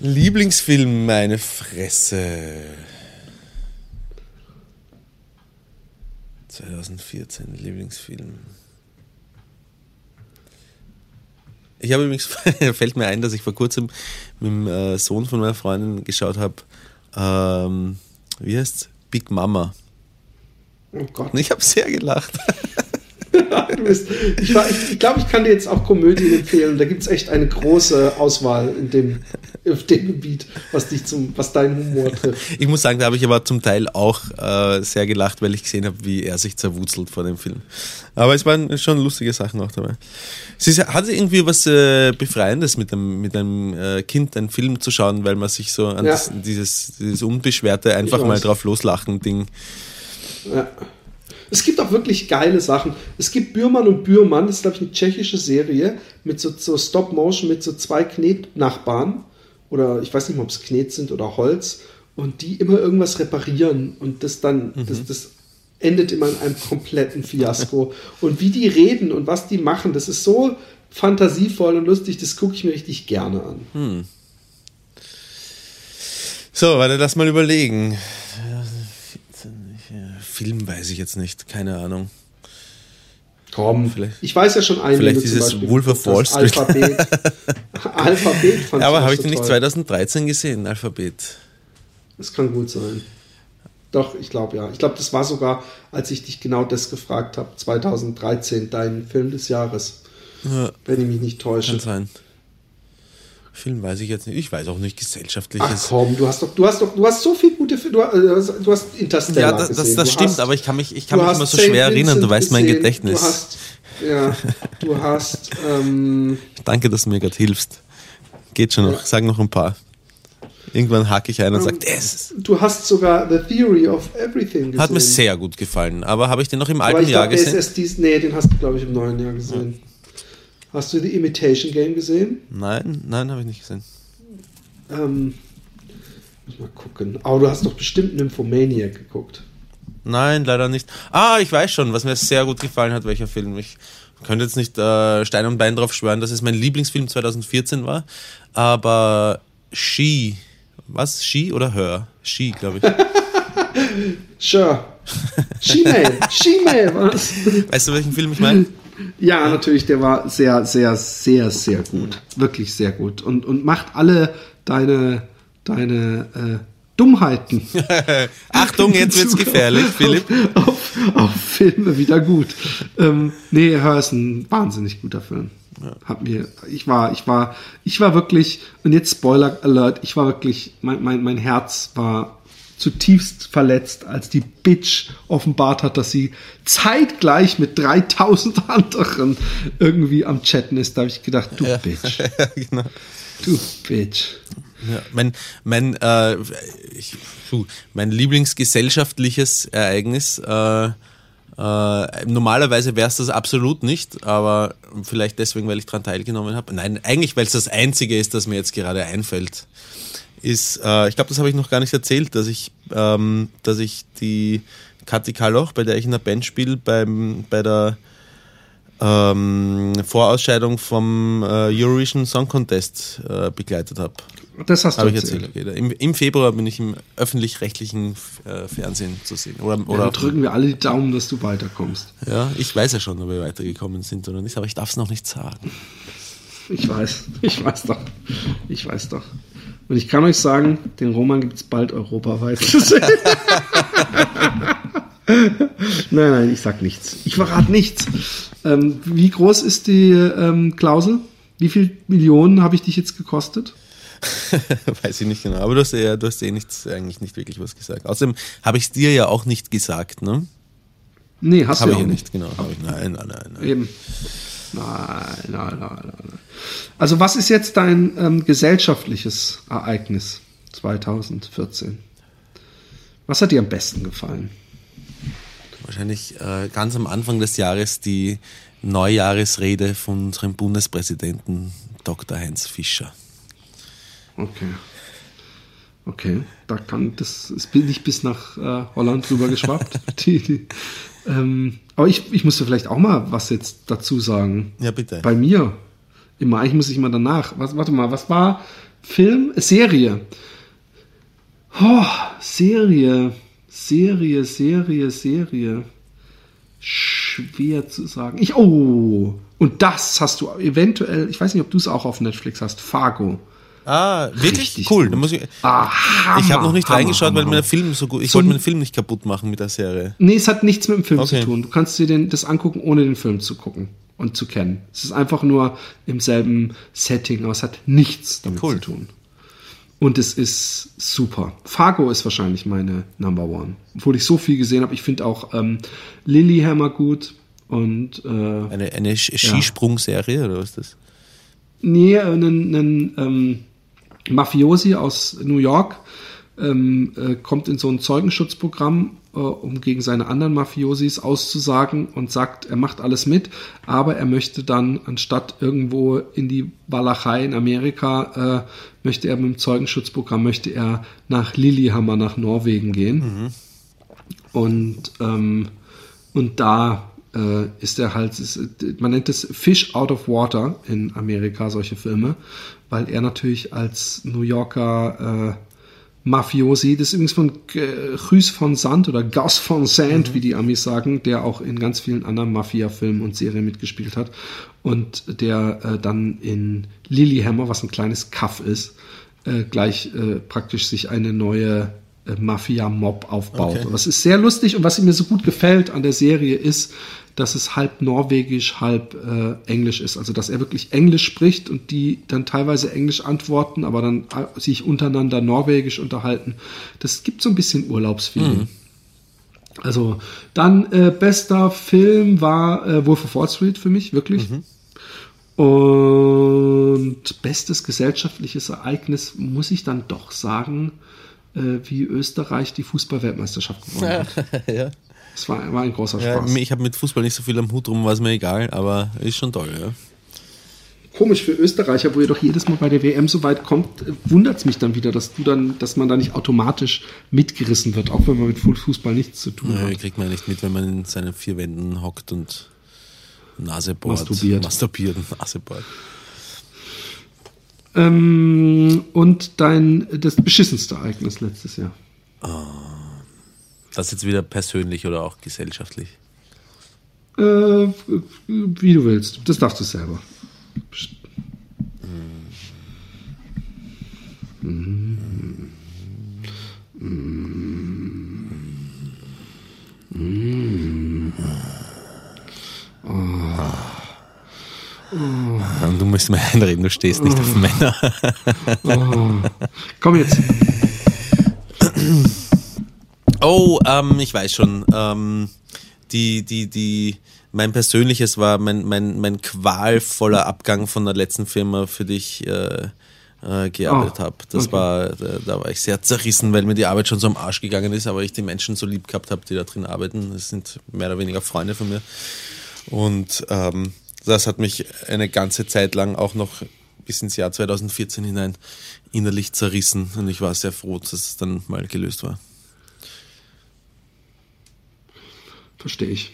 Lieblingsfilm, meine Fresse. 2014, Lieblingsfilm. Ich habe übrigens, [laughs] fällt mir ein, dass ich vor kurzem mit dem äh, Sohn von meiner Freundin geschaut habe, ähm, wie heißt's? Big Mama. oh Gott. Und ich habe sehr gelacht. [laughs] [laughs] bist, ich glaube, ich, ich, glaub, ich kann dir jetzt auch Komödien empfehlen. Da gibt es echt eine große Auswahl in dem, auf dem Gebiet, was dich zum, was deinen Humor trifft. Ich muss sagen, da habe ich aber zum Teil auch äh, sehr gelacht, weil ich gesehen habe, wie er sich zerwurzelt vor dem Film. Aber es waren schon lustige Sachen auch dabei. Sie hat irgendwie was äh, Befreiendes mit einem, mit einem äh, Kind einen Film zu schauen, weil man sich so an ja. das, dieses, dieses unbeschwerte einfach mal drauf loslachen Ding. Ja. Es gibt auch wirklich geile Sachen. Es gibt Bürmann und Bürmann, das ist, glaube ich, eine tschechische Serie mit so, so Stop-Motion, mit so zwei Knetnachbarn. Oder ich weiß nicht mal, ob es Knet sind oder Holz. Und die immer irgendwas reparieren. Und das dann, mhm. das, das endet immer in einem kompletten Fiasko. [laughs] und wie die reden und was die machen, das ist so fantasievoll und lustig, das gucke ich mir richtig gerne an. Hm. So, warte, lass mal überlegen. Film weiß ich jetzt nicht, keine Ahnung. Komm, vielleicht. Ich weiß ja schon einen. Vielleicht dieses Wolf of Wall Street. Alphabet. [laughs] Alphabet fand ja, aber habe ich den nicht 2013 gesehen, Alphabet? Das kann gut sein. Doch, ich glaube ja. Ich glaube, das war sogar, als ich dich genau das gefragt habe, 2013, dein Film des Jahres. Ja. Wenn ich mich nicht täusche. Kann sein. Film weiß ich jetzt nicht. Ich weiß auch nicht gesellschaftliches. Ach komm, du hast doch, du hast doch, du hast so viele gute Filme. Du, hast, du hast Interstellar Ja, das, gesehen. das, das stimmt, hast, aber ich kann mich, ich kann mich immer so schwer erinnern. Du weißt mein Gedächtnis. Du hast, ja, du hast. Ähm, [laughs] Danke, dass du mir gerade hilfst. Geht schon noch. Sag noch ein paar. Irgendwann hake ich ein und um, sage, es. Du hast sogar The Theory of Everything gesehen. Hat mir sehr gut gefallen. Aber habe ich den noch im alten Jahr glaub, gesehen? Dies, nee, den hast du, glaube ich, im neuen Jahr gesehen. Ja. Hast du The Imitation Game gesehen? Nein, nein, habe ich nicht gesehen. Ähm, muss mal gucken. Aber du hast doch bestimmt Nymphomaniac geguckt. Nein, leider nicht. Ah, ich weiß schon, was mir sehr gut gefallen hat, welcher Film. Ich könnte jetzt nicht äh, Stein und Bein drauf schwören, dass es mein Lieblingsfilm 2014 war. Aber She, was? She oder Her? She, glaube ich. [laughs] sure. She-Mail. She-Mail, was? Weißt du, welchen Film ich meine? Ja, natürlich, der war sehr, sehr, sehr, sehr gut. Wirklich sehr gut. Und, und macht alle deine, deine äh, Dummheiten. [laughs] Achtung, jetzt wird's gefährlich, [laughs] Philipp. Auf, auf, auf, Filme wieder gut. Ähm, nee, Hör ist ein wahnsinnig guter Film. Ja. Hab mir, ich war, ich war, ich war wirklich, und jetzt Spoiler Alert, ich war wirklich, mein, mein, mein Herz war zutiefst verletzt, als die Bitch offenbart hat, dass sie zeitgleich mit 3000 [laughs] anderen irgendwie am Chatten ist. Da habe ich gedacht, du ja. Bitch. [laughs] Ja, genau. Du Bitch. Ja, mein, mein, äh, ich, mein Lieblingsgesellschaftliches Ereignis, äh, äh, normalerweise wäre es das absolut nicht, aber vielleicht deswegen, weil ich daran teilgenommen habe. Nein, eigentlich, weil es das Einzige ist, das mir jetzt gerade einfällt, ist, äh, ich glaube, das habe ich noch gar nicht erzählt, dass ich, ähm, dass ich die Kathi Kalloch, bei der ich in der Band spiele, bei der ähm, Vorausscheidung vom äh, Eurovision Song Contest äh, begleitet habe. Das hast du hab erzählt. Ich erzählt. Im, Im, Februar bin ich im öffentlich-rechtlichen äh, Fernsehen zu sehen. Oder, oder ja, drücken wir alle die Daumen, dass du weiterkommst. Ja, ich weiß ja schon, ob wir weitergekommen sind oder nicht, aber ich darf es noch nicht sagen. Ich weiß, ich weiß doch. Ich weiß doch. Und ich kann euch sagen, den Roman gibt es bald europaweit [laughs] [laughs] nein, nein, ich sag nichts. Ich verrate nichts. Ähm, wie groß ist die ähm, Klausel? Wie viel Millionen habe ich dich jetzt gekostet? [laughs] Weiß ich nicht genau, aber du hast ja, du hast eh nichts, eigentlich nicht wirklich was gesagt. Außerdem habe ich es dir ja auch nicht gesagt, ne? Nee, hast hab du ja ich nicht, genau. Ich, nein, nein, nein, nein. Eben. Nein, nein, nein, nein. Also was ist jetzt dein ähm, gesellschaftliches Ereignis 2014? Was hat dir am besten gefallen? Wahrscheinlich äh, ganz am Anfang des Jahres die Neujahresrede von unserem Bundespräsidenten Dr. Heinz Fischer. Okay. Okay, da kann das ist nicht bis nach äh, Holland rüber geschwappt. [laughs] die, die, ähm, aber ich, ich musste vielleicht auch mal was jetzt dazu sagen. Ja, bitte. Bei mir. Immer, eigentlich muss ich immer danach. Was, warte mal, was war Film? Serie. Oh, Serie. Serie, Serie, Serie. Schwer zu sagen. Ich, oh, und das hast du eventuell, ich weiß nicht, ob du es auch auf Netflix hast, Fargo. Ah, wirklich? Richtig cool. gut. Ich Ah, Hammer, ich habe noch nicht Hammer, reingeschaut, Hammer, weil mir der Hammer. Film so gut. Ich So wollte ein- meinen Film nicht kaputt machen mit der Serie. Nee, es hat nichts mit dem Film Okay. zu tun. Du kannst dir den, das angucken, ohne den Film zu gucken und zu kennen. Es ist einfach nur im selben Setting, aber es hat nichts damit Cool. zu tun. Und es ist super. Fargo ist wahrscheinlich meine Number One. Obwohl ich so viel gesehen habe. Ich finde auch ähm, Lilyhammer gut und äh, Eine, eine Skisprungserie oder was ist das? Nee, einen, einen ähm, Mafiosi aus New York ähm, äh, kommt in so ein Zeugenschutzprogramm, äh, um gegen seine anderen Mafiosis auszusagen und sagt, er macht alles mit, aber er möchte dann, anstatt irgendwo in die Walachei in Amerika, äh, möchte er mit dem Zeugenschutzprogramm, möchte er nach Lillehammer, nach Norwegen gehen. Und, ähm, und da äh, ist er halt, ist, man nennt es Fish out of Water in Amerika, solche Filme, weil er natürlich als New Yorker äh, Mafiosi, das ist übrigens von Guus von Sand oder Gus von Sand, wie die Amis sagen, der auch in ganz vielen anderen Mafia-Filmen und Serien mitgespielt hat und der äh, dann in Lilyhammer, was ein kleines Kaff ist, äh, gleich äh, praktisch sich eine neue Mafia-Mob aufbaut. Okay. Und das ist sehr lustig und was mir so gut gefällt an der Serie ist, dass es halb norwegisch, halb äh, englisch ist. Also dass er wirklich Englisch spricht und die dann teilweise Englisch antworten, aber dann äh, sich untereinander norwegisch unterhalten. Das gibt so ein bisschen Urlaubsfeeling. Also dann äh, bester Film war äh, Wolf of Wall Street für mich, wirklich. Und bestes gesellschaftliches Ereignis muss ich dann doch sagen, äh, wie Österreich die Fußball-Weltmeisterschaft gewonnen hat. [laughs] ja. Das war, war ein großer ja Spaß. ich habe mit Fußball nicht so viel am Hut rum, war es mir egal, aber ist schon toll, ja. Komisch für Österreicher, wo ihr doch jedes Mal bei der WM so weit kommt, wundert es mich dann wieder, dass du dann, dass man da nicht automatisch mitgerissen wird, auch wenn man mit Fußball nichts zu tun Ja, hat. kriegt man nicht mit, wenn man in seinen vier Wänden hockt und Nase bohrt. Masturbiert. Masturbiert und Nase bohrt. Ähm, und dein das beschissenste Ereignis letztes Jahr. Das jetzt wieder persönlich oder auch gesellschaftlich. Äh, wie du willst. Das darfst du selber. Und du musst mir einreden, du stehst nicht auf Männer. [laughs] Komm jetzt. Oh, ähm, ich weiß schon. Ähm, die, die, die, mein persönliches war mein, mein, mein qualvoller Abgang von der letzten Firma, für die ich äh, äh, gearbeitet Oh, habe. Das okay. war, da, da war ich sehr zerrissen, weil mir die Arbeit schon so am Arsch gegangen ist, aber ich die Menschen so lieb gehabt habe, die da drin arbeiten. Das sind mehr oder weniger Freunde von mir. Und ähm, das hat mich eine ganze Zeit lang auch noch bis ins Jahr 2014 hinein innerlich zerrissen und ich war sehr froh, dass es dann mal gelöst war. Verstehe ich.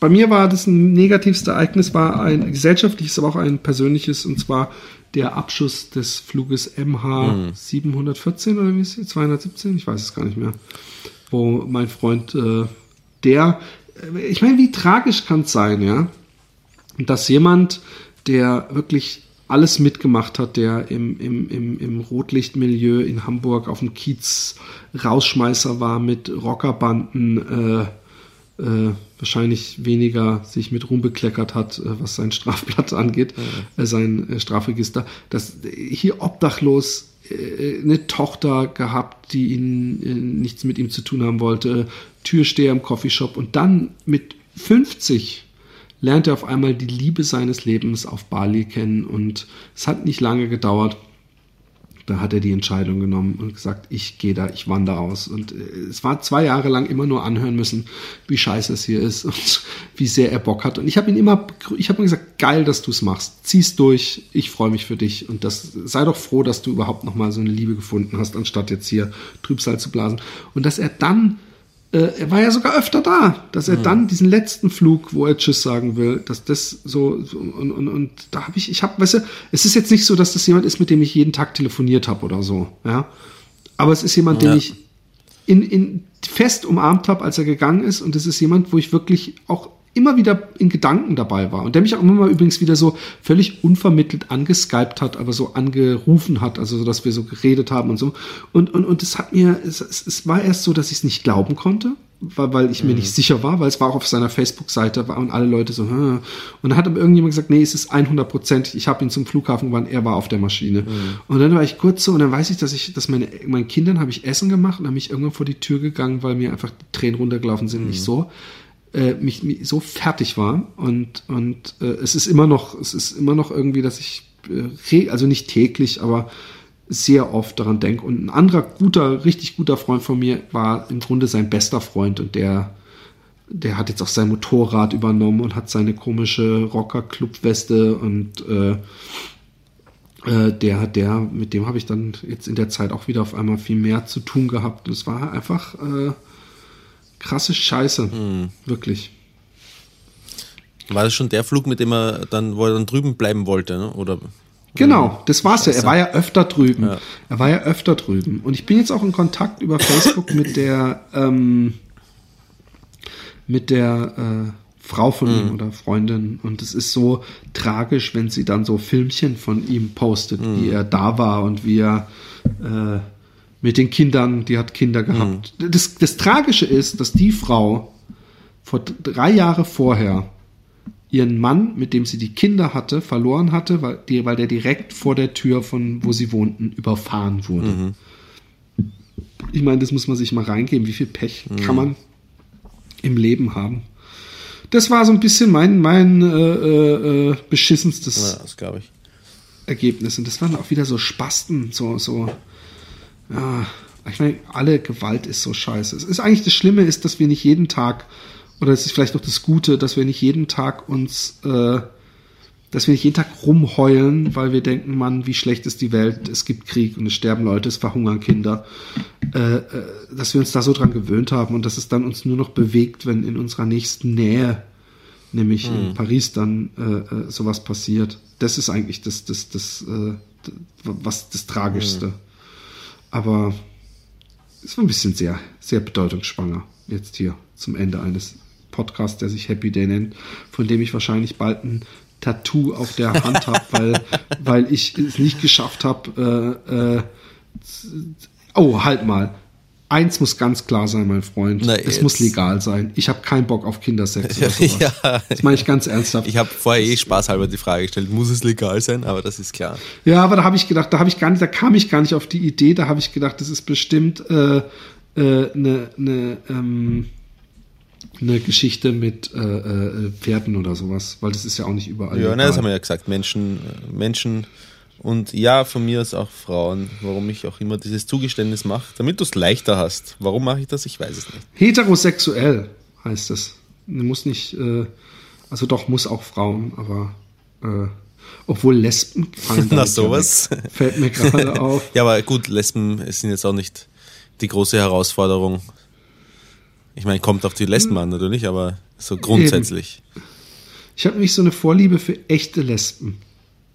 Bei mir war das negativste Ereignis, war ein gesellschaftliches, aber auch ein persönliches, und zwar der Abschuss des Fluges MH 714 oder wie ist es? 217? Ich weiß es gar nicht mehr. Wo mein Freund, äh, der, äh, ich meine, wie tragisch kann es sein, ja? Dass jemand, der wirklich alles mitgemacht hat, der im, im, im, im Rotlichtmilieu in Hamburg auf dem Kiez Rausschmeißer war mit Rockerbanden, äh, äh, wahrscheinlich weniger sich mit Ruhm bekleckert hat, äh, was sein Strafblatt [laughs] angeht, äh, sein äh, Strafregister, dass hier obdachlos äh, eine Tochter gehabt, die ihn nichts mit ihm zu tun haben wollte, Türsteher im Coffeeshop und dann mit 50 lernt er auf einmal die Liebe seines Lebens auf Bali kennen und es hat nicht lange gedauert. Da hat er die Entscheidung genommen und gesagt, ich gehe da, ich wandere aus. Und äh, es war zwei Jahre lang immer nur anhören müssen, wie scheiße es hier ist und [laughs] wie sehr er Bock hat. Und ich habe ihn immer, ich habe ihm gesagt, geil, dass du es machst. Zieh's durch, ich freue mich für dich. Und das sei doch froh, dass du überhaupt noch mal so eine Liebe gefunden hast, anstatt jetzt hier Trübsal zu blasen. Und dass er dann er war ja sogar öfter da, dass er dann diesen letzten Flug, wo er Tschüss sagen will, dass das so, so und, und, und da habe ich, ich habe, weißt du, es ist jetzt nicht so, dass das jemand ist, mit dem ich jeden Tag telefoniert habe oder so, ja, aber es ist jemand, den Ja. ich in, in fest umarmt habe, als er gegangen ist. Und es ist jemand, wo ich wirklich auch immer wieder in Gedanken dabei war und der mich auch immer mal übrigens wieder so völlig unvermittelt angeskypt hat, aber so angerufen hat, also so, dass wir so geredet haben und so. Und, und, und es hat mir, es, es, es war erst so, dass ich es nicht glauben konnte, weil, weil ich mir Mhm. nicht sicher war, weil es war auch auf seiner Facebook-Seite waren alle Leute so, hm. und dann hat aber irgendjemand gesagt, nee, es ist 100 Prozent, ich habe ihn zum Flughafen gewandt, er war auf der Maschine. Mhm. Und dann war ich kurz so, und dann weiß ich, dass ich, dass meine, meinen Kindern habe ich Essen gemacht und dann bin ich irgendwann vor die Tür gegangen, weil mir einfach die Tränen runtergelaufen sind, und ich so, äh, mich, mich so fertig war und und äh, es ist immer noch es ist immer noch irgendwie dass ich äh, also nicht täglich aber sehr oft daran denke und ein anderer guter richtig guter Freund von mir war im Grunde sein bester Freund und der der hat jetzt auch sein Motorrad übernommen und hat seine komische Rocker Club Weste und äh, äh, der der mit dem habe ich dann jetzt in der Zeit auch wieder auf einmal viel mehr zu tun gehabt. Es war einfach äh, krasse Scheiße wirklich War das schon der Flug, mit dem er dann, wo er dann drüben bleiben wollte, ne? Oder? Genau, das war's ja. Er war ja öfter drüben. Ja. Er war ja öfter drüben. Und ich bin jetzt auch in Kontakt über Facebook mit der ähm, mit der äh, Frau von Mhm. ihm oder Freundin. Und es ist so tragisch, wenn sie dann so Filmchen von ihm postet, Mhm. wie er da war und wie er äh, mit den Kindern, die hat Kinder gehabt. Mhm. Das, das Tragische ist, dass die Frau vor drei Jahre vorher ihren Mann, mit dem sie die Kinder hatte, verloren hatte, weil, die, weil der direkt vor der Tür von wo sie wohnten überfahren wurde. Ich meine, das muss man sich mal reingeben. Wie viel Pech kann man im Leben haben? Das war so ein bisschen mein, mein äh, äh, äh, beschissenstes Ja, das glaube ich. Ergebnis. Und das waren auch wieder so Spasten, so, so, ja, ich meine, alle Gewalt ist so scheiße. Es ist eigentlich das Schlimme ist, dass wir nicht jeden Tag, oder es ist vielleicht auch das Gute, dass wir nicht jeden Tag uns, äh, dass wir nicht jeden Tag rumheulen, weil wir denken, Mann, wie schlecht ist die Welt, es gibt Krieg und es sterben Leute, es verhungern Kinder, äh, äh, dass wir uns da so dran gewöhnt haben und dass es dann uns nur noch bewegt, wenn in unserer nächsten Nähe, nämlich in Paris, dann äh, äh, sowas passiert. Das ist eigentlich das, das, das, äh, was das Tragischste. Aber es war ein bisschen sehr, sehr bedeutungsschwanger jetzt hier zum Ende eines Podcasts, der sich Happy Day nennt, von dem ich wahrscheinlich bald ein Tattoo auf der Hand habe, [laughs] weil, weil ich es nicht geschafft habe. Äh, äh, oh, halt mal. Eins muss ganz klar sein, mein Freund. Na, es muss legal sein. Ich habe keinen Bock auf Kindersex oder [laughs] sowas. Ja. Das meine ich ganz ernsthaft. Ich habe vorher eh spaßhalber die Frage gestellt, muss es legal sein? Aber das ist klar. Ja, aber da habe ich gedacht, da habe ich gar nicht, da kam ich gar nicht auf die Idee, da habe ich gedacht, das ist bestimmt äh, äh, eine ne, ähm, ne Geschichte mit äh, äh, Pferden oder sowas, weil das ist ja auch nicht überall. Ja, legal. nein, das haben wir ja gesagt. Menschen, äh, Menschen und ja, von mir aus auch Frauen, warum ich auch immer dieses Zugeständnis mache, damit du es leichter hast. Warum mache ich das? Ich weiß es nicht. Heterosexuell heißt es. Muss nicht, äh, also doch, muss auch Frauen, aber äh, obwohl Lesben fallen [laughs] Na, sowas. Weg. Fällt mir gerade [laughs] auf. Ja, aber gut, Lesben sind jetzt auch nicht die große Herausforderung. Ich meine, kommt auf die Lesben an natürlich, aber so grundsätzlich. Ich habe nämlich so eine Vorliebe für echte Lesben.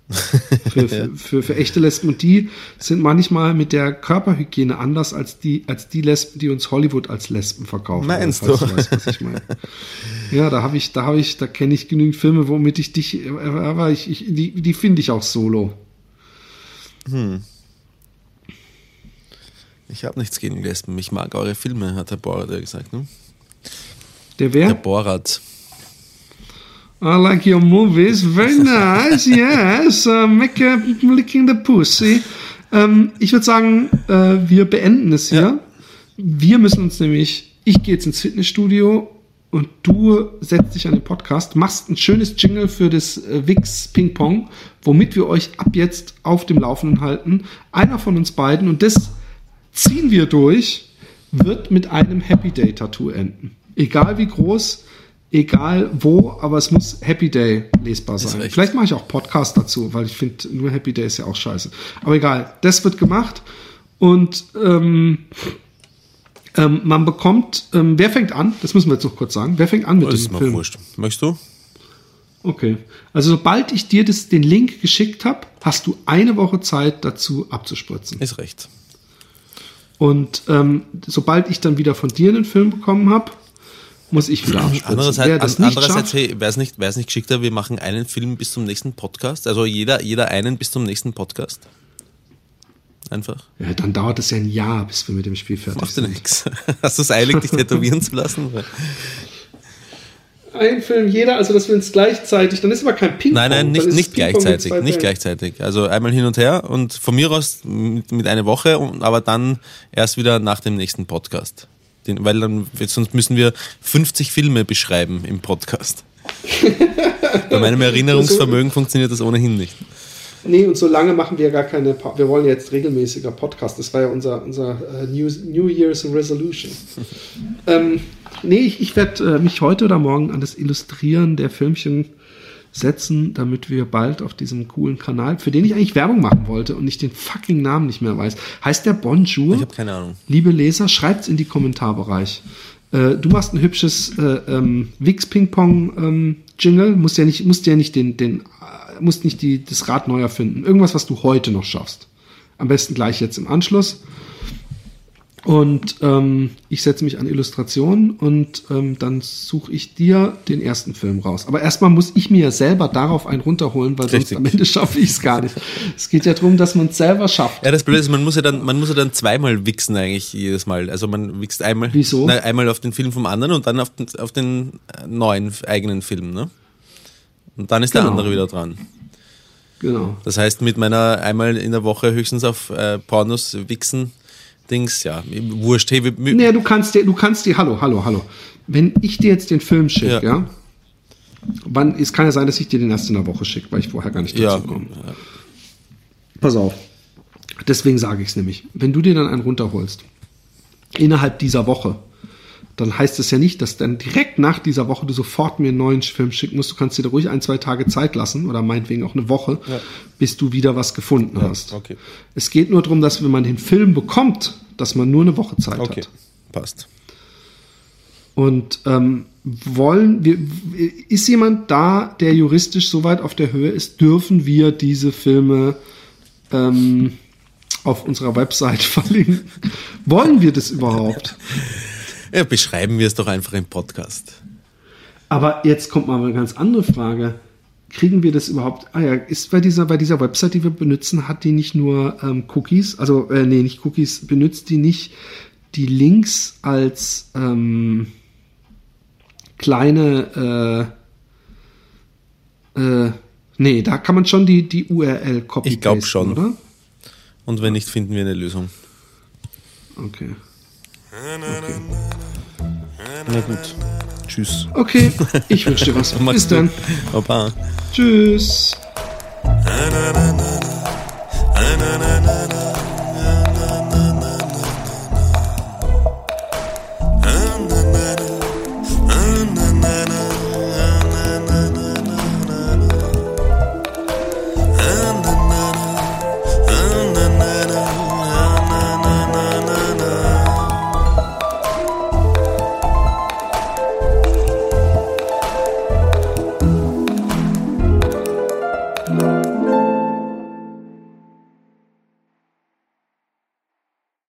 Für, [laughs] für, für, für echte Lesben. Und die sind manchmal mit der Körperhygiene anders als die, als die Lesben, die uns Hollywood als Lesben verkaufen. Meinst du? weißt, was ich meine. Ja, da habe ich, da habe ich, da kenne ich genügend Filme, womit ich dich, aber ich, ich die, die finde ich auch solo. Ich habe nichts gegen Lesben. Ich mag eure Filme, hat der Borat ja gesagt. Ne? Der Der wer? Borat. I like your movies, very [laughs] nice, yes, uh, make a, licking the pussy. Ähm, ich würde sagen, äh, wir beenden es hier. Ja. Wir müssen uns nämlich, ich gehe jetzt ins Fitnessstudio und du setzt dich an den Podcast, machst ein schönes Jingle für das äh, Wix Ping Pong, womit wir euch ab jetzt auf dem Laufenden halten. Einer von uns beiden, und das ziehen wir durch, wird mit einem Happy Day Tattoo enden. Egal wie groß, egal wo, aber es muss Happy Day lesbar sein. Vielleicht mache ich auch Podcast dazu, weil ich finde, nur Happy Day ist ja auch scheiße. Aber egal, das wird gemacht und ähm, ähm, man bekommt, ähm, wer fängt an? Das müssen wir jetzt noch kurz sagen. Wer fängt an mit Das dem Film? wurscht. Möchtest du? Okay. Also sobald ich dir das, den Link geschickt habe, hast du eine Woche Zeit dazu abzuspritzen. Ist recht. Und ähm, sobald ich dann wieder von dir einen Film bekommen habe, muss ich wieder abspritzen. Andererseits, Wer das an, nicht andererseits schafft, hey, wäre es nicht, wär's nicht geschickter, wir machen einen Film bis zum nächsten Podcast? Also jeder, jeder einen bis zum nächsten Podcast? Einfach. ja, dann dauert es ja ein Jahr, bis wir mit dem Spiel fertig Machst du sind. nix. [laughs] Hast du es eilig, dich tätowieren zu lassen? Ein Film jeder, also dass wir uns gleichzeitig, dann ist aber kein Ping-Pong. Nein, nein, nicht, nicht gleichzeitig. Nicht Fällen. gleichzeitig. Also einmal hin und her und von mir aus mit, mit einer Woche, und- aber dann erst wieder nach dem nächsten Podcast. Den, weil dann, sonst müssen wir 50 Filme beschreiben im Podcast. Bei meinem Erinnerungsvermögen funktioniert das ohnehin nicht. Nee, und so lange machen wir gar keine. Pa wir wollen jetzt regelmäßiger Podcast. Das war ja unser, unser äh, New, New Year's Resolution. [laughs] ähm, nee, ich, ich werde äh, mich heute oder morgen an das Illustrieren der Filmchen setzen, damit wir bald auf diesem coolen Kanal, für den ich eigentlich Werbung machen wollte und ich den fucking Namen nicht mehr weiß. Heißt der Bonjour? Ich habe keine Ahnung. Liebe Leser, schreibt's in die Kommentarbereich. Äh, du machst ein hübsches äh, ähm, Wix Ping Pong ähm, Jingle, musst ja nicht, musst ja nicht den, den, äh, musst nicht die, das Rad neu erfinden. Irgendwas, was du heute noch schaffst. Am besten gleich jetzt im Anschluss. Und ähm, ich setze mich an Illustrationen und ähm, dann suche ich dir den ersten Film raus. Aber erstmal muss ich mir ja selber darauf einen runterholen, weil sonst Richtig. am Ende schaffe ich es gar nicht. Es geht ja darum, dass man es selber schafft. Ja, das Blöde ist, man muss ja dann, man muss ja dann zweimal wichsen eigentlich jedes Mal. Also man wichst einmal, Wieso? Na, einmal auf den Film vom anderen und dann auf den, auf den neuen eigenen Film, ne? Und dann ist der Genau. andere wieder dran. Genau. Das heißt, mit meiner einmal in der Woche höchstens auf äh, Pornos wichsen Dings, ja, wurscht. Hey, wir, Naja, du kannst dir, du kannst dir, hallo, hallo, hallo. Wenn ich dir jetzt den Film schicke, ja. Ja. wann, es kann ja sein, dass ich dir den erst in der Woche schicke, weil ich vorher gar nicht dazu ja, komme. Pass auf. Deswegen sage ich es nämlich. Wenn du dir dann einen runterholst, innerhalb dieser Woche, dann heißt es ja nicht, dass dann direkt nach dieser Woche du sofort mir einen neuen Film schicken musst. Du kannst dir da ruhig ein, zwei Tage Zeit lassen oder meinetwegen auch eine Woche, bis du wieder was gefunden hast. okay. Es geht nur darum, dass wenn man den Film bekommt, dass man nur eine Woche Zeit okay, hat. passt. Und ähm, wollen wir, ist jemand da, der juristisch so weit auf der Höhe ist, dürfen wir diese Filme ähm, auf unserer Website [laughs] verlinken? Wollen wir das überhaupt? [laughs] Ja, beschreiben wir es doch einfach im Podcast. Aber jetzt kommt mal eine ganz andere Frage. Kriegen wir das überhaupt? Ah ja, ist bei dieser, bei dieser Website, die wir benutzen, hat die nicht nur ähm, Cookies, also äh, nee, nicht Cookies, benutzt die nicht die Links als ähm, kleine äh, äh, nee, da kann man schon die, die URL copy Ich glaub schon. oder? Und wenn nicht, finden wir eine Lösung. Okay. Na gut. Tschüss. Okay, ich wünsche dir was. [laughs] Bis dann. Opa. Tschüss.